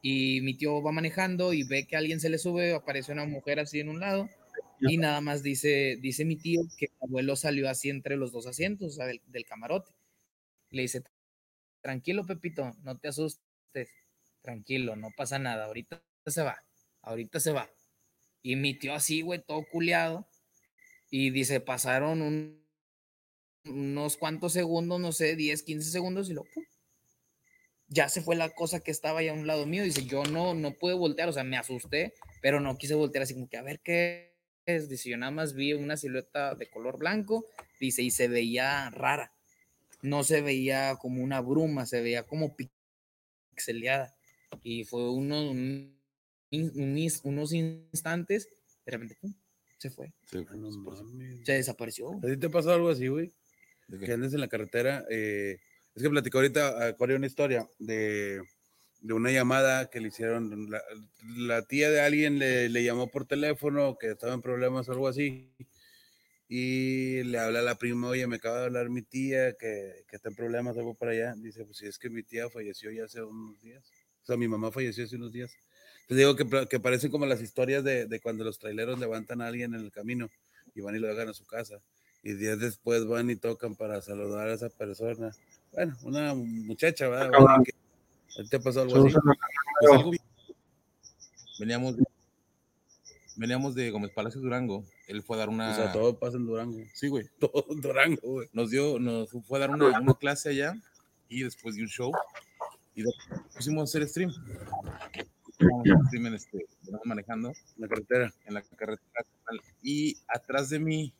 Y mi tío va manejando y ve que alguien se le sube, aparece una mujer así en un lado y nada más dice, dice mi tío que mi abuelo salió así entre los dos asientos, o sea, del, del camarote. Le dice, tranquilo Pepito, no te asustes, tranquilo, no pasa nada, ahorita se va, ahorita se va. Y mi tío así, güey, todo culeado. Y dice, pasaron un- unos cuantos segundos, no sé, 10, 15 segundos y lo ya se fue la cosa que estaba ahí a un lado mío. Dice, yo no, no pude voltear, o sea, me asusté, pero no quise voltear así como que a ver qué es. Dice, yo nada más vi una silueta de color blanco, dice, y se veía rara. No se veía como una bruma, se veía como pixeleada. Y fue uno, un- un- unos instantes, de repente, pum, se fue. Sí, no mames. Se desapareció. ¿A ti te pasó algo así, güey? Que andes en la carretera. eh, es que platicó ahorita a Corea una historia de, de una llamada que le hicieron. La, la tía de alguien le, le llamó por teléfono que estaba en problemas o algo así. Y le habla a la prima, oye, me acaba de hablar mi tía que, que está en problemas, algo para allá. Dice, pues si es que mi tía falleció ya hace unos días. O sea, mi mamá falleció hace unos días. Te digo que, que parecen como las historias de, de cuando los traileros levantan a alguien en el camino y van y lo dejan a su casa. Y días después van y tocan para saludar a esa persona. Bueno, una muchacha, ¿verdad? ¿Te pasó algo así? Pues algo- Veníamos veníamos de Gómez Palacio Durango. Él fue a dar una. O sea, todo pasa en Durango. Sí, güey. Todo en Durango, güey. Nos dio, nos fue a dar una, una clase allá y después de un show y de- pusimos a hacer stream. En en este, manejando La carretera. en la carretera y atrás de mí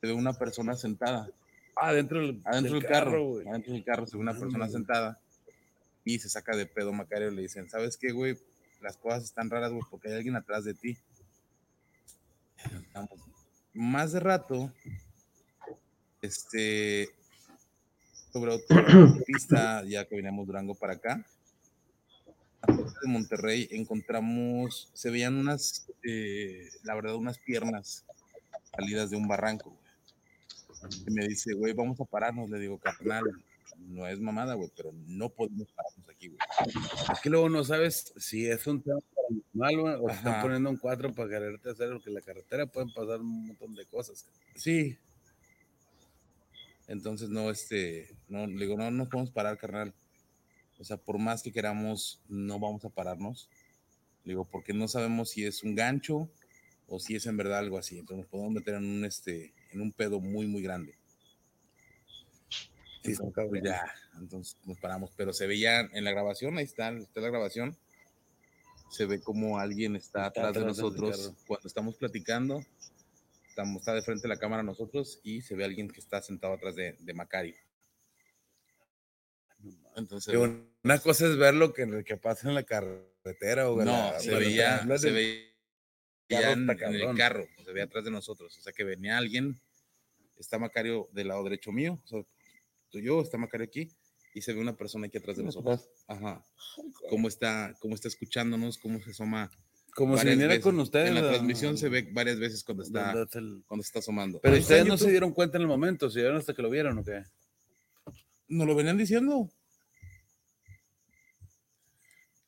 se ve una persona sentada Ah, dentro del, adentro del, carro, güey. adentro del carro se ve una persona güey. sentada y se saca de pedo Macario le dicen sabes qué güey las cosas están raras güey porque hay alguien atrás de ti Estamos- más de rato este sobre otra pista ya que veníamos Durango para acá de Monterrey encontramos se veían unas eh, la verdad unas piernas salidas de un barranco güey. Y me dice, güey, vamos a pararnos. Le digo, carnal, no es mamada, güey, pero no podemos pararnos aquí, güey. Es que luego no sabes si es un tema paranormal güey, o te están Ajá. poniendo un cuatro para quererte hacer porque en la carretera pueden pasar un montón de cosas. Sí. Entonces, no, este, no, le digo, no nos podemos parar, carnal. O sea, por más que queramos, no vamos a pararnos. Le digo, porque no sabemos si es un gancho o si es en verdad algo así. Entonces nos podemos meter en un, este, en un pedo muy, muy grande. Sí, pues ya, entonces nos paramos. Pero se veía en la grabación, ahí está, está la grabación. Se ve como alguien está, Está atrás de nosotros cuando estamos platicando. Estamos, está de frente a la cámara nosotros y se ve alguien que está sentado atrás de, de Macario. Entonces, una cosa es ver lo que, que pasa en la carretera o no, la- se veía, hablas se veía en, en el carro, se veía atrás de nosotros. O sea que venía alguien, está Macario del lado derecho mío, o sea, tú y yo, está Macario aquí, y se ve una persona aquí atrás de nosotros. Ajá. Cómo está, cómo está escuchándonos, cómo se asoma. Como si viniera veces. con ustedes. En la a- transmisión se ve varias veces cuando está, el- cuando está asomando. Pero ustedes no se dieron cuenta en el momento, se dieron hasta que lo vieron o qué? Nos lo venían diciendo.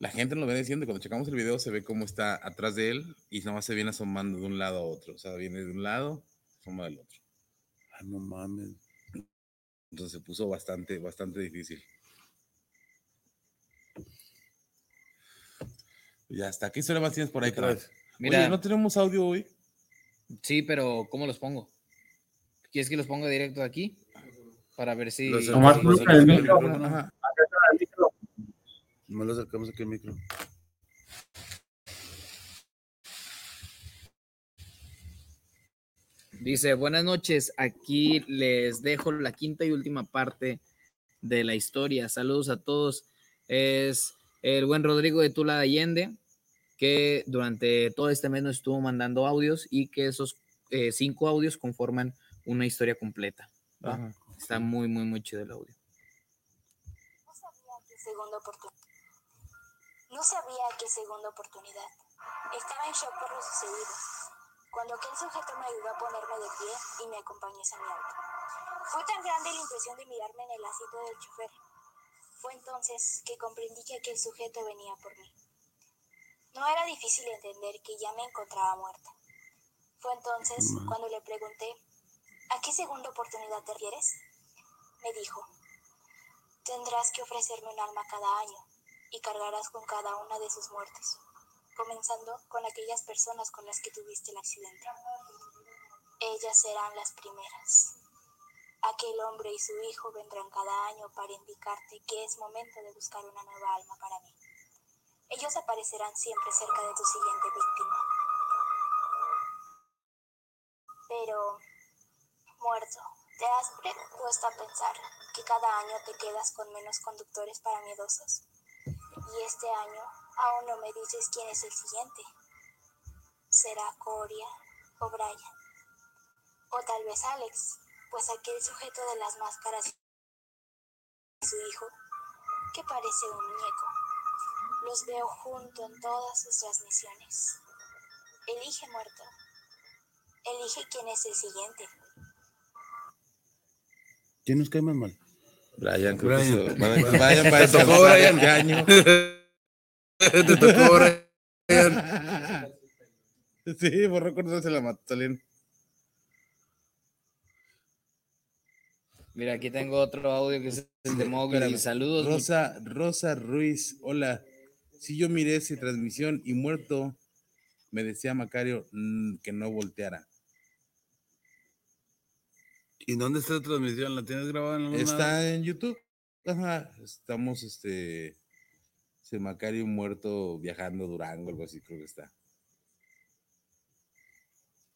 La gente nos lo viene diciendo. Cuando checamos el video, se ve cómo está atrás de él y nomás se viene asomando de un lado a otro. O sea, viene de un lado, asoma del otro. Ah, no mames. Entonces se puso bastante, bastante difícil. Ya está. ¿Qué historia más tienes por ahí, Otra vez. Mira, Oye, ¿no tenemos audio hoy? sí, pero ¿cómo los pongo? ¿Quieres que los ponga directo aquí? Para ver si. Los Nomás acercamos coloca al el micrófono. micrófono. Ajá. No lo acercamos aquí al micro. Dice, buenas noches, aquí les dejo la quinta y última parte de la historia. Saludos a todos. Es el buen Rodrigo de Tula de Allende, que durante todo este mes nos estuvo mandando audios y que esos eh, cinco audios conforman una historia completa. Está muy, muy, muy chido el audio. No sabía qué segunda oportunidad. No sabía qué segunda oportunidad. Estaba en shock por lo sucedido. Cuando aquel sujeto me ayudó a ponerme de pie y me acompañó hacia mi auto. Fue tan grande la impresión de mirarme en el asiento del chofer. Fue entonces que comprendí que aquel sujeto venía por mí. No era difícil entender que ya me encontraba muerta. Fue entonces cuando le pregunté, ¿a qué segunda oportunidad te refieres? Me dijo, Tendrás que ofrecerme un alma cada año y cargarás con cada una de sus muertes, comenzando con aquellas personas con las que tuviste el accidente. Ellas serán las primeras. Aquel hombre y su hijo vendrán cada año para indicarte que es momento de buscar una nueva alma para mí. Ellos aparecerán siempre cerca de tu siguiente víctima. Pero, muerto, ¿te has puesto a pensar que cada año te quedas con menos conductores para miedosos? Y este año aún no me dices quién es el siguiente. ¿Será Coria o Brian? O tal vez Alex, pues aquel sujeto de las máscaras y su hijo, que parece un muñeco. Los veo junto en todas sus transmisiones. Elige muerto. Elige quién es el siguiente. ¿Quién nos cae más mal? Brian, creo que Brian. eso- Brian, Brian parece Te tocó, que Brian. año. Te tocó, Brian. Sí, por recordarse la Matsalén. Mira, aquí tengo otro audio que es el de Mowgli. Espérame. Saludos. Rosa, Rosa Ruiz, hola. Sí, yo miré esa transmisión y muerto me decía Macario mm, que no volteara. ¿Y dónde está la transmisión? ¿La tienes grabada en algún lado? Está en YouTube. Ajá, estamos, este, ese Macario muerto viajando a Durango, algo así creo que está.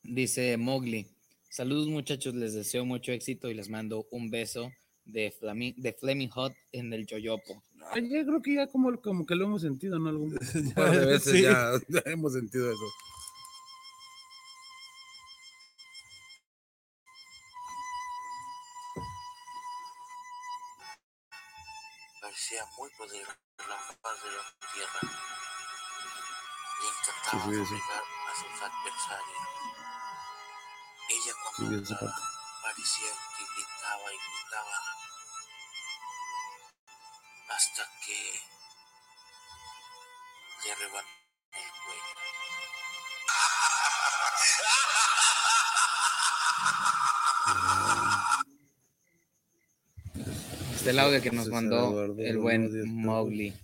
Dice Mowgli. Saludos muchachos, les deseo mucho éxito y les mando un beso de, Flami- de Flaming Hot en el Yoyopo. Ay, yo creo que ya como, como que lo hemos sentido, ¿no? Algún Un par de veces Sí. ya hemos sentido eso. Tierra. Le Sí, encantaba sí, sí. a sus adversarios. Ella Sí, cuando parte. parecía que gritaba y gritaba hasta que le rebanó el cuello. Este el audio que nos mandó el buen 10 pesos. Mowgli.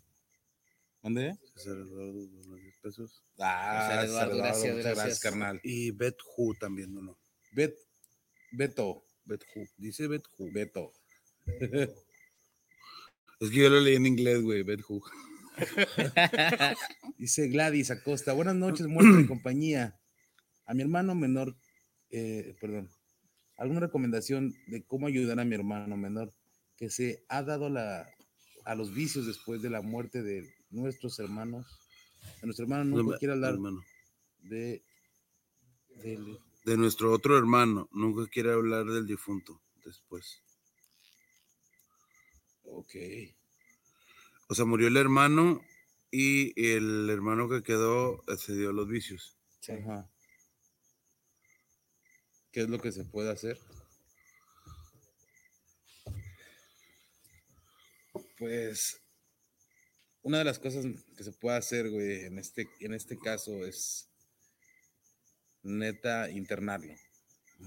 ¿Dónde? César Eduardo, unos 10 pesos. Ah, César Eduardo, Eduardo, gracias, muchas gracias. carnal. Y Bet Hu también, ¿no? no. Bet, Beto, Bet Hu. Dice Bet Hu. Beto. Es que yo lo leí en inglés, güey. Bet Hu. Dice Gladys Acosta, buenas noches, muerte y compañía. A mi hermano menor, eh, perdón, ¿alguna recomendación de cómo ayudar a mi hermano menor que se ha dado la, a los vicios después de la muerte de nuestros hermanos? De nuestro hermano nunca quiere hablar hermano. de, del- De nuestro otro hermano. Nunca quiere hablar del difunto después. Ok. O sea, murió el hermano y el hermano que quedó se dio los vicios. Ajá. ¿Qué es lo que se puede hacer? Pues una de las cosas que se puede hacer, güey, en este, en este caso es neta internarlo.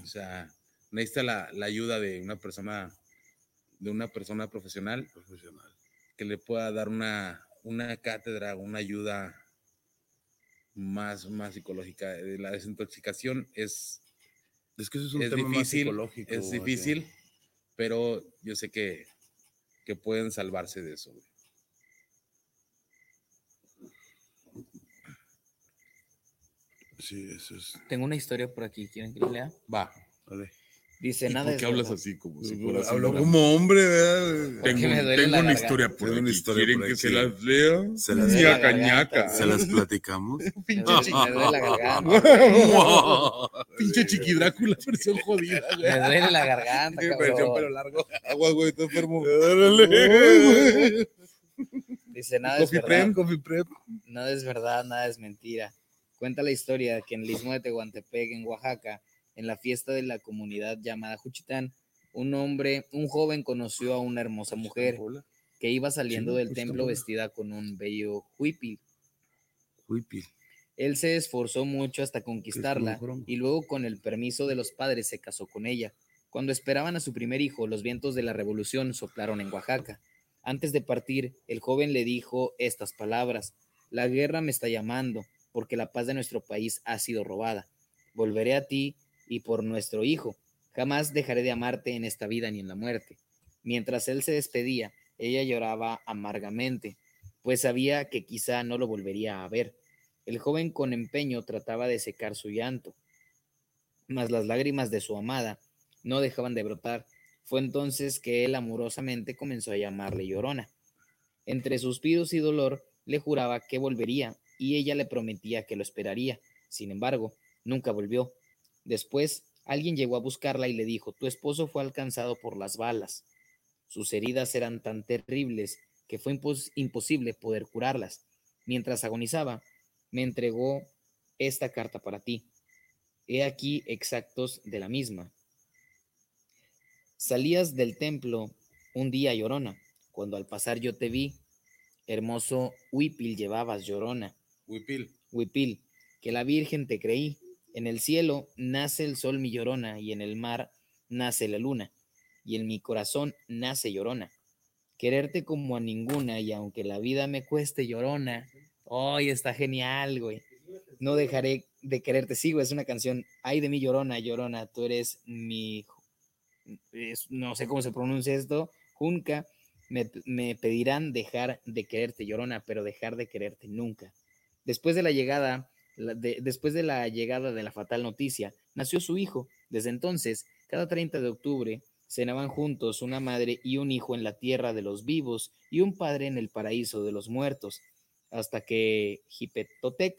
O sea, necesita la, la ayuda de una persona, de una persona profesional, Profesional. que le pueda dar una, una cátedra, una ayuda más, más psicológica. Eh, La desintoxicación es, Es que eso es un es tema más difícil, psicológico. es difícil, pero yo sé que, que pueden salvarse de eso. güey. Sí, eso es. Tengo una historia por aquí, ¿quieren que la lea? Va. Vale. Dice, ¿Y nada por qué hablas verdad. así como si fueras un Hablo drama? como hombre, ¿verdad? Porque Tengo, me duele tengo la una historia por Tengo una aquí. historia ¿Quieren por que se las lea? Se las- Me duele la Ñaca, garganta, ñaca. Se las platicamos. Me duele- me duele la garganta. Pinche chiqui Drácula, versión jodida, güey. Me duele la garganta, Versión pelo largo. Agua, güey, estoy enfermo. Dice, nada es Coffee verdad. prep, coffee prep. Nada es verdad, nada es mentira. Cuenta la historia que en el istmo de Tehuantepec, en Oaxaca, en la fiesta de la comunidad llamada Juchitán, un hombre, un joven conoció a una hermosa mujer que iba saliendo del templo vestida con un bello huipil. Huipil. Él se esforzó mucho hasta conquistarla jorongo. y luego con el permiso de los padres se casó con ella. Cuando esperaban a su primer hijo, los vientos de la revolución soplaron en Oaxaca. Antes de partir, el joven le dijo estas palabras, la guerra me está llamando porque la paz de nuestro país ha sido robada. Volveré a ti y por nuestro hijo. Jamás dejaré de amarte en esta vida ni en la muerte. Mientras él se despedía, ella lloraba amargamente, pues sabía que quizá no lo volvería a ver. El joven con empeño trataba de secar su llanto, mas las lágrimas de su amada no dejaban de brotar. Fue entonces que él amorosamente comenzó a llamarle llorona. Entre suspiros y dolor le juraba que volvería y ella le prometía que lo esperaría. Sin embargo, nunca volvió. Después, alguien llegó a buscarla y le dijo, tu esposo fue alcanzado por las balas. Sus heridas eran tan terribles que fue impos- imposible poder curarlas. Mientras agonizaba, me entregó esta carta para ti. He aquí exactos de la misma. Salías del templo un día, llorona, cuando al pasar yo te vi, hermoso huipil llevabas, llorona. Huipil. Huipil, que la Virgen te creí. En el cielo nace el sol mi llorona, y en el mar nace la luna, y en mi corazón nace llorona. Quererte como a ninguna, y aunque la vida me cueste llorona, hoy está genial, güey. No dejaré de quererte, sigo, es una canción. Ay de mi llorona, llorona, tú eres mi. es- no sé cómo se pronuncia esto. Junca, me, me pedirán dejar de quererte, llorona, pero dejar de quererte nunca. Después de la llegada, de- después de la llegada de la fatal noticia, nació su hijo. Desde entonces, cada 30 de octubre, cenaban juntos una madre y un hijo en la tierra de los vivos y un padre en el paraíso de los muertos, hasta que Hipetotec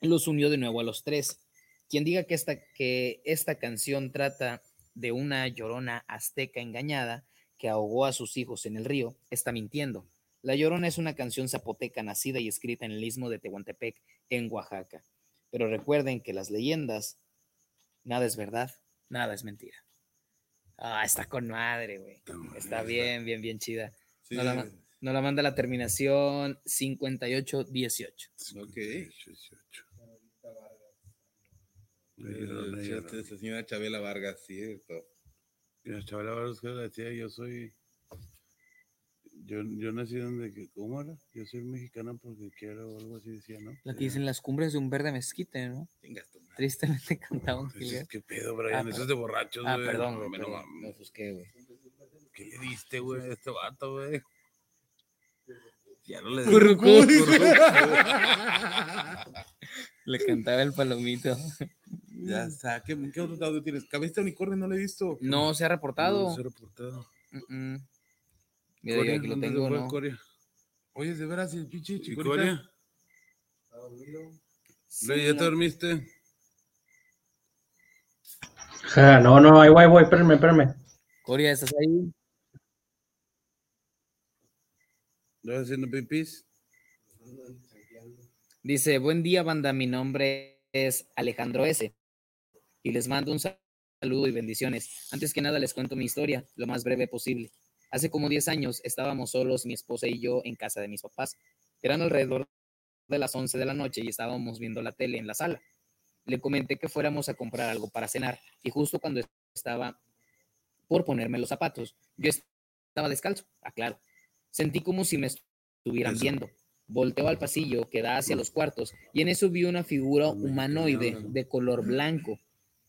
los unió de nuevo a los tres. Quien diga que esta, que esta canción trata de una llorona azteca engañada que ahogó a sus hijos en el río, está mintiendo. La Llorona es una canción zapoteca nacida y escrita en el istmo de Tehuantepec, en Oaxaca. Pero recuerden que las leyendas, nada es verdad, nada es mentira. Ah, está con madre, güey. Está bien, bien, bien chida. Sí. Nos, la, ma- nos la manda la terminación 5818. Ok. Llorona, Eh, llorona. La señora Chabela Vargas, cierto. Y la chavala Vargas que decía, yo soy, yo, yo nací donde, que- ¿cómo era? Yo soy mexicana porque quiero, o algo así decía, ¿no? La que dicen las cumbres de un verde mezquite, ¿no? Tristemente cantaba un. ¿Qué pedo, Brian? Ah, Eso es de borrachos, Ah, güey. perdón, güey. No perdón. Me ofusqué, güey. ¿Qué le diste, güey, a este vato, güey? Ya no le currucú. Le cantaba el palomito. Ya está. ¿Qué, qué otro audio tienes? Cabeza de unicornio no lo he visto. No se ha reportado. No se ha reportado. Mm, mm. Mira, yo Corea, aquí lo ¿dónde se tengo, ¿no? Corea? Oye, de veras, el pinche ¿Y chicorita. Corea? Luis, ¿Ya te dormiste? Ja, no, no, ahí voy, voy, espérame, espérame. Coria, ¿estás ahí? ¿Estás haciendo pipis? Dice, buen día, banda. Mi nombre es Alejandro S. Y les mando un sal- saludo y bendiciones. Antes que nada, les cuento mi historia, lo más breve posible. Hace como 10 años estábamos solos, mi esposa y yo, en casa de mis papás. Eran alrededor de las 11 de la noche y estábamos viendo la tele en la sala. Le comenté que fuéramos a comprar algo para cenar y justo cuando estaba por ponerme los zapatos, yo estaba descalzo, aclaro. Sentí como si me estuvieran viendo. Volteo al pasillo que da hacia los cuartos y en eso vi una figura humanoide de color blanco,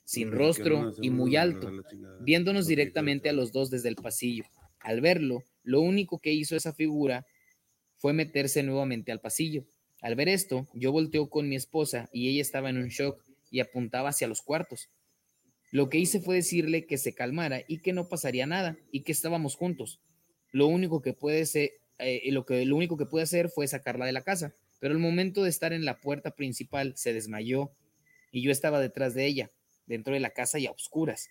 sin rostro y muy alto, viéndonos directamente a los dos desde el pasillo. Al verlo, lo único que hizo esa figura fue meterse nuevamente al pasillo. Al ver esto, yo volteo con mi esposa y ella estaba en un shock y apuntaba hacia los cuartos. Lo que hice fue decirle que se calmara y que no pasaría nada y que estábamos juntos. Lo único que puede ser, eh, lo que único que pude hacer fue sacarla de la casa, pero al momento de estar en la puerta principal se desmayó y yo estaba detrás de ella, dentro de la casa y a oscuras.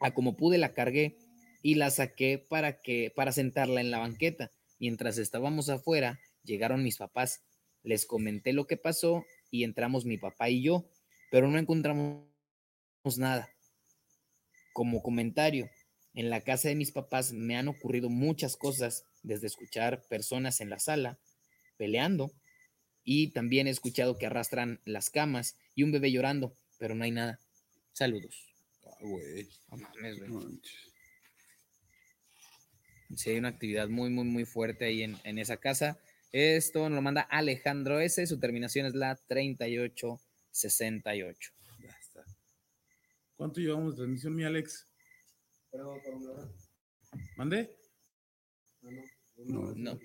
A como pude la cargué y la saqué para que para sentarla en la banqueta. Mientras estábamos afuera, llegaron mis papás. Les comenté lo que pasó y entramos mi papá y yo, pero no encontramos nada. Como comentario, en la casa de mis papás me han ocurrido muchas cosas, desde escuchar personas en la sala peleando y también he escuchado que arrastran las camas y un bebé llorando, pero no hay nada. Saludos. Ah, güey. Mames, güey. Sí, hay una actividad muy, muy, muy fuerte ahí en, en esa casa. Esto nos lo manda Alejandro S. Su terminación es la 3868. Ya está. ¿Cuánto llevamos de transmisión, mi Alex? ¿Mande? No. No.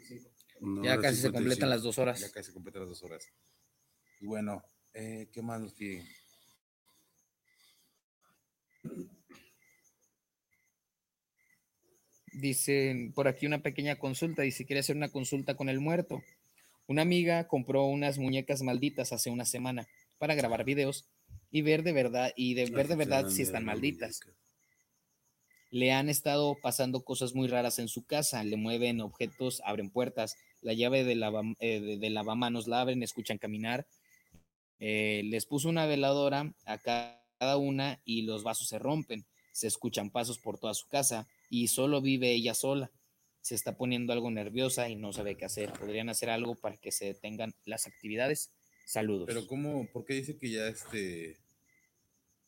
Una Ya casi se 55. completan las dos horas. Ya casi completan las dos horas. Y bueno, eh, ¿qué más nos tiene? Dice por aquí una pequeña consulta. Dice, quiere hacer una consulta con el muerto. Una amiga compró unas muñecas malditas hace una semana para grabar videos y ver de verdad y de ver de verdad si están malditas. Le han estado pasando cosas muy raras en su casa. Le mueven objetos, abren puertas. La llave de, lava, eh, de, de lavamanos la abren, escuchan caminar. Eh, les puso una veladora a cada una y los vasos se rompen. Se escuchan pasos por toda su casa y solo vive ella sola. Se está poniendo algo nerviosa y no sabe qué hacer. ¿Podrían hacer algo para que se detengan las actividades? Saludos. Pero ¿cómo? ¿Por qué dice que ya este...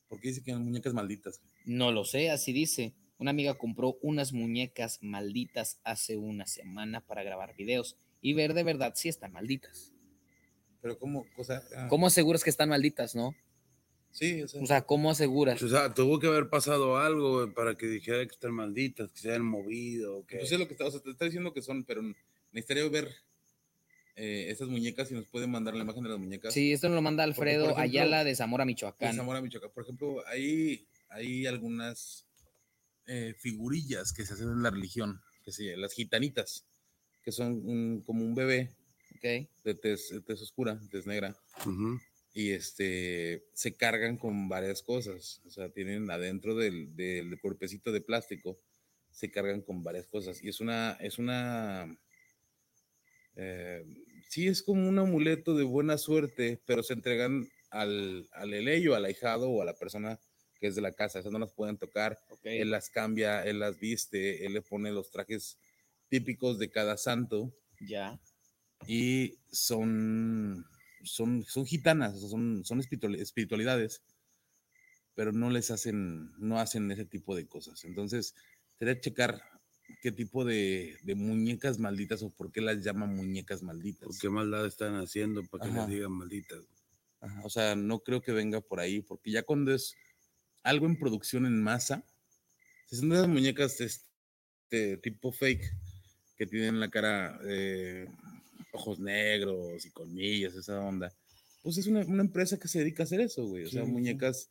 ¿Por qué dice que las muñecas malditas? No lo sé, así dice. Una amiga compró unas muñecas malditas hace una semana para grabar videos y ver de verdad si están malditas. Pero cómo, o sea, ah, ¿Cómo aseguras que están malditas, no? Sí, o sea, O sea, ¿cómo aseguras? O sea, tuvo que haber pasado algo güey, para que dijera que están malditas, que se hayan movido. Que... Pues es lo que está, o sea, te está diciendo que son, pero necesitaría ver eh, estas muñecas y nos pueden mandar la imagen de las muñecas. Sí, esto nos lo manda Porque, Alfredo ejemplo, Ayala de Zamora, de Michoacán. Zamora, Michoacán. Por ejemplo, hay, hay algunas eh, figurillas que se hacen en la religión, que se las gitanitas, que son un- como un bebé Ok. de tez, de tez oscura, tez negra, Ujú. Y este se cargan con varias cosas. O sea, tienen adentro del, del cuerpecito de plástico, se cargan con varias cosas. Y es una, es una, eh, sí, es como un amuleto de buena suerte, pero se entregan al, al eleyo, al ahijado o a la persona que es de la casa. Esas no las pueden tocar. Él las cambia, él las viste, él le pone los trajes típicos de cada santo Ya. y son, son, son gitanas, son, son espiritual- espiritualidades, pero no les hacen, no hacen ese tipo de cosas. Entonces, sería checar qué tipo de, de muñecas malditas o por qué las llaman muñecas malditas. ¿Por qué maldad están haciendo para que Ajá. les digan malditas? Ajá, O sea, no creo que venga por ahí, porque ya cuando es algo en producción en masa, si son de esas muñecas este, tipo fake, que tienen la cara, eh, ojos negros y colmillos, esa onda, pues es una, una empresa que se dedica a hacer eso, güey. O sea, Sí, muñecas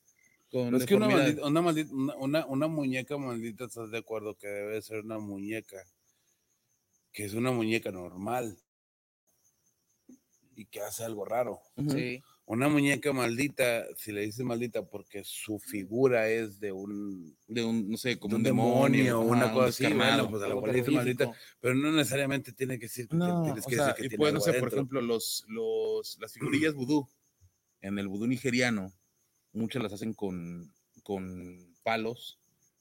con. Es que una, maldita- una, maldita- una, una- una muñeca maldita, ¿estás de acuerdo? Que debe ser una muñeca, que es una muñeca normal y que hace algo raro. Sí. Una muñeca maldita, si le dices maldita porque su figura es de un, de un, no sé, como de un un demonio, demonio o una ajá, un cosa así, bueno, pues a la cual le dices maldita, pero no necesariamente tiene que decir que No, tienes o que sea, decir que y tiene pueden algo ser, por adentro. ejemplo, los, los, las figurillas vudú. En el vudú nigeriano, muchas las hacen con, con palos,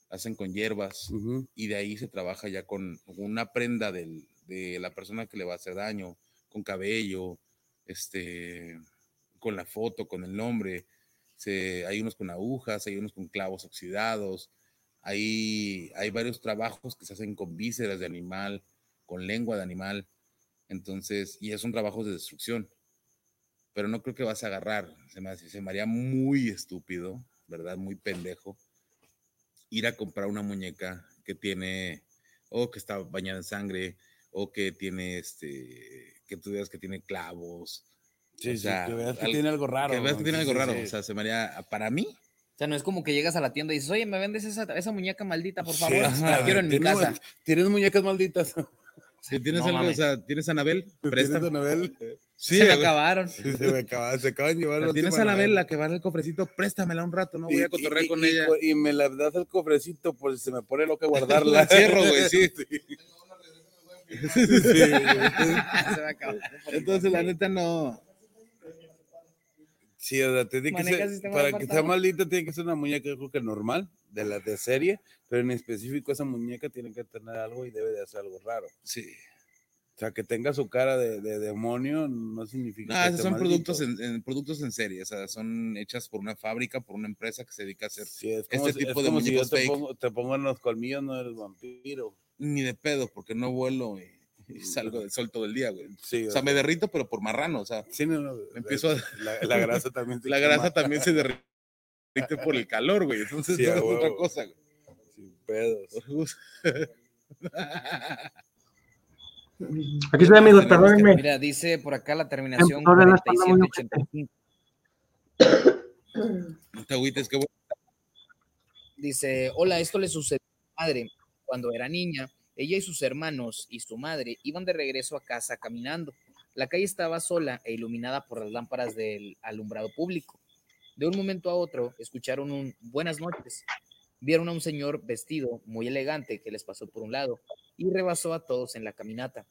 hacen con hierbas, y de ahí se trabaja ya con una prenda del- de la persona que le va a hacer daño, con cabello, este, con la foto, con el nombre. Se, hay unos con agujas, hay unos con clavos oxidados, hay, hay varios trabajos que se hacen con vísceras de animal, con lengua de animal. Entonces, y son trabajos de destrucción. Pero no creo que vas a agarrar. Se me, se me haría muy estúpido, ¿verdad? Muy pendejo. Ir a comprar una muñeca que tiene, o que está bañada en sangre, o que tiene este, que tú veas que tiene clavos. Sí, o sí, sea, que veas que al- tiene algo raro. Que veas que tiene algo sí, raro. sí. O sea, se me haría, para mí, O sea, no es como que llegas a la tienda y dices, oye, ¿me vendes esa, esa muñeca maldita, por favor? la quiero en mi ¿tienes mu- casa. ¿Tienes muñecas malditas? si tienes No algo, o sea, tienes Anabel, presta. ¿Tienes Anabel? Sí, Se me acabaron. Sí, se, me acaba- se acaban de llevar la Tienes a Anabel, la que va en el cofrecito, préstamela un rato, no voy Y- a cotorrear y- con y- ella. Y me la das al cofrecito, pues se me pone loca guardarla. La encierro, güey, sí. Sí, güey. Se me acabaron. Entonces, la neta, no. Sí, o sea, tiene que ser, para que sea apartado. maldita tiene que ser una muñeca, yo creo que normal, de la de serie, pero en específico esa muñeca tiene que tener algo y debe de hacer algo raro. Sí. O sea, que tenga su cara de, de demonio no significa No, esos esté son maldito. productos en, en- productos en serie, o sea, son hechas por una fábrica, por una empresa que se dedica a hacer Sí, es como este si, tipo es de como si yo te fake. pongo, te pongo en los colmillos, no eres vampiro. Ni de pedo, porque no vuelo y, y salgo del sol todo el día, güey. Sí, O sea, me derrito, pero por marrano, o sea, sí, no, no, empiezo a- la, la grasa también se la quema. grasa también se derrite por el calor, güey. Entonces, Sí, no es otra cosa, güey. Sin pedos. Aquí estoy, amigos, perdónenme. Mira, dice por acá la terminación Ahora la espalda muy 4785. No te agüites, qué bueno. Dice, hola, esto le sucedió a mi madre cuando era niña. Ella y sus hermanos y su madre iban de regreso a casa caminando. La calle estaba sola e iluminada por las lámparas del alumbrado público. De un momento a otro escucharon un buenas noches. Vieron a un señor vestido muy elegante que les pasó por un lado y rebasó a todos en la caminata.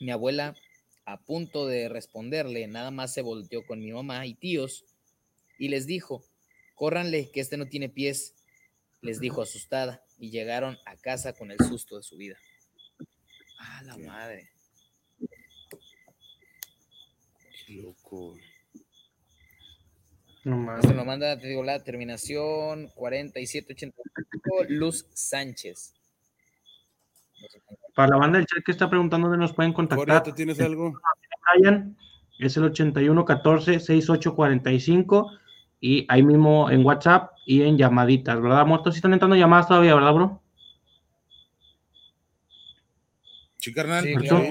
Mi abuela, a punto de responderle, nada más se volteó con mi mamá y tíos y les dijo, córranle, que este no tiene pies, les dijo asustada, y llegaron a casa con el susto de su vida. Ah, la madre. Qué loco. No Se mames. lo manda, te digo, la terminación 4785, Luz Sánchez. Para la banda del chat que está preguntando dónde nos pueden contactar, ¿tú tienes algo? Brian, Es el 8114-6845 y ahí mismo en WhatsApp y en llamaditas, ¿verdad, Muerto? Si están entrando llamadas todavía, ¿verdad, bro? Sí, carnal. Sí, claro.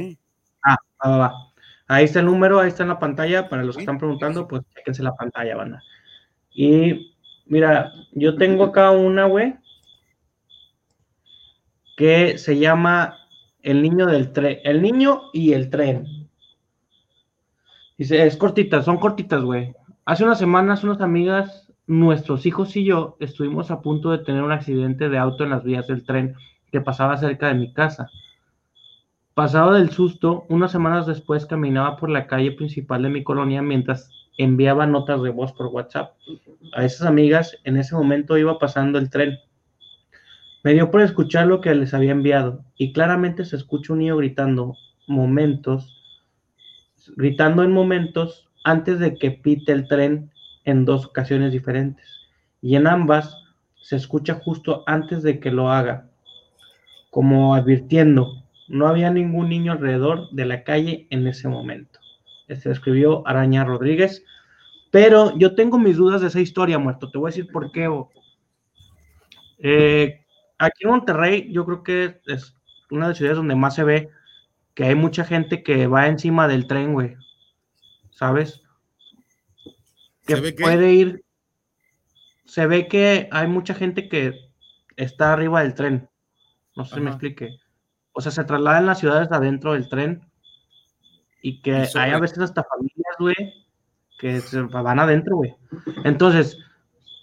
Ah, va, va, va. Ahí está el número, ahí está en la pantalla. Para los que están preguntando, pues chequense la pantalla, banda. Y mira, yo tengo acá una, güey, que se llama El niño del tren. El niño y el tren. Dice, es cortita, son cortitas, güey. Hace unas semanas, unas amigas, nuestros hijos y yo estuvimos a punto de tener un accidente de auto en las vías del tren que pasaba cerca de mi casa. Pasado del susto, unas semanas después caminaba por la calle principal de mi colonia mientras enviaba notas de voz por WhatsApp. A esas amigas en ese momento iba pasando el tren. Me dio por escuchar lo que les había enviado y claramente se escucha un niño gritando momentos, gritando en momentos antes de que pite el tren en dos ocasiones diferentes. Y en ambas se escucha justo antes de que lo haga, como advirtiendo, no había ningún niño alrededor de la calle en ese momento. Este escribió Araña Rodríguez. Pero yo tengo mis dudas de esa historia, muerto. Te voy a decir por qué. Eh, aquí en Monterrey, yo creo que es una de las ciudades donde más se ve que hay mucha gente que va encima del tren, güey. ¿Sabes? Que ¿Se puede ir. Se ve que hay mucha gente que está arriba del tren. No sé si me explique. O sea, se traslada en las ciudades adentro del tren y que hay a veces hasta familias, güey, que se van adentro, güey. Entonces,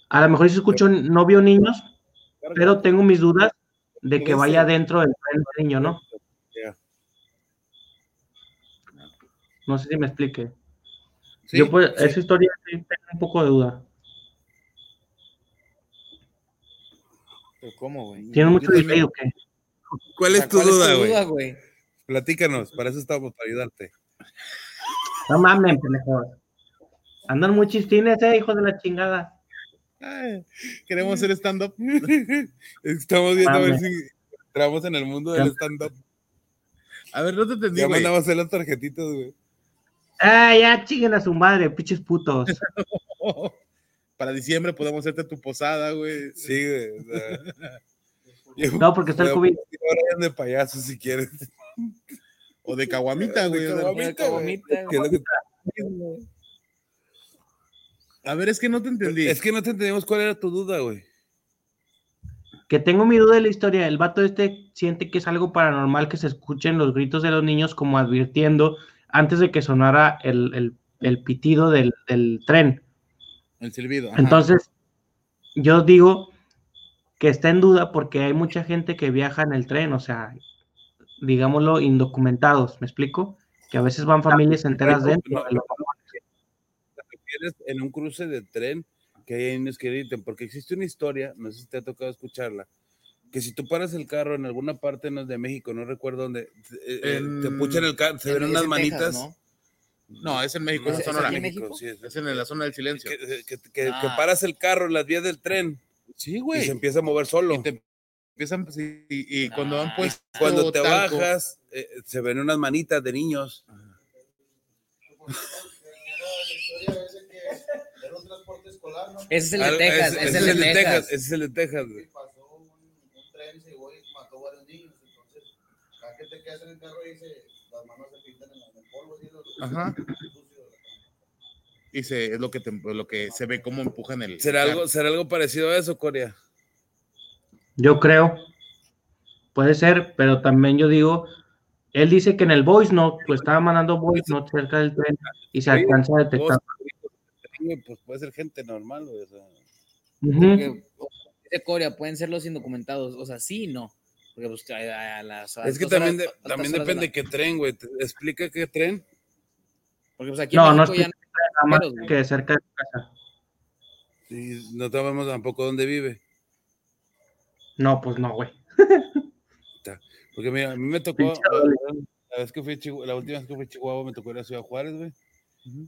a lo mejor si escucho, no vio niños, pero tengo mis dudas de que vaya dentro del tren niño, ¿no? No sé si me explique. Sí, Yo, pues, sí. esa historia tengo un poco de duda. ¿Pero cómo, güey? ¿Tiene mucho delay o qué? ¿Cuál es tu ¿cuál duda, güey? duda, güey? Platícanos, para eso estamos, para ayudarte. No mames, pendejo. Andan muy chistines, eh, hijos de la chingada. Ay, queremos hacer stand-up. Estamos viendo a ver si entramos en el mundo del stand-up. A ver, no te entendí, Ya mandamos a hacer las tarjetitas, güey. Ah, ya chinguen a su madre, pinches putos. Para diciembre podemos hacerte tu posada, güey. Sí, güey. o sea, No, porque está el COVID. poner ahora ya de payaso si quieres. O de caguamita, güey. De caguamita, güey. A ver, es que no te entendí. Es que no te entendimos cuál era tu duda, güey. Que tengo mi duda de la historia. El vato este siente que es algo paranormal que se escuchen los gritos de los niños como advirtiendo antes de que sonara el, el- el pitido del, del tren. El silbido. ajá. Entonces, yo digo que está en duda porque hay mucha gente que viaja en el tren, o sea, digámoslo, indocumentados, ¿me explico? Que a veces van familias enteras no, dentro. no, te refieres en un cruce de tren que hay griten, porque existe una historia, no sé si te ha tocado escucharla, que si tú paras el carro en alguna parte no, de México, no recuerdo dónde, eh, eh, En- te puchan el carro, se En- ven es unas manitas. Texas, ¿no? No, es en México, No, es ¿Es- en es Sonora. en México? sí, es- Es en la zona del silencio. que, que- que- que Ah. paras el carro en las vías del tren Sí, y güey. se empieza a mover solo. Y te empiezan, pues, y, y- y cuando han Ah, puesto Cuando te talco- bajas, eh, se ven unas manitas de niños. ¿no? Ese es el de Texas, ese es el de Texas. Ese es el de Texas, güey. Pasó un, un tren, se llevó y mató a varios niños. Entonces, cada que te quedas en el carro y se, las manos se pintan en, en el polvo. ¿sí? Los- Ajá. Y se, es lo que, te- lo que se ve cómo empujan el. ¿Será el algo, ¿Será algo parecido a eso, Corea? Yo creo, puede ser, pero también yo digo, él dice que en el voice note, pues estaba mandando voice note cerca del tren y se alcanza a detectar. Pues puede ser gente normal, o sea. De Corea pueden ser los indocumentados, o sea, sí y no. Porque pues a, a las Es que también, horas- de- también de depende la- qué tren, güey. ¿Te explica qué tren? Porque pues aquí No, en no México ya explica nada más que cerca de su casa. Y no sabemos tampoco dónde vive. No, pues no, güey. Porque mira, a mí me tocó, la vez que fui a Chihu- la última vez que fui a Chihuahua me tocó ir a Ciudad Juárez, güey.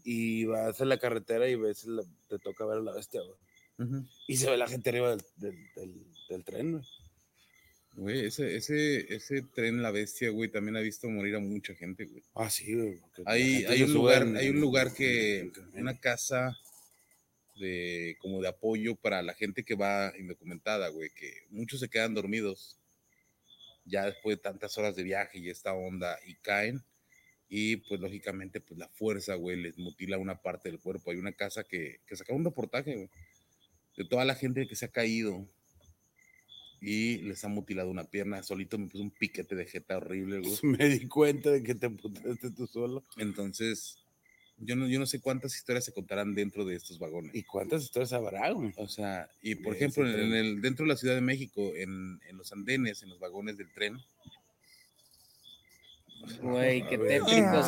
Y vas a la carretera y ves, la- te toca ver a la bestia, güey. Y se ve la gente arriba del, del, del- del tren, güey. Güey, ese, ese, ese tren La Bestia, güey, también ha visto morir a mucha gente, güey. Ah, sí, güey. Hay, hay un lugar, en- hay un lugar que, una casa de como de apoyo para la gente que va indocumentada, güey, que muchos se quedan dormidos ya después de tantas horas de viaje y esta onda y caen y pues lógicamente pues la fuerza, güey, les mutila una parte del cuerpo. Hay una casa que, que sacaba un reportaje, güey, de toda la gente que se ha caído y les ha mutilado una pierna. Solito me puso un piquete de jeta horrible, güey. Me di cuenta de que te putaste tú solo. Entonces, yo no, yo no sé cuántas historias se contarán dentro de estos vagones. ¿Y cuántas historias habrá, güey? O sea, y por De ejemplo, en el, dentro de la Ciudad de México, en, en los andenes, en los vagones del tren. Güey, qué tétrico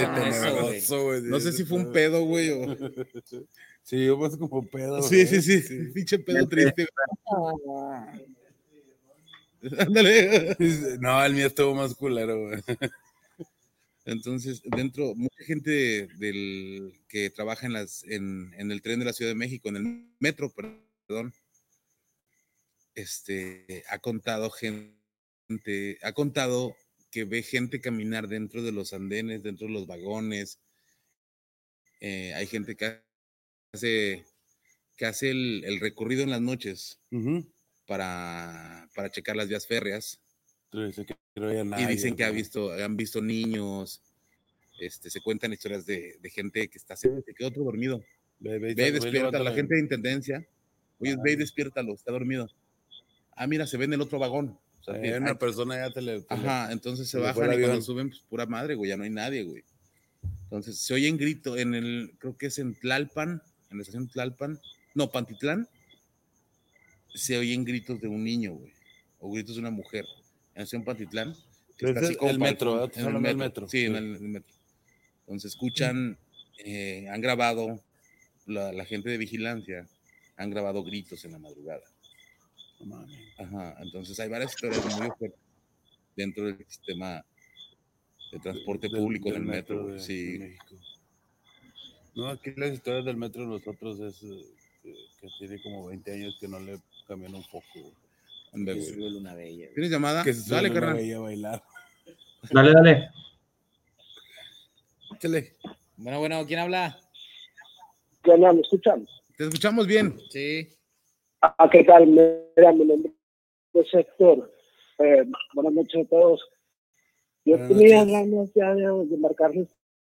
eso, güey. güey, No sé si fue un pedo. güey, o... Sí, yo más como pedo. Sí, güey. sí, sí, pinche pedo triste. Ándale. No, el mío estuvo más culero, güey. Entonces, dentro, mucha gente del que trabaja en las, en, en el tren de la Ciudad de México, en el metro, perdón, este, ha contado gente, ha contado que ve gente caminar dentro de los andenes, dentro de los vagones. Eh, hay gente que hace, que hace el, el recorrido en las noches para, para checar las vías férreas. y dicen que ha visto, han visto niños, este, se cuentan historias de, de gente que está se quedó otro dormido. Ve, ve, Ve, despierta, la gente de intendencia. Oye, ve y despiértalo, está dormido. Ah, mira, se ve en el otro vagón. O sea, que una hay- persona ya te le. te le- Ajá, entonces se bajan y cuando suben, pues pura madre, güey, ya no hay nadie, güey. Entonces se oyen gritos en el, creo que es en Tlalpan, en la estación Tlalpan, no, Pantitlán, se oyen gritos de un niño, güey, o gritos de una mujer. En la estación Pantitlán, que Pero está es así el- como el metro, hablando del metro, Sí, en el, el metro. Entonces escuchan, eh, han grabado, la, la gente de vigilancia, han grabado gritos en la madrugada. Ajá, entonces hay varias historias muy fuertes dentro del sistema de transporte público del del metro. metro de- sí. de. No, aquí las historias del metro de nosotros es eh, que, que tiene como 20 años que no le cambian un. Ande, Que güey. sube Luna Bella. ¿Tienes llamada? Que se Dale, carnal. bella a bailar. Dale, dale. Échale. Bueno, bueno, ¿quién habla? ¿Qué onda? ¿Me escuchan? Te escuchamos bien. Sí. Ah, ¿qué tal? Mira, mi nombre es Héctor. Eh, buenas noches a todos. Yo Buenas tenía noches. ganas ya de, de marcarles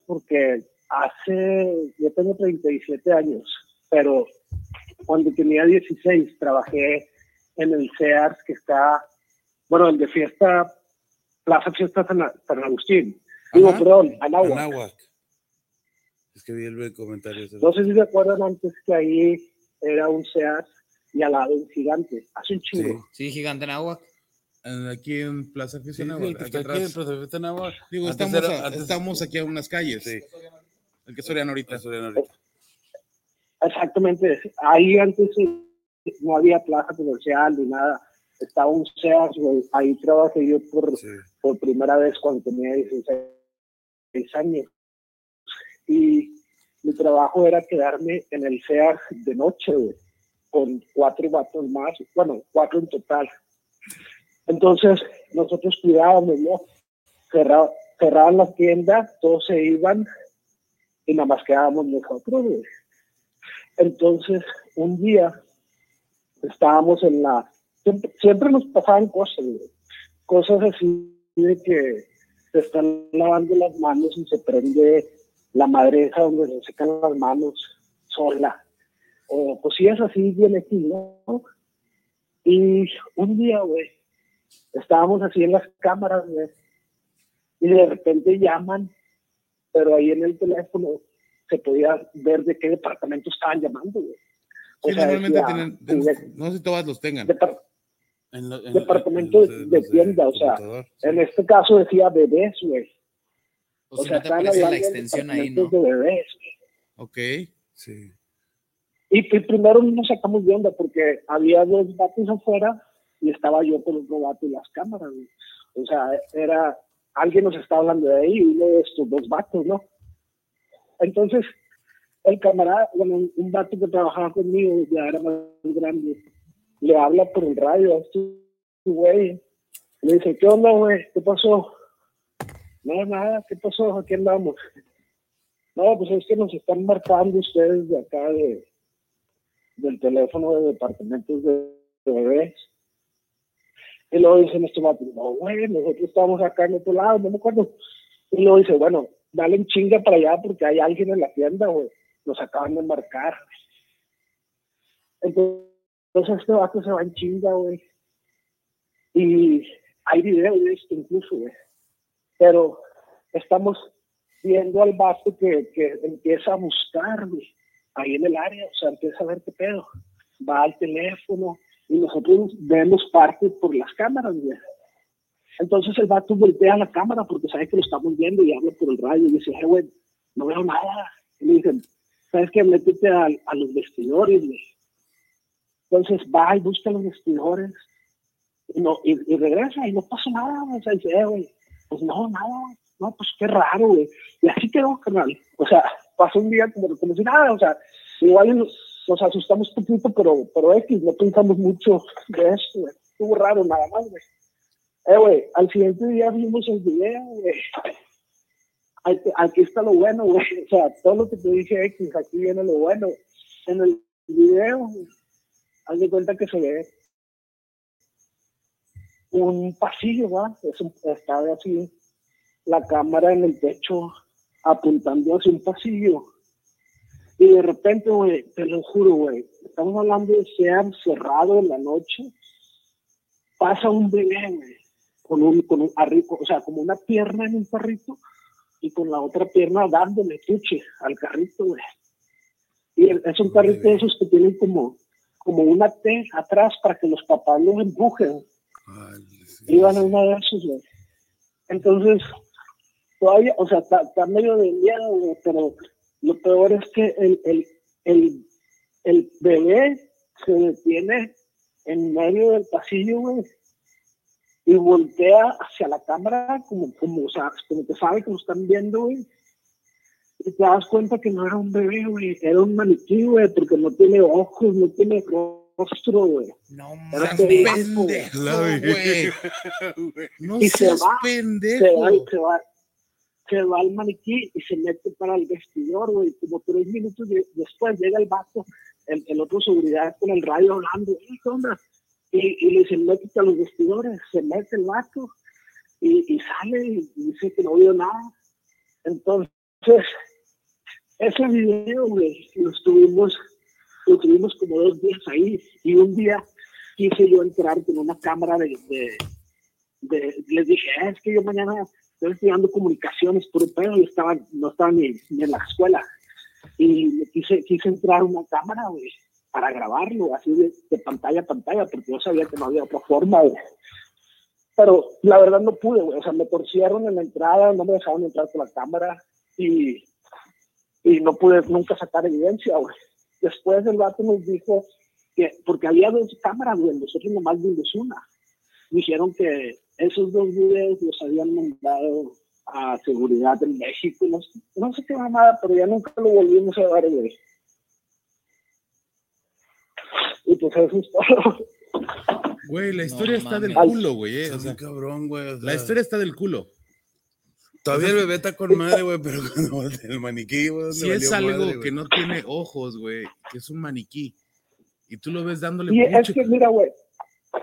porque hace, yo tengo 37 años, pero cuando tenía 16 trabajé en el CEARS que está, bueno, el de fiesta, Plaza Fiesta San, San Agustín. Digo, Ajá. perdón, Anáhuac. Anáhuac. Es que vi el comentario. No sé si se acuerdan antes que ahí era un SEAT y al lado un gigante. Hace un chingo. Sí, gigante en agua. Eh, Aquí en Plaza Sí, Fiesta sí, el que aquí atrás. en Plaza Fiesta Anáhuac. Digo, Antes estamos, era- a- estamos aquí a unas calles. Sí. El que Soriano ahorita. Soriano ahorita. Exactamente. Ahí antes no había plaza comercial ni nada. Estaba un güey. Ahí trabajé yo por, por primera vez cuando tenía 16 años. Y mi trabajo era quedarme en el SEAT de noche, güey, con cuatro vatos más, bueno, cuatro en total. Entonces, nosotros cuidábamos, ¿no? Cerra- cerraban las tiendas, todos se iban y nada más quedábamos nosotros, güey. Entonces, un día estábamos en la... Siempre, siempre nos pasaban cosas, güey. Cosas así de que se están lavando las manos y se prende la madresa donde se secan las manos sola. O cosillas así bien aquí, ¿no? Y un día, güey, estábamos así en las cámaras, güey, y de repente llaman, pero ahí en el teléfono se podía ver de qué departamento estaban llamando, güey. O Sí, sea, normalmente decía, tienen, de- no sé si todas los tengan. depar- En lo- en- departamento de, tienda, o sea, en este caso decía bebés, güey. O si sea, no te aparece la extensión ahí, ¿no? de bebés. Ok. Sí. Y, y primero nos sacamos de onda porque había dos vatos afuera y estaba yo con otro vato en las cámaras. güey. O sea, era, alguien nos está hablando de ahí, uno de estos dos vatos, ¿no? Entonces, el camarada, bueno, un, vato que trabajaba conmigo, ya era más grande, le habla por el radio a este güey Le dice, ¿qué onda, güey? ¿Qué pasó? No, nada, ¿qué pasó? Aquí andamos. No, pues es que nos están marcando ustedes de acá de, del teléfono de departamentos de, bebés. Y luego dicen estos vatos, no, güey, nosotros estamos acá en otro lado, no me acuerdo. Y luego dice, bueno, dale en chinga para allá porque hay alguien en la tienda, güey. Nos acaban de marcar. Entonces este vato se va en chinga, güey. Y hay video de esto incluso, güey. Pero estamos viendo al vato que, que empieza a buscar, güey, ahí en el área, o sea, empieza a ver qué pedo. Va al teléfono y nosotros vemos parte por las cámaras, güey. Entonces el vato voltea la cámara porque sabe que lo estamos viendo y habla por el radio y dice, "Eh, güey, no veo nada. Y le dicen, ¿sabes qué? Métete a, a los vestidores, güey. Entonces va y busca los vestidores y, no, y, regresa y no pasa nada. O sea, dice, "Eh, güey, pues no, nada, no, pues qué raro, güey. Y así quedó, carnal. O sea, pasó un día como, como si nada, o sea, igual nos, asustamos un poquito, pero, pero X, no pensamos mucho de eso, güey. Estuvo raro nada más, güey. Eh, güey, al siguiente día vimos el video, güey. Aquí, está lo bueno, güey. O sea, todo lo que te dije X, aquí viene lo bueno. En el video, haz de cuenta que se ve un pasillo, ¿va? Es un, está así la cámara en el techo apuntando hacia un pasillo. Y de repente, güey, te lo juro, güey, estamos hablando de ser cerrado en la noche, pasa un bebé, güey, con un, con un arrico, o sea, como una pierna en un carrito y con la otra pierna dándole tuche al carrito, güey. Y es un carrito de esos que tienen como, como una T atrás para que los papás los empujen. Iban en una de esos, güey. Entonces, todavía, o sea, está, está medio de miedo, güey, pero lo peor es que el, el, el, el bebé se detiene en medio del pasillo, güey, y voltea hacia la cámara como, como, o sea, como que sabe que lo están viendo, güey. Y te das cuenta que no era un bebé, güey, era un maniquí, güey, porque no tiene ojos, no tiene rostro, güey. No mames, pendejo, güey. No y se va, pendejo. Se va, se va, se va al maniquí y se mete para el vestidor, güey. Como tres minutos de- después llega el vato, el, el otro seguridad con el radio hablando, "Eh, ¿qué onda? Y, y le dice, métete a los vestidores, se mete el vato y, sale y dice que no vio nada. Entonces, ese video, güey, lo estuvimos, tuvimos como dos días ahí y un día quise yo entrar con una cámara de, de, les dije, "Ah, es que yo mañana estoy estudiando comunicaciones puro pedo y estaba, no estaba ni, ni en la escuela. Y quise, quise entrar una cámara, güey, para grabarlo, así de, pantalla a pantalla, porque yo sabía que no había otra forma, güey. Pero la verdad no pude, güey. O sea, me torcieron en la entrada, no me dejaron entrar con la cámara y, y no pude nunca sacar evidencia, güey. Después el vato nos dijo que, porque había dos cámaras, güey, nosotros nomás vimos una. Dijeron que esos dos videos los habían mandado a seguridad en México, no, sé- no sé qué mamada, pero ya nunca lo volvimos a ver, güey. Y pues eso es todo. Güey, la historia está del culo, güey. eh, o sea, cabrón, güey. o la historia está del culo. Todavía el bebé está con madre, güey, pero cuando el maniquí, güey. ¿dónde Si es algo madre, que no tiene ojos, güey, que es un maniquí, y tú lo ves dándole Y es mucho. que, mira, güey,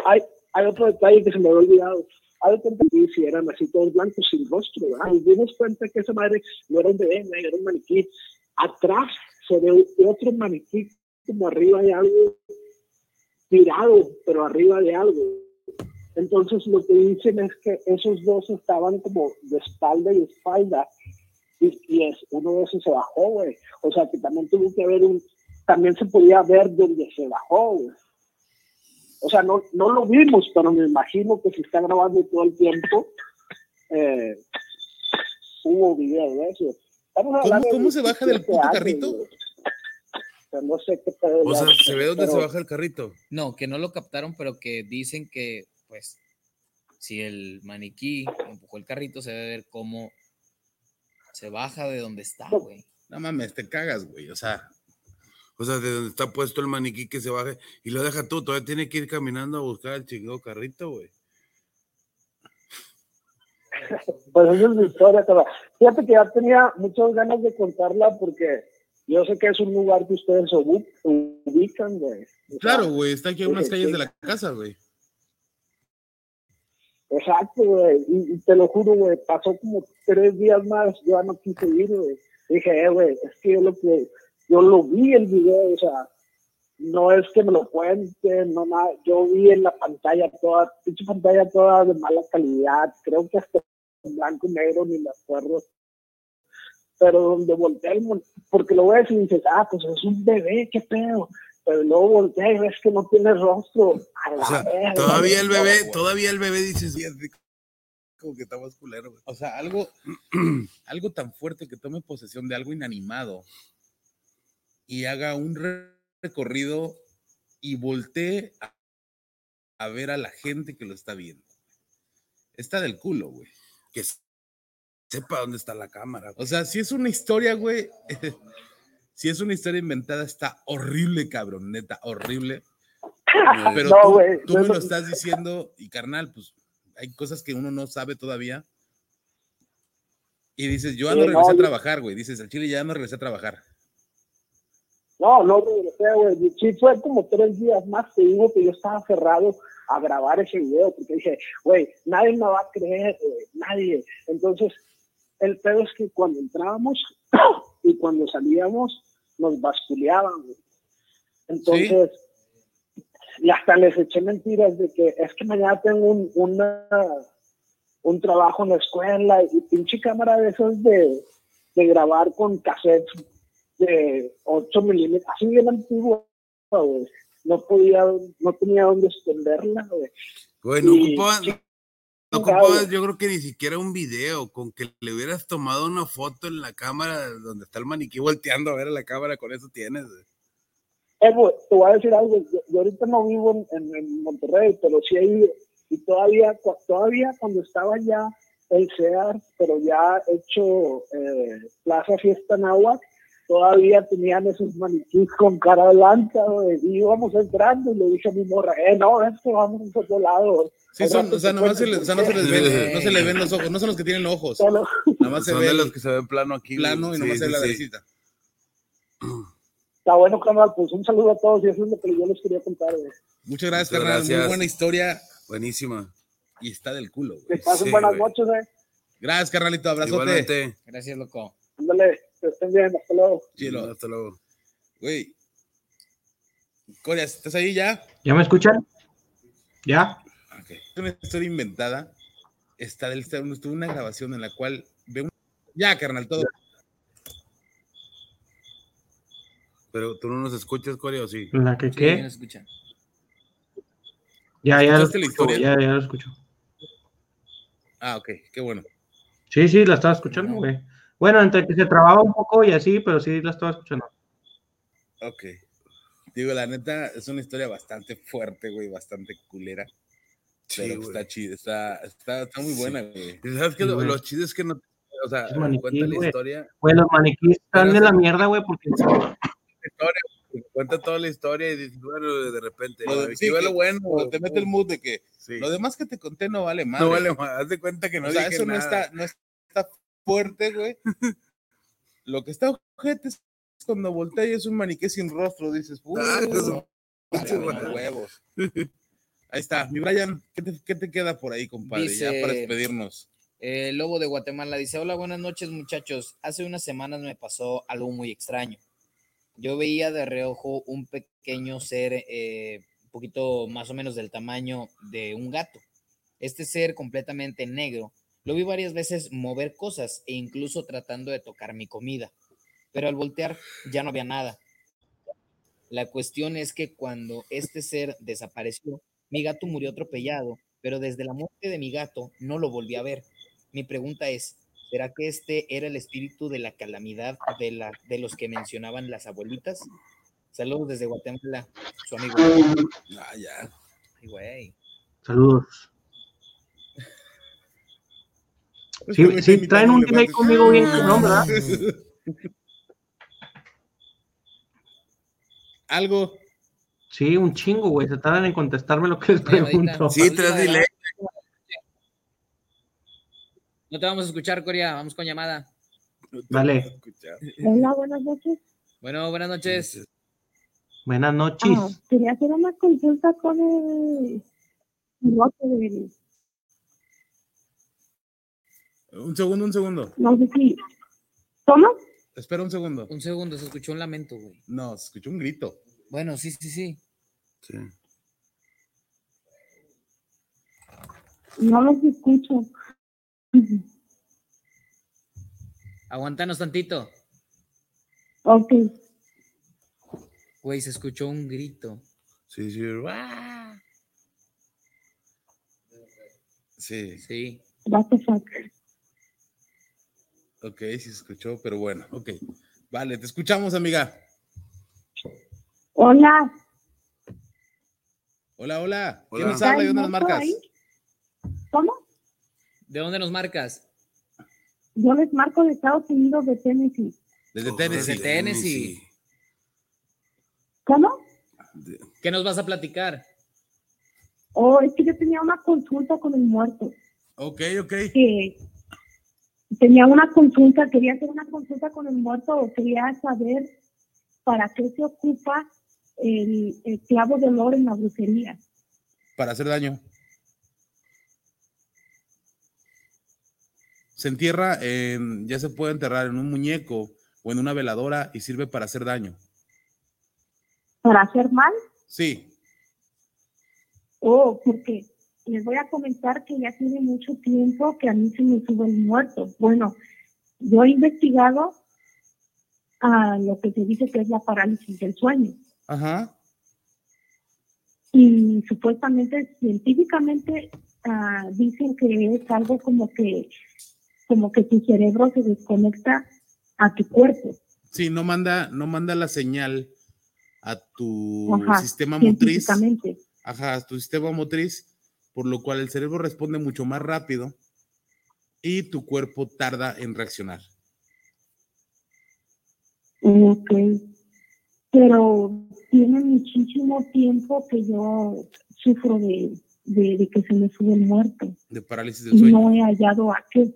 hay, hay otro detalle que se me había olvidado. Hay de cuenta que si eran así todos blancos sin rostro, ¿verdad? Nos dimos cuenta que esa madre no era un bebé, güey, era un maniquí. Atrás se ve otro maniquí como arriba de algo tirado, pero arriba de algo. Entonces lo que dicen es que esos dos estaban como de espalda y espalda y, y es, uno de esos se bajó, güey. O sea que también tuvo que haber un, también se podía ver donde se bajó, güey. O sea, no, no lo vimos, pero me imagino que se está grabando todo el tiempo. Eh, hubo video de eso. ¿Cómo, se baja del 17 puto carrito? O sea, no sé qué pedo O sea, se ve dónde se baja el carrito. No, que no lo captaron, pero que dicen que, pues, si el maniquí empujó el carrito, se debe ver cómo se baja de donde está, güey. No mames, te cagas, güey. O sea, O sea, de donde está puesto el maniquí que se baje y lo deja tú, todavía tiene que ir caminando a buscar el chingado carrito, güey. Pues esa es mi historia, cabrón. Fíjate que ya tenía muchas ganas de contarla porque yo sé que es un lugar que ustedes ubi- ubican, güey. Claro, güey, está aquí a unas calles de la casa, güey. Exacto, güey. Y, y te lo juro, güey, pasó como tres días más, yo ya no quise ir, güey. Dije, eh, güey, es que yo lo que, yo lo vi el video, o sea, no es que me lo cuenten, no nada, yo vi en la pantalla toda, pinche pantalla toda de mala calidad, creo que hasta en blanco y negro ni me acuerdo. Pero donde volteé, el porque lo ves y dices, ah, pues es un bebé, qué pedo. Pero luego volteé y ves que no tiene rostro. A la O sea, verga, todavía el bebé, todavía el bebé dices, "Sí, así como que está más culero, güey. O sea, algo, algo tan fuerte que tome posesión de algo inanimado y haga un re- recorrido y voltee a, a ver a la gente que lo está viendo. Está del culo, güey. Que sepa dónde está la cámara. O sea, si es una historia, güey, si es una historia inventada, está horrible, cabrón, neta, horrible. Pero No, tú, güey, tú no, me no. lo estás diciendo y carnal, pues hay cosas que uno no sabe todavía. Y dices, yo ya no regresé a trabajar, güey. Dices, al chile ya no regresé a trabajar. No, no regresé, güey. Sí fue como tres días más, te digo que yo estaba aferrado a grabar ese video, porque dije, güey, nadie me va a creer, güey, nadie. Entonces, el pedo es que cuando entrábamos y cuando salíamos, nos basculeaban, güey. Entonces, y hasta les eché mentiras de que es que mañana tengo un, una, un trabajo en la escuela y pinche cámara de esas de, de grabar con cassettes de 8 milímetros, así bien antigua, güey. No podía, no tenía dónde esconderla, güey. Güey, no Y- ocupaban, no ocupabas, yo creo que ni siquiera un video, con que le hubieras tomado una foto en la cámara donde está el maniquí volteando a ver a la cámara, con eso tienes. Eh, güey, te voy a decir algo, yo, yo ahorita no vivo en, en- en Monterrey, pero sí he ido, y todavía, todavía cuando estaba ya el CEAR, pero ya hecho eh, Plaza Fiesta Náhuac, todavía tenían esos maniquís con cara blanca, y íbamos entrando y le dije a mi morra, eh, no, es que vamos a otro lado. Sí, son, o sea, nomás se les, o sea, no se les ven, no se les ven los ojos, no son los que tienen ojos. Solo- Nada más se Son ve de los que se ven plano aquí. plano y Sí, nomás se ve la sí. cabecita. Está bueno, canal, pues un saludo a todos y eso es lo que yo les quería contar, güey. Muchas gracias, Muchas carnal. Muy buena historia Buenísima. y está del culo, Que güey. pasen Sí, buenas güey. noches, eh. Gracias, carnalito. Abrazote. Igualmente. Gracias, loco. Ándale, que estén bien, hasta luego. Chilo. Hasta luego. Güey. Coria, ¿estás ahí ya? ¿Ya me escuchan? ¿Ya? Ok. Es una historia inventada. Está del estuvo una grabación en la cual veo un... Ya, carnal, todo. Pero tú no nos escuchas, Corea, o sí? ¿La que Sí, qué? Ya, ya lo ¿Escuchaste la escucho, ya, ya lo escucho. Ah, ok, qué bueno. Sí, sí, la estaba escuchando, güey. Bueno, entre que se trababa un poco y así, pero sí la estaba escuchando. Ok. Digo, la neta, es una historia bastante fuerte, güey, bastante culera. Sí, Pero güey. está chida, está, está, está muy buena, güey. ¿Sabes qué? Sí, Lo, lo chido es que no. O sea, maniquí, cuenta la historia. Güey, los maniquíes están de la mierda, güey, porque historia, güey, Cuenta toda la historia y dices, bueno, de repente. Lo de- "Ay, sí, que lo bueno. te mete el mood de que Sí. lo demás que te conté no vale más. No vale más. Haz de cuenta que no o sea, dije eso no está, no está fuerte, güey. Lo que está ojete es cuando voltea y es un maniquí sin rostro, dices, "Uh, Ah, los huevos. Ahí está. Mi Brian, ¿qué te, qué te queda por ahí, compadre? Ya para despedirnos. El Lobo de Guatemala dice, hola, buenas noches muchachos. Hace unas semanas me pasó algo muy extraño. Yo veía de reojo un pequeño ser eh, un poquito más o menos del tamaño de un gato. Este ser completamente negro. Lo vi varias veces mover cosas e incluso tratando de tocar mi comida. Pero al voltear ya no había nada. La cuestión es que cuando este ser desapareció, mi gato murió atropellado, pero desde la muerte de mi gato no lo volví a ver. Mi pregunta es, ¿será que este era el espíritu de la calamidad de, la, de los que mencionaban las abuelitas? Saludos desde Guatemala, su amigo. Ah, ya. Ay, güey. Saludos. Sí, sí, traen un delay conmigo bien cabrón, ¿verdad? Algo. Sí, un chingo, güey. Se tardan en contestarme lo que les pregunto. Sí, tras delay. No te vamos a escuchar, Coria. Vamos con llamada. Vale. Hola, buenas noches. Bueno, buenas noches. Buenas noches. Ah, quería hacer una consulta con el piloto del. Un segundo, un segundo. No sé si. ¿Cómo? Espera un segundo. Un segundo, se escuchó un lamento, güey. No, se escuchó un grito. Bueno, sí, sí, sí. Sí. No los escucho. Aguantanos tantito. Ok. Güey, se escuchó un grito. Sí, sí. ¡ah! Sí. Sí. What the fuck? Ok, sí se escuchó, pero bueno, ok. Vale, te escuchamos, amiga. Hola. Hola, hola. ¿Quién Hola. nos habla y dónde nos ¿Está marcas? ahí? ¿Cómo? ¿De dónde nos marcas? Yo les marco de Estados Unidos de Tennessee. Desde Tennessee. Desde Tennessee. ¿Cómo? ¿Qué nos vas a platicar? Oh, es que yo tenía una consulta con el muerto. Ok, ok. Que tenía una consulta, quería hacer una consulta con el muerto o quería saber para qué se ocupa el, el clavo de olor en la brujería. Para hacer daño. Se entierra, en- ya se puede enterrar en un muñeco o en una veladora y sirve para hacer daño. ¿Para hacer mal? Sí, Oh, porque les voy a comentar que ya tiene mucho tiempo que a mí se me sube el muerto. Bueno, yo he investigado a lo que se dice que es la parálisis del sueño. Ajá. y supuestamente científicamente ah, dicen que es algo como que como que tu cerebro se desconecta a tu cuerpo Sí, no manda, no manda la señal a tu Ajá, sistema motriz. Ajá, a tu sistema motriz, por lo cual el cerebro responde mucho más rápido y tu cuerpo tarda en reaccionar. Ok. Pero tiene muchísimo tiempo que yo sufro de, de, de que se me sube el muerto De parálisis del y sueño. no he hallado a qué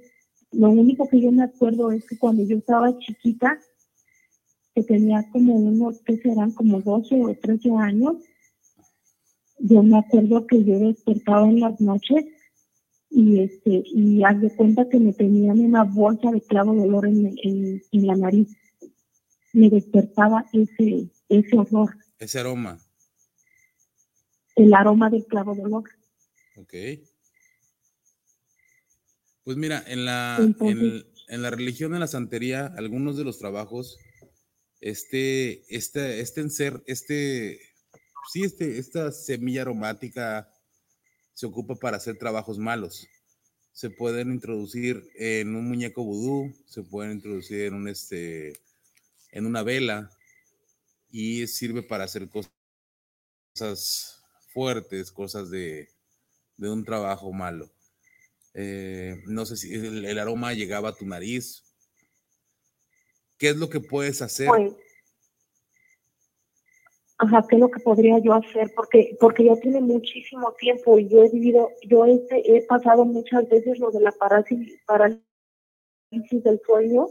lo único que yo me acuerdo es que cuando yo estaba chiquita que tenía como unos, que serán como 12 o 13 años, yo me acuerdo que yo despertaba en las noches y este y haz de cuenta que me tenían una bolsa de clavo de olor en, en, en la nariz. Me despertaba ese, ese olor, Ese aroma. el aroma del clavo de olor. Ok. Pues mira, en la, en, la religión, en la santería, algunos de los trabajos, este, este, este encer, este, sí, este, esta semilla aromática se ocupa para hacer trabajos malos. Se pueden introducir en un muñeco vudú, se pueden introducir en un, este, en una vela y sirve para hacer cos- cosas fuertes, cosas de, de un trabajo malo. Eh, no sé si el, aroma llegaba a tu nariz. ¿Qué es lo que puedes hacer? Pues, ajá, ¿qué es lo que podría yo hacer? Porque, porque ya tiene muchísimo tiempo y yo he vivido, yo este, he pasado muchas veces lo de la parálisis, parálisis del sueño,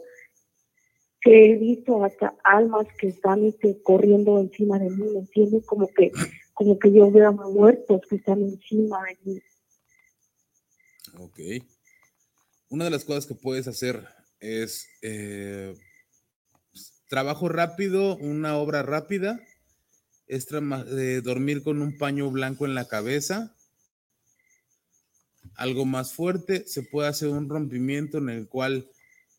que he visto hasta almas que están este, corriendo encima de mí, ¿me entiendes? Como que, como que yo veo muertos que están encima de mí. Ok. Una de las cosas que puedes hacer es eh, trabajo rápido, una obra rápida, es eh, dormir con un paño blanco en la cabeza. Algo más fuerte, se puede hacer un rompimiento en el cual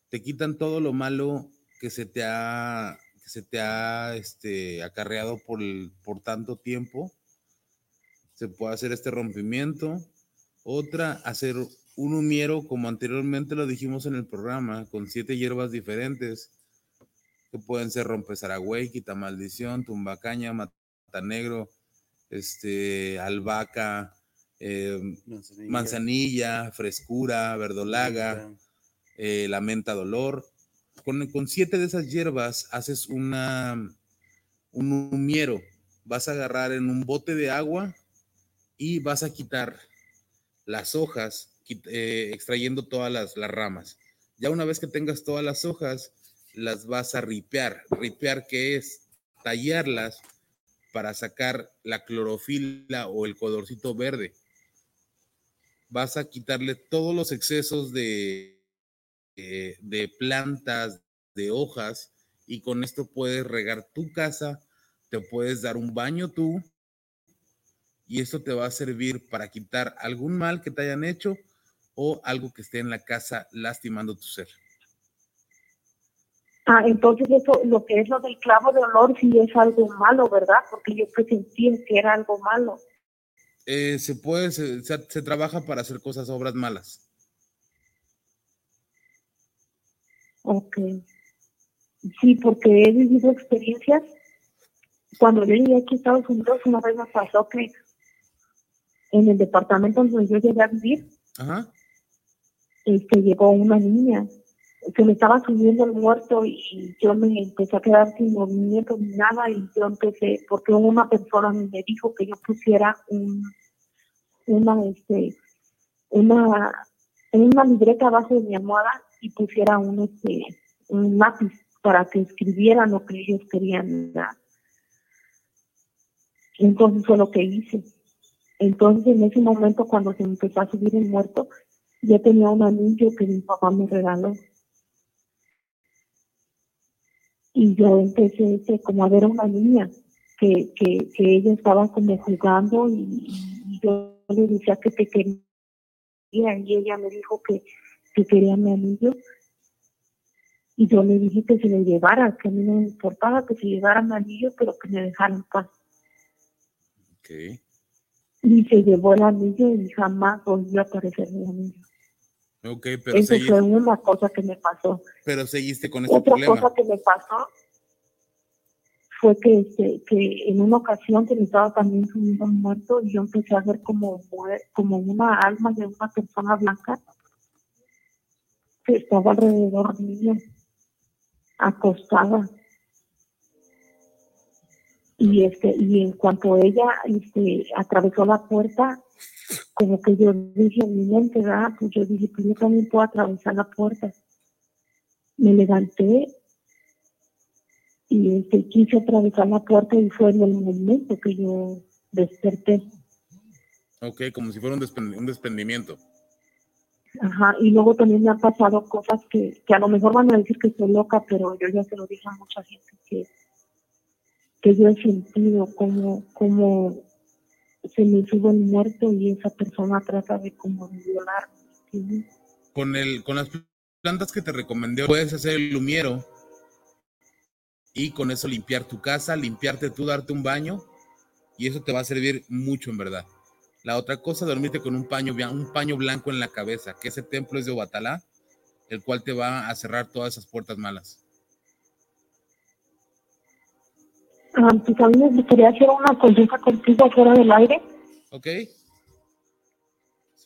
te quitan todo lo malo que se te ha, que se te ha este, acarreado por, el- por tanto tiempo. Se puede hacer este rompimiento. Otra, hacer un humiero, como anteriormente lo dijimos en el programa, con siete hierbas diferentes, que pueden ser rompezaragüey, quitamaldición, tumbacaña, matanegro, este, albahaca, eh, Manzanilla. manzanilla, frescura, verdolaga, eh, la menta dolor. Con, con siete de esas hierbas haces una, un humiero. Vas a agarrar en un bote de agua y vas a quitar las hojas eh, extrayendo todas las, las ramas. Ya una vez que tengas todas las hojas, las vas a ripear. Ripear, que es tallarlas para sacar la clorofila o el colorcito verde. Vas a quitarle todos los excesos de, eh, de plantas, de hojas, y con esto puedes regar tu casa, te puedes dar un baño tú, y esto te va a servir para quitar algún mal que te hayan hecho o algo que esté en la casa lastimando tu ser. Ah, entonces eso, lo que es lo del clavo de olor sí es algo malo, ¿verdad? Porque yo presentí que era algo malo. Eh, se puede, se, se- se trabaja para hacer cosas, obras malas. Ok. Sí, porque he vivido experiencias. Cuando yo llegué aquí a Estados Unidos, una vez me pasó que en el departamento donde yo llegué a vivir, Ajá. este, llegó una niña. Se me estaba subiendo el muerto y, yo me empecé a quedar sin movimiento ni nada y yo empecé, porque una persona me dijo que yo pusiera un, una, este, una, una libreta abajo de mi almohada y pusiera un, este, un lápiz para que escribieran lo que ellos querían. ¿verdad? Entonces fue lo que hice. Entonces en ese momento cuando se empezó a subir el muerto, yo tenía un anillo que mi papá me regaló. Y yo empecé este, como a ver a una niña que, que, que ella estaba como jugando y yo le decía que te quería y ella me dijo que, que quería mi anillo. Y yo le dije que se le llevara, que a mí no me importaba que se llevara mi anillo, pero que me dejara en paz. Ok. Y se llevó el anillo y jamás volvió a aparecer mi anillo. Ok, pero, Eso fue una cosa que me pasó. pero seguiste con ese Otra problema. cosa que me pasó fue que, este, que en una ocasión se me estaba también subiendo un muerto y yo empecé a ver como, como una alma de una persona blanca que estaba alrededor mío, acostada. Y este, y en cuanto ella este, atravesó la puerta, como que yo dije en mi mente, ¿verdad? Pues yo dije, pues yo también puedo atravesar la puerta. Me levanté y este, quise atravesar la puerta y fue en el momento que yo desperté. Ok, como si fuera un, despen- un desprendimiento. Ajá, y luego también me han pasado cosas que, que a lo mejor van a decir que estoy loca, pero yo ya se lo dije a mucha gente que, que yo he sentido como, como se me sube el muerto y esa persona trata de como de violarme. ¿sí? Con, el, con las plantas que te recomendé, puedes hacer el lumiero y con eso limpiar tu casa, limpiarte tú, darte un baño y eso te va a servir mucho en verdad. La otra cosa, dormirte con un paño, un paño blanco en la cabeza, que ese templo es de Obatalá, el cual te va a cerrar todas esas puertas malas. Ah, pues a mí me gustaría hacer una consulta contigo fuera del aire ¿Ok?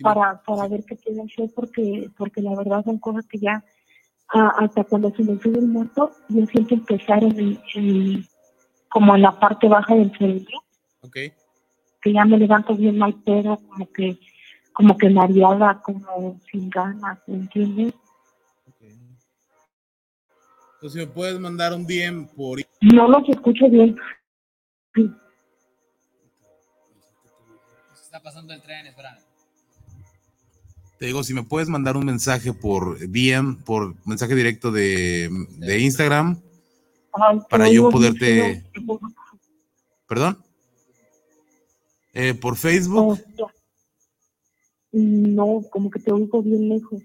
para, para ver qué puedo hacer porque, porque la verdad son cosas que ya ah, hasta cuando se me sube el muerto yo siento empezar en, el- en- como en la parte baja del cerebro Ok. Que ya me levanto bien mal pedo como que como que mareada como sin ganas ¿me entiendes? Entonces, si me puedes mandar un DM por no los escucho bien Se está pasando el tren, espera. Te digo, si me puedes mandar un mensaje por DM, por mensaje directo de, de Instagram, Ay, para yo poderte. ¿Perdón? Eh, por Facebook, no como que te oigo bien lejos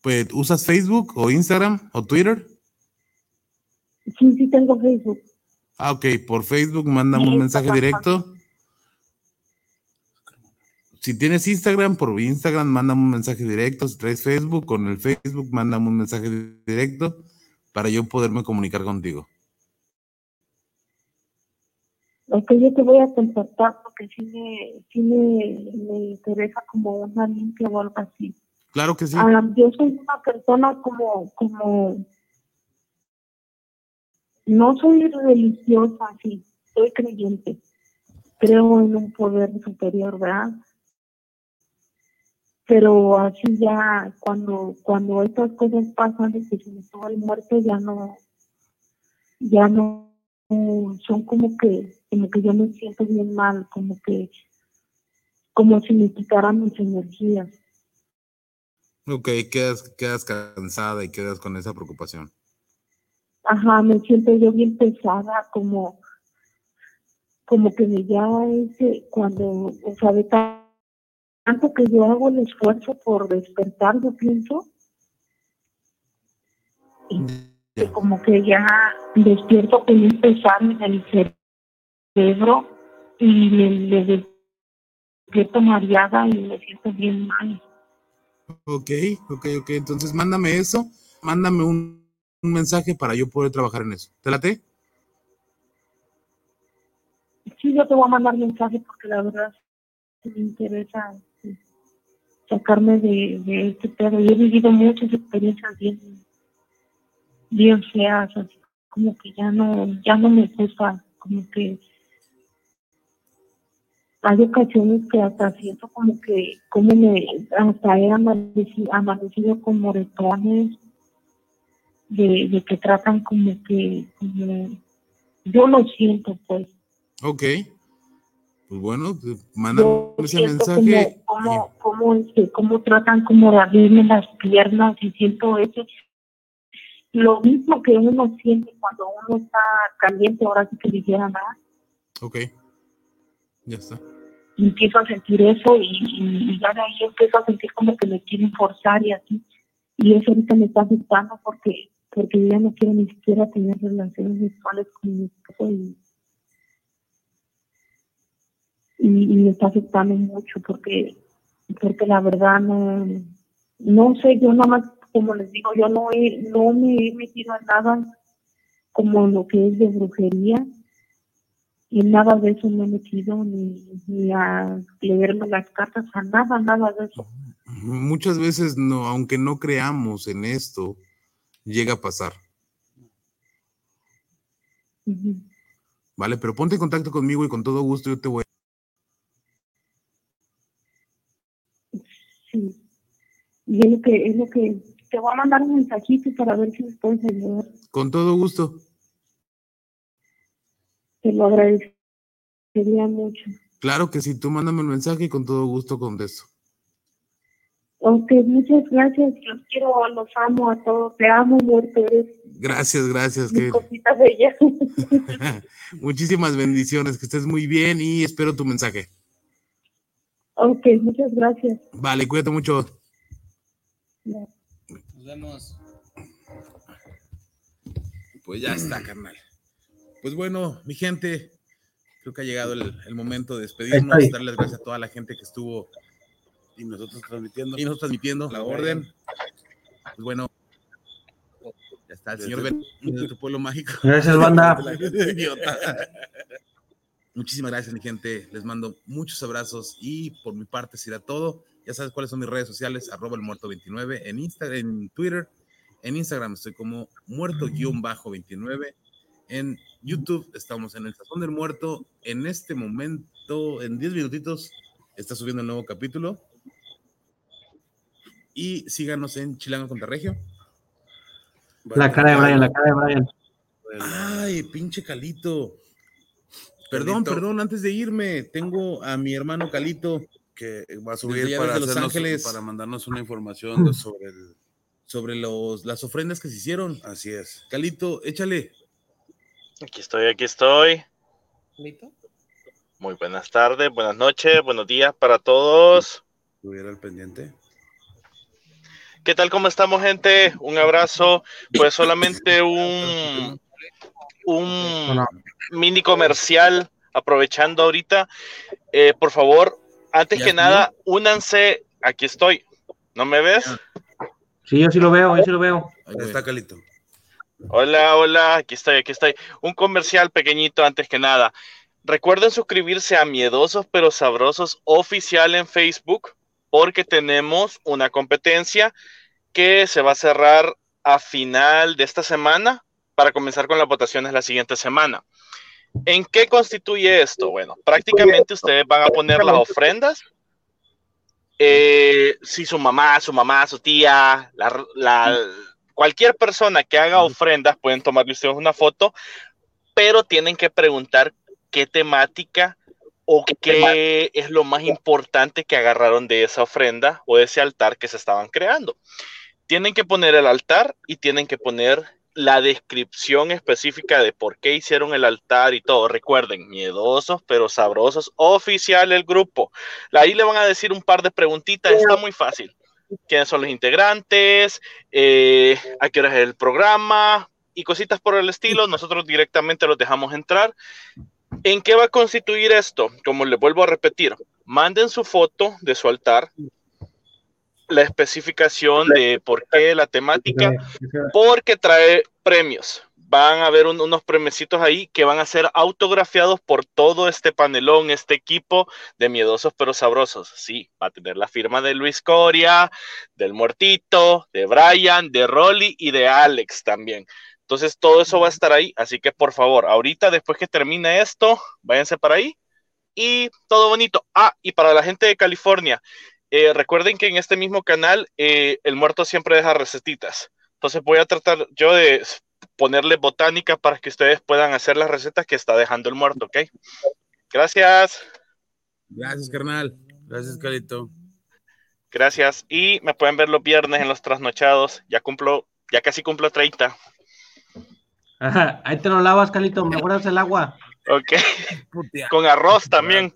pues usas Facebook o Instagram o Twitter. sí sí tengo Facebook Ah, ok, por Facebook mándame un mensaje directo. Si tienes Instagram, por Instagram mándame un mensaje directo. Si traes Facebook, con el Facebook mándame un mensaje directo para yo poderme comunicar contigo. Ok, yo te voy a contactar porque sí me, sí me, me interesa como una limpia o algo así. Claro que sí. Ah, yo soy una persona como, como, no soy religiosa, sí, soy creyente. Creo en un poder superior, ¿verdad? pero así ya cuando cuando estas cosas pasan de que se me sube el muerto ya no ya no son como que como que yo me siento bien mal como que como si me quitaran mis energías. Ok, quedas, quedas cansada y quedas con esa preocupación. ajá me siento yo bien pesada como como que me ya ese cuando o sea de ta- tanto que yo hago el esfuerzo por despertar yo pienso. Y como que ya despierto con un pesar en el cerebro y me, me despierto mareada y me siento bien mal Ok, ok, ok. Entonces mándame eso, mándame un, un mensaje para yo poder trabajar en eso. ¿Te late? sí yo te voy a mandar mensaje porque la verdad me interesa sacarme de, de este pedo y he vivido muchas experiencias bien bien feas así como que ya no ya no me gusta como que hay ocasiones que hasta siento como que como me hasta he amanecido, amanecido con moretones de, de que tratan como que como yo lo siento pues Ok. Pues bueno, yo ese mensaje. como como como este, cómo tratan como de abrirme las piernas y siento ese lo mismo que uno siente cuando uno está caliente ahora sí que dijera nada Ok. Ya está. empiezo a sentir eso y, y, ya de ahí empiezo a sentir como que me quieren forzar y así y eso ahorita me está afectando porque porque ya no quiero ni siquiera tener relaciones sexuales con mi esposo y, y me está afectando mucho porque porque la verdad no no sé yo nada más como les digo yo no he no me he metido en nada como lo que es de brujería y nada de eso me he metido ni, ni a leerme las cartas a nada nada de eso Muchas veces, no, aunque no creamos en esto, llega a pasar. ¿Vale? Pero ponte en contacto conmigo y con todo gusto yo te voy. sí y es lo que es lo que te voy a mandar un mensajito para ver si me puedes ayudar Con todo gusto. Te lo agradecería mucho Claro que sí, tú mándame un mensaje y con todo gusto contesto. Ok, muchas gracias. Los quiero, los amo a todos. Te amo, muerto. Eres Gracias, gracias. mi Que... cosita bella. Muchísimas bendiciones, que estés muy bien y espero tu mensaje. ok, muchas gracias. Vale, cuídate mucho. Nos vemos. Pues ya está, carnal. Pues bueno, mi gente, creo que ha llegado el, el momento de despedirnos, está. darles gracias a toda la gente que estuvo Y nosotros transmitiendo. y nos transmitiendo la orden. Pues bueno, ya está el señor Ben de nuestro pueblo mágico. Gracias, banda. Muchísimas gracias, mi gente. Les mando muchos abrazos y por mi parte será todo. Ya sabes cuáles son mis redes sociales, arroba el muerto 29 en Instagram, en Twitter, en Instagram estoy como muerto-29. En YouTube estamos en el Sazón del Muerto. En este momento, en 10 minutitos, está subiendo el nuevo capítulo. Y síganos en Chilango contra Regio. La cara de Brian, la cara de Brian. Ay, pinche Calito. Perdón, Calito. perdón, antes de irme, tengo a mi hermano Calito que va a subir para, Los hacernos- Ángeles. para mandarnos una información de- sobre el. sobre los, las ofrendas que se hicieron. Así es. Calito, échale. Aquí estoy, aquí estoy. Muy buenas tardes, buenas noches, buenos días para todos. Estuviera al pendiente. ¿Qué tal? ¿Cómo estamos, gente? Un abrazo. Pues solamente un, un mini comercial aprovechando ahorita. Eh, por favor, antes ¿Ya que nada, únanse. Aquí estoy. ¿No me ves? Sí, yo sí lo veo, yo sí lo veo. Ahí está Calito. Hola, hola, aquí estoy, aquí estoy. Un comercial pequeñito antes que nada. Recuerden suscribirse a Miedosos pero Sabrosos oficial en Facebook porque tenemos una competencia que se va a cerrar a final de esta semana para comenzar con las votaciones la siguiente semana. ¿En qué constituye esto? Bueno, prácticamente ustedes van a poner las ofrendas eh, si su mamá, su mamá, su tía, la, la- cualquier persona que haga ofrendas, pueden tomarle ustedes una foto, pero tienen que preguntar qué temática o qué es lo más importante que agarraron de esa ofrenda o de ese altar que se estaban creando. Tienen que poner el altar y tienen que poner la descripción específica de por qué hicieron el altar y todo. Recuerden, miedosos pero sabrosos, oficial el grupo. Ahí le van a decir un par de preguntitas, está muy fácil. ¿Quiénes son los integrantes? Eh, ¿A qué hora es el programa? Y cositas por el estilo. Nosotros directamente los dejamos entrar. ¿En qué va a constituir esto? Como les vuelvo a repetir, manden su foto de su altar, la especificación de por qué, la temática, porque trae premios. Van a haber un- unos premiecitos ahí que van a ser autografiados por todo este panelón, este equipo de miedosos pero sabrosos. Sí, va a tener la firma de Luis Coria, del Muertito, de Brian, de Rolly y de Alex también. Entonces todo eso va a estar ahí, así que por favor, ahorita después que termine esto, váyanse para ahí y todo bonito. Ah, y para la gente de California, eh, recuerden que en este mismo canal eh, el muerto siempre deja recetitas. Entonces voy a tratar yo de ponerle botánica para que ustedes puedan hacer las recetas que está dejando el muerto, ¿ok? Gracias. Gracias, carnal. Gracias, Calito. Gracias. Y me pueden ver los viernes en los trasnochados. Ya cumplo, ya casi cumplo 30. Ajá, ahí te lo lavas, Calito, me guardas el agua. Ok. Con arroz también.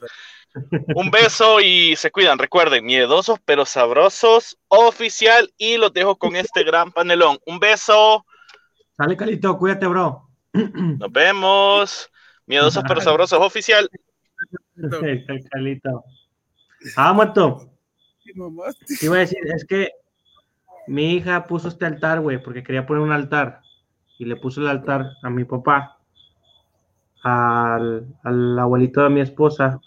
Un beso y se cuidan. Recuerden, miedosos pero sabrosos, oficial. Y los dejo con este gran panelón. Un beso. Sale, Calito, cuídate, bro. Nos vemos. Miedosos pero sabrosos, oficial. Calito. Ah, muerto. Te iba a decir, es que mi hija puso este altar, güey, porque quería poner un altar. Y le puso el altar a mi papá, al, al abuelito de mi esposa,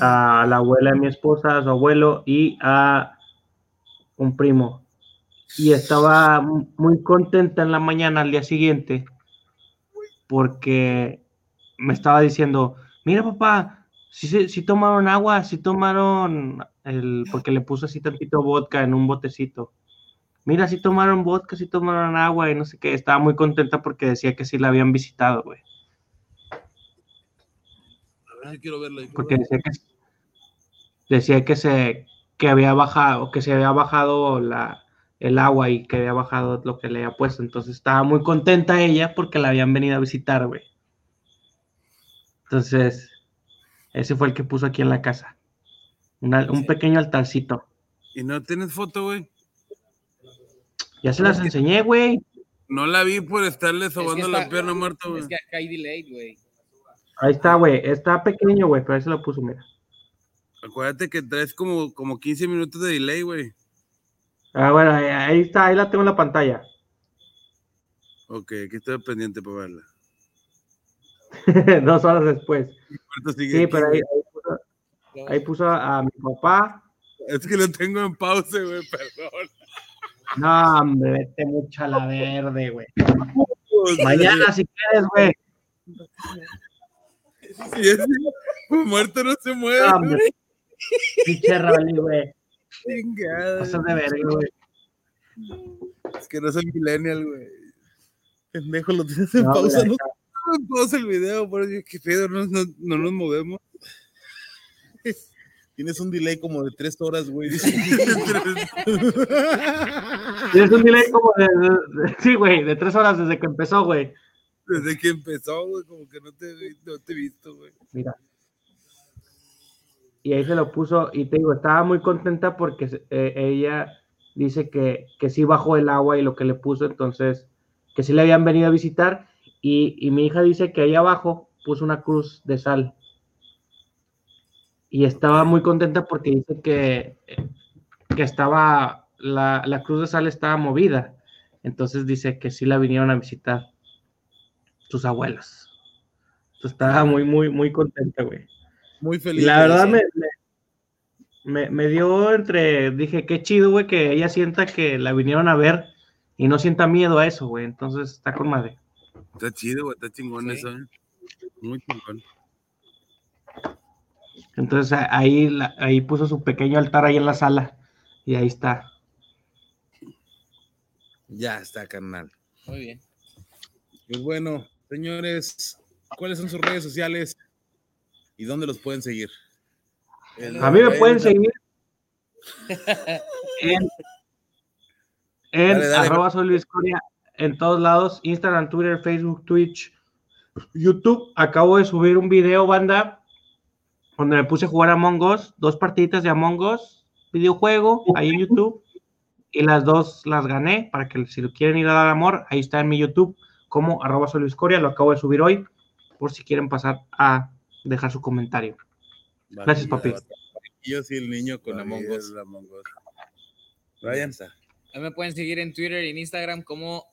a la abuela de mi esposa, a su abuelo y a un primo. Y estaba mu- muy contenta en la mañana al día siguiente porque me estaba diciendo, mira papá, si, si tomaron agua, si tomaron el, porque le puso así tantito vodka en un botecito. Mira, si tomaron vodka, si tomaron agua y no sé qué. Estaba muy contenta porque decía que sí la habían visitado, güey. Ay, quiero verlo. Porque decía que decía que se que había bajado, que se había bajado la, el agua y que había bajado lo que le había puesto. Entonces estaba muy contenta ella porque la habían venido a visitar, güey. Entonces, ese fue el que puso aquí en la casa. Una- un pequeño altarcito. ¿Y no tienes foto, güey? Ya se las enseñé, güey. No la vi por estarle sobando la está- pierna muerto, güey. Es que acá hay delay, güey. Ahí está, güey. Está pequeño, güey, pero ahí se lo puso, mira. Acuérdate que traes como, como 15 minutos de delay, güey. Ah, bueno, ahí, ahí está, ahí la tengo en la pantalla. Ok, aquí estoy pendiente para verla. Dos horas después. Sí, pero ahí, ahí puso, ahí puso a, mi papá. Es que lo tengo en pausa, güey, perdón. No, hombre, vete mucho a la verde, güey. Mañana si quieres, güey. Y ese muerto no se mueve. Pinche güey. Chingada. Pasas de verga, güey. Es que no soy millennial, güey. Pendejo, lo tienes en No, pausa, no, no en pausa el video, por eso, qué pedo, no, no, no nos movemos. Tienes un delay como de tres horas, güey. Tienes un delay como de, de- de- sí, güey, de tres horas desde que empezó, güey. Desde que empezó, güey, como que no te, no te he visto, güey. Mira. Y ahí se lo puso, y te digo, estaba muy contenta porque eh, ella dice que, que sí bajó el agua y lo que le puso, entonces, que sí le habían venido a visitar, y, y mi hija dice que ahí abajo puso una cruz de sal. Y estaba muy contenta porque dice que, que estaba, la, la cruz de sal estaba movida, entonces dice que sí la vinieron a visitar sus abuelos. Entonces estaba muy, muy, muy contenta, güey. Muy Y feliz. la verdad me, me, me- dio entre, dije, qué chido, güey, que ella sienta que la vinieron a ver y no sienta miedo a eso, güey. Entonces está con madre. Está chido, güey, está chingón eso, ¿eh? Muy chingón. Entonces ahí, la- ahí puso su pequeño altar ahí en la sala y ahí está. Ya está, carnal. Muy bien. Pues bueno, señores, ¿cuáles son sus redes sociales y dónde los pueden seguir? El- A mí me pueden seguir en, en Dale, dale. arroba soy Luis Coria en todos lados, Instagram, Twitter, Facebook, Twitch, YouTube. Acabo de subir un video, banda, donde me puse a jugar Among Us, dos partiditas de Among Us, videojuego, ahí en YouTube. Y las dos las gané, para que si lo quieren ir a dar amor, ahí está en mi YouTube, como arroba soy Luis Coria, lo acabo de subir hoy, por si quieren pasar a dejar su comentario. Gracias, papi. Yo soy el niño con Among Us. Brian. Me pueden seguir en Twitter y en Instagram como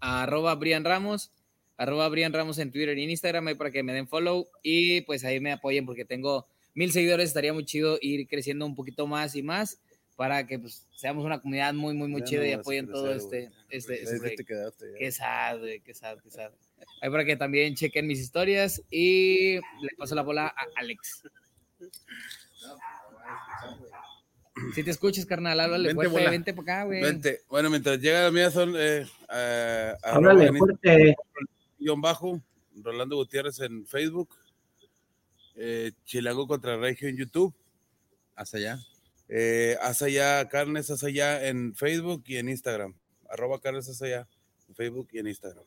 arroba Brian Ramos, arroba Brian Ramos en Twitter y en Instagram ahí para que me den follow y pues ahí me apoyen porque tengo mil seguidores, estaría muy chido ir creciendo un poquito más y más para que pues seamos una comunidad muy, muy, muy Ya chida no y apoyen todo este, este, este sí break. te quedaste, ya. Qué sad, güey, qué sad, qué sad. Ahí para que también chequen mis historias y le paso la bola a Alex. Si te escuchas, carnal, háblale Vente, fuerte, bola. vente para acá, güey. Vente. Bueno, mientras llega la mía son eh, eh, Háblale en fuerte. guion bajo, Rolando Gutiérrez en Facebook, eh, Chilango contra Regio en YouTube, Hasta allá. eh, haz allá carnes, haz allá en Facebook y en Instagram, arroba carnes, haz allá en Facebook y en Instagram.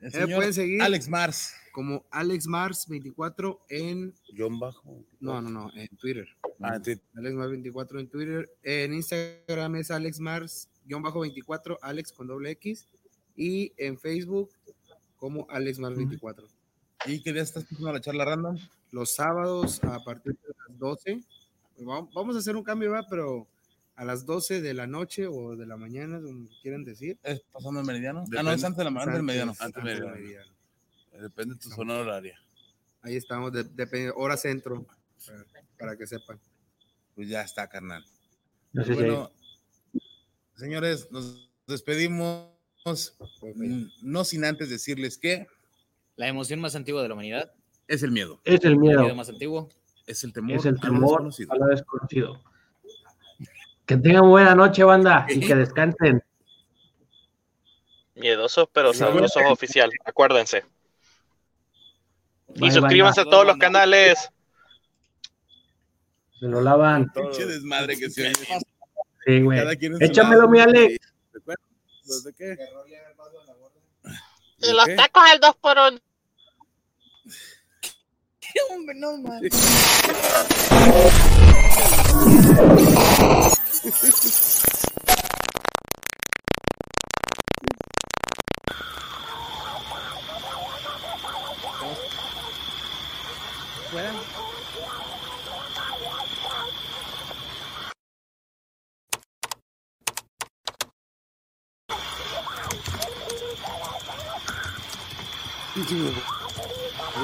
El señor pueden seguir Alex Mars. como Alex Mars 24 en Guión bajo. no, no, no, en Twitter. Ah, en Twitter. Alex Mars 24 en Twitter. En Instagram es Alex Mars guion bajo 24, Alex con doble X. Y en Facebook como Alex Mars 24. ¿Y qué día estás pasando la charla random? Los sábados a partir de las 12. Vamos vamos a hacer un cambio, ¿va? Pero a las 12 de la noche o de la mañana, como quieran decir. ¿Es pasando el meridiano? ah, no, Depende. es antes de la antes del mediano. Antes del mediano. Depende de tu zona horaria. Ahí estamos, de, depende- hora centro, para, para que sepan. Pues ya está, carnal. Gracias, Bueno, señores, nos despedimos. mm, No sin antes decirles que La emoción más antigua de la humanidad. es el miedo. Es el El miedo. miedo más antiguo. Es el temor. Es el a lo temor desconocido. a lo desconocido. Que tengan buena noche, banda, y que descansen. Miedosos pero sabrosos oficial, acuérdense. Bye, Y suscríbanse a todos los canales. Se lo lavan. Pinche desmadre que se oye. Sí, güey. Échamelo, mi Alex. ¿Recuerdas? ¿Los de qué? Los tacos al 2 por 1 Hombre, no, man. Fuera.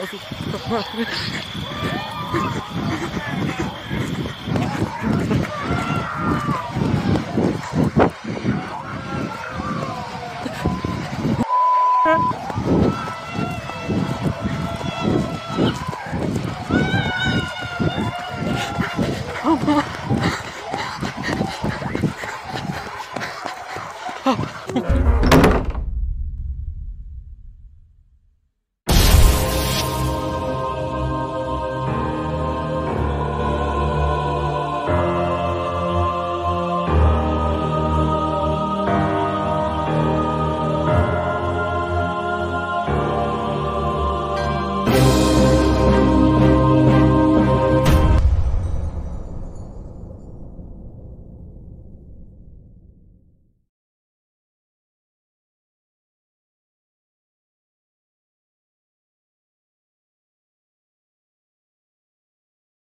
Ah, su puta madre.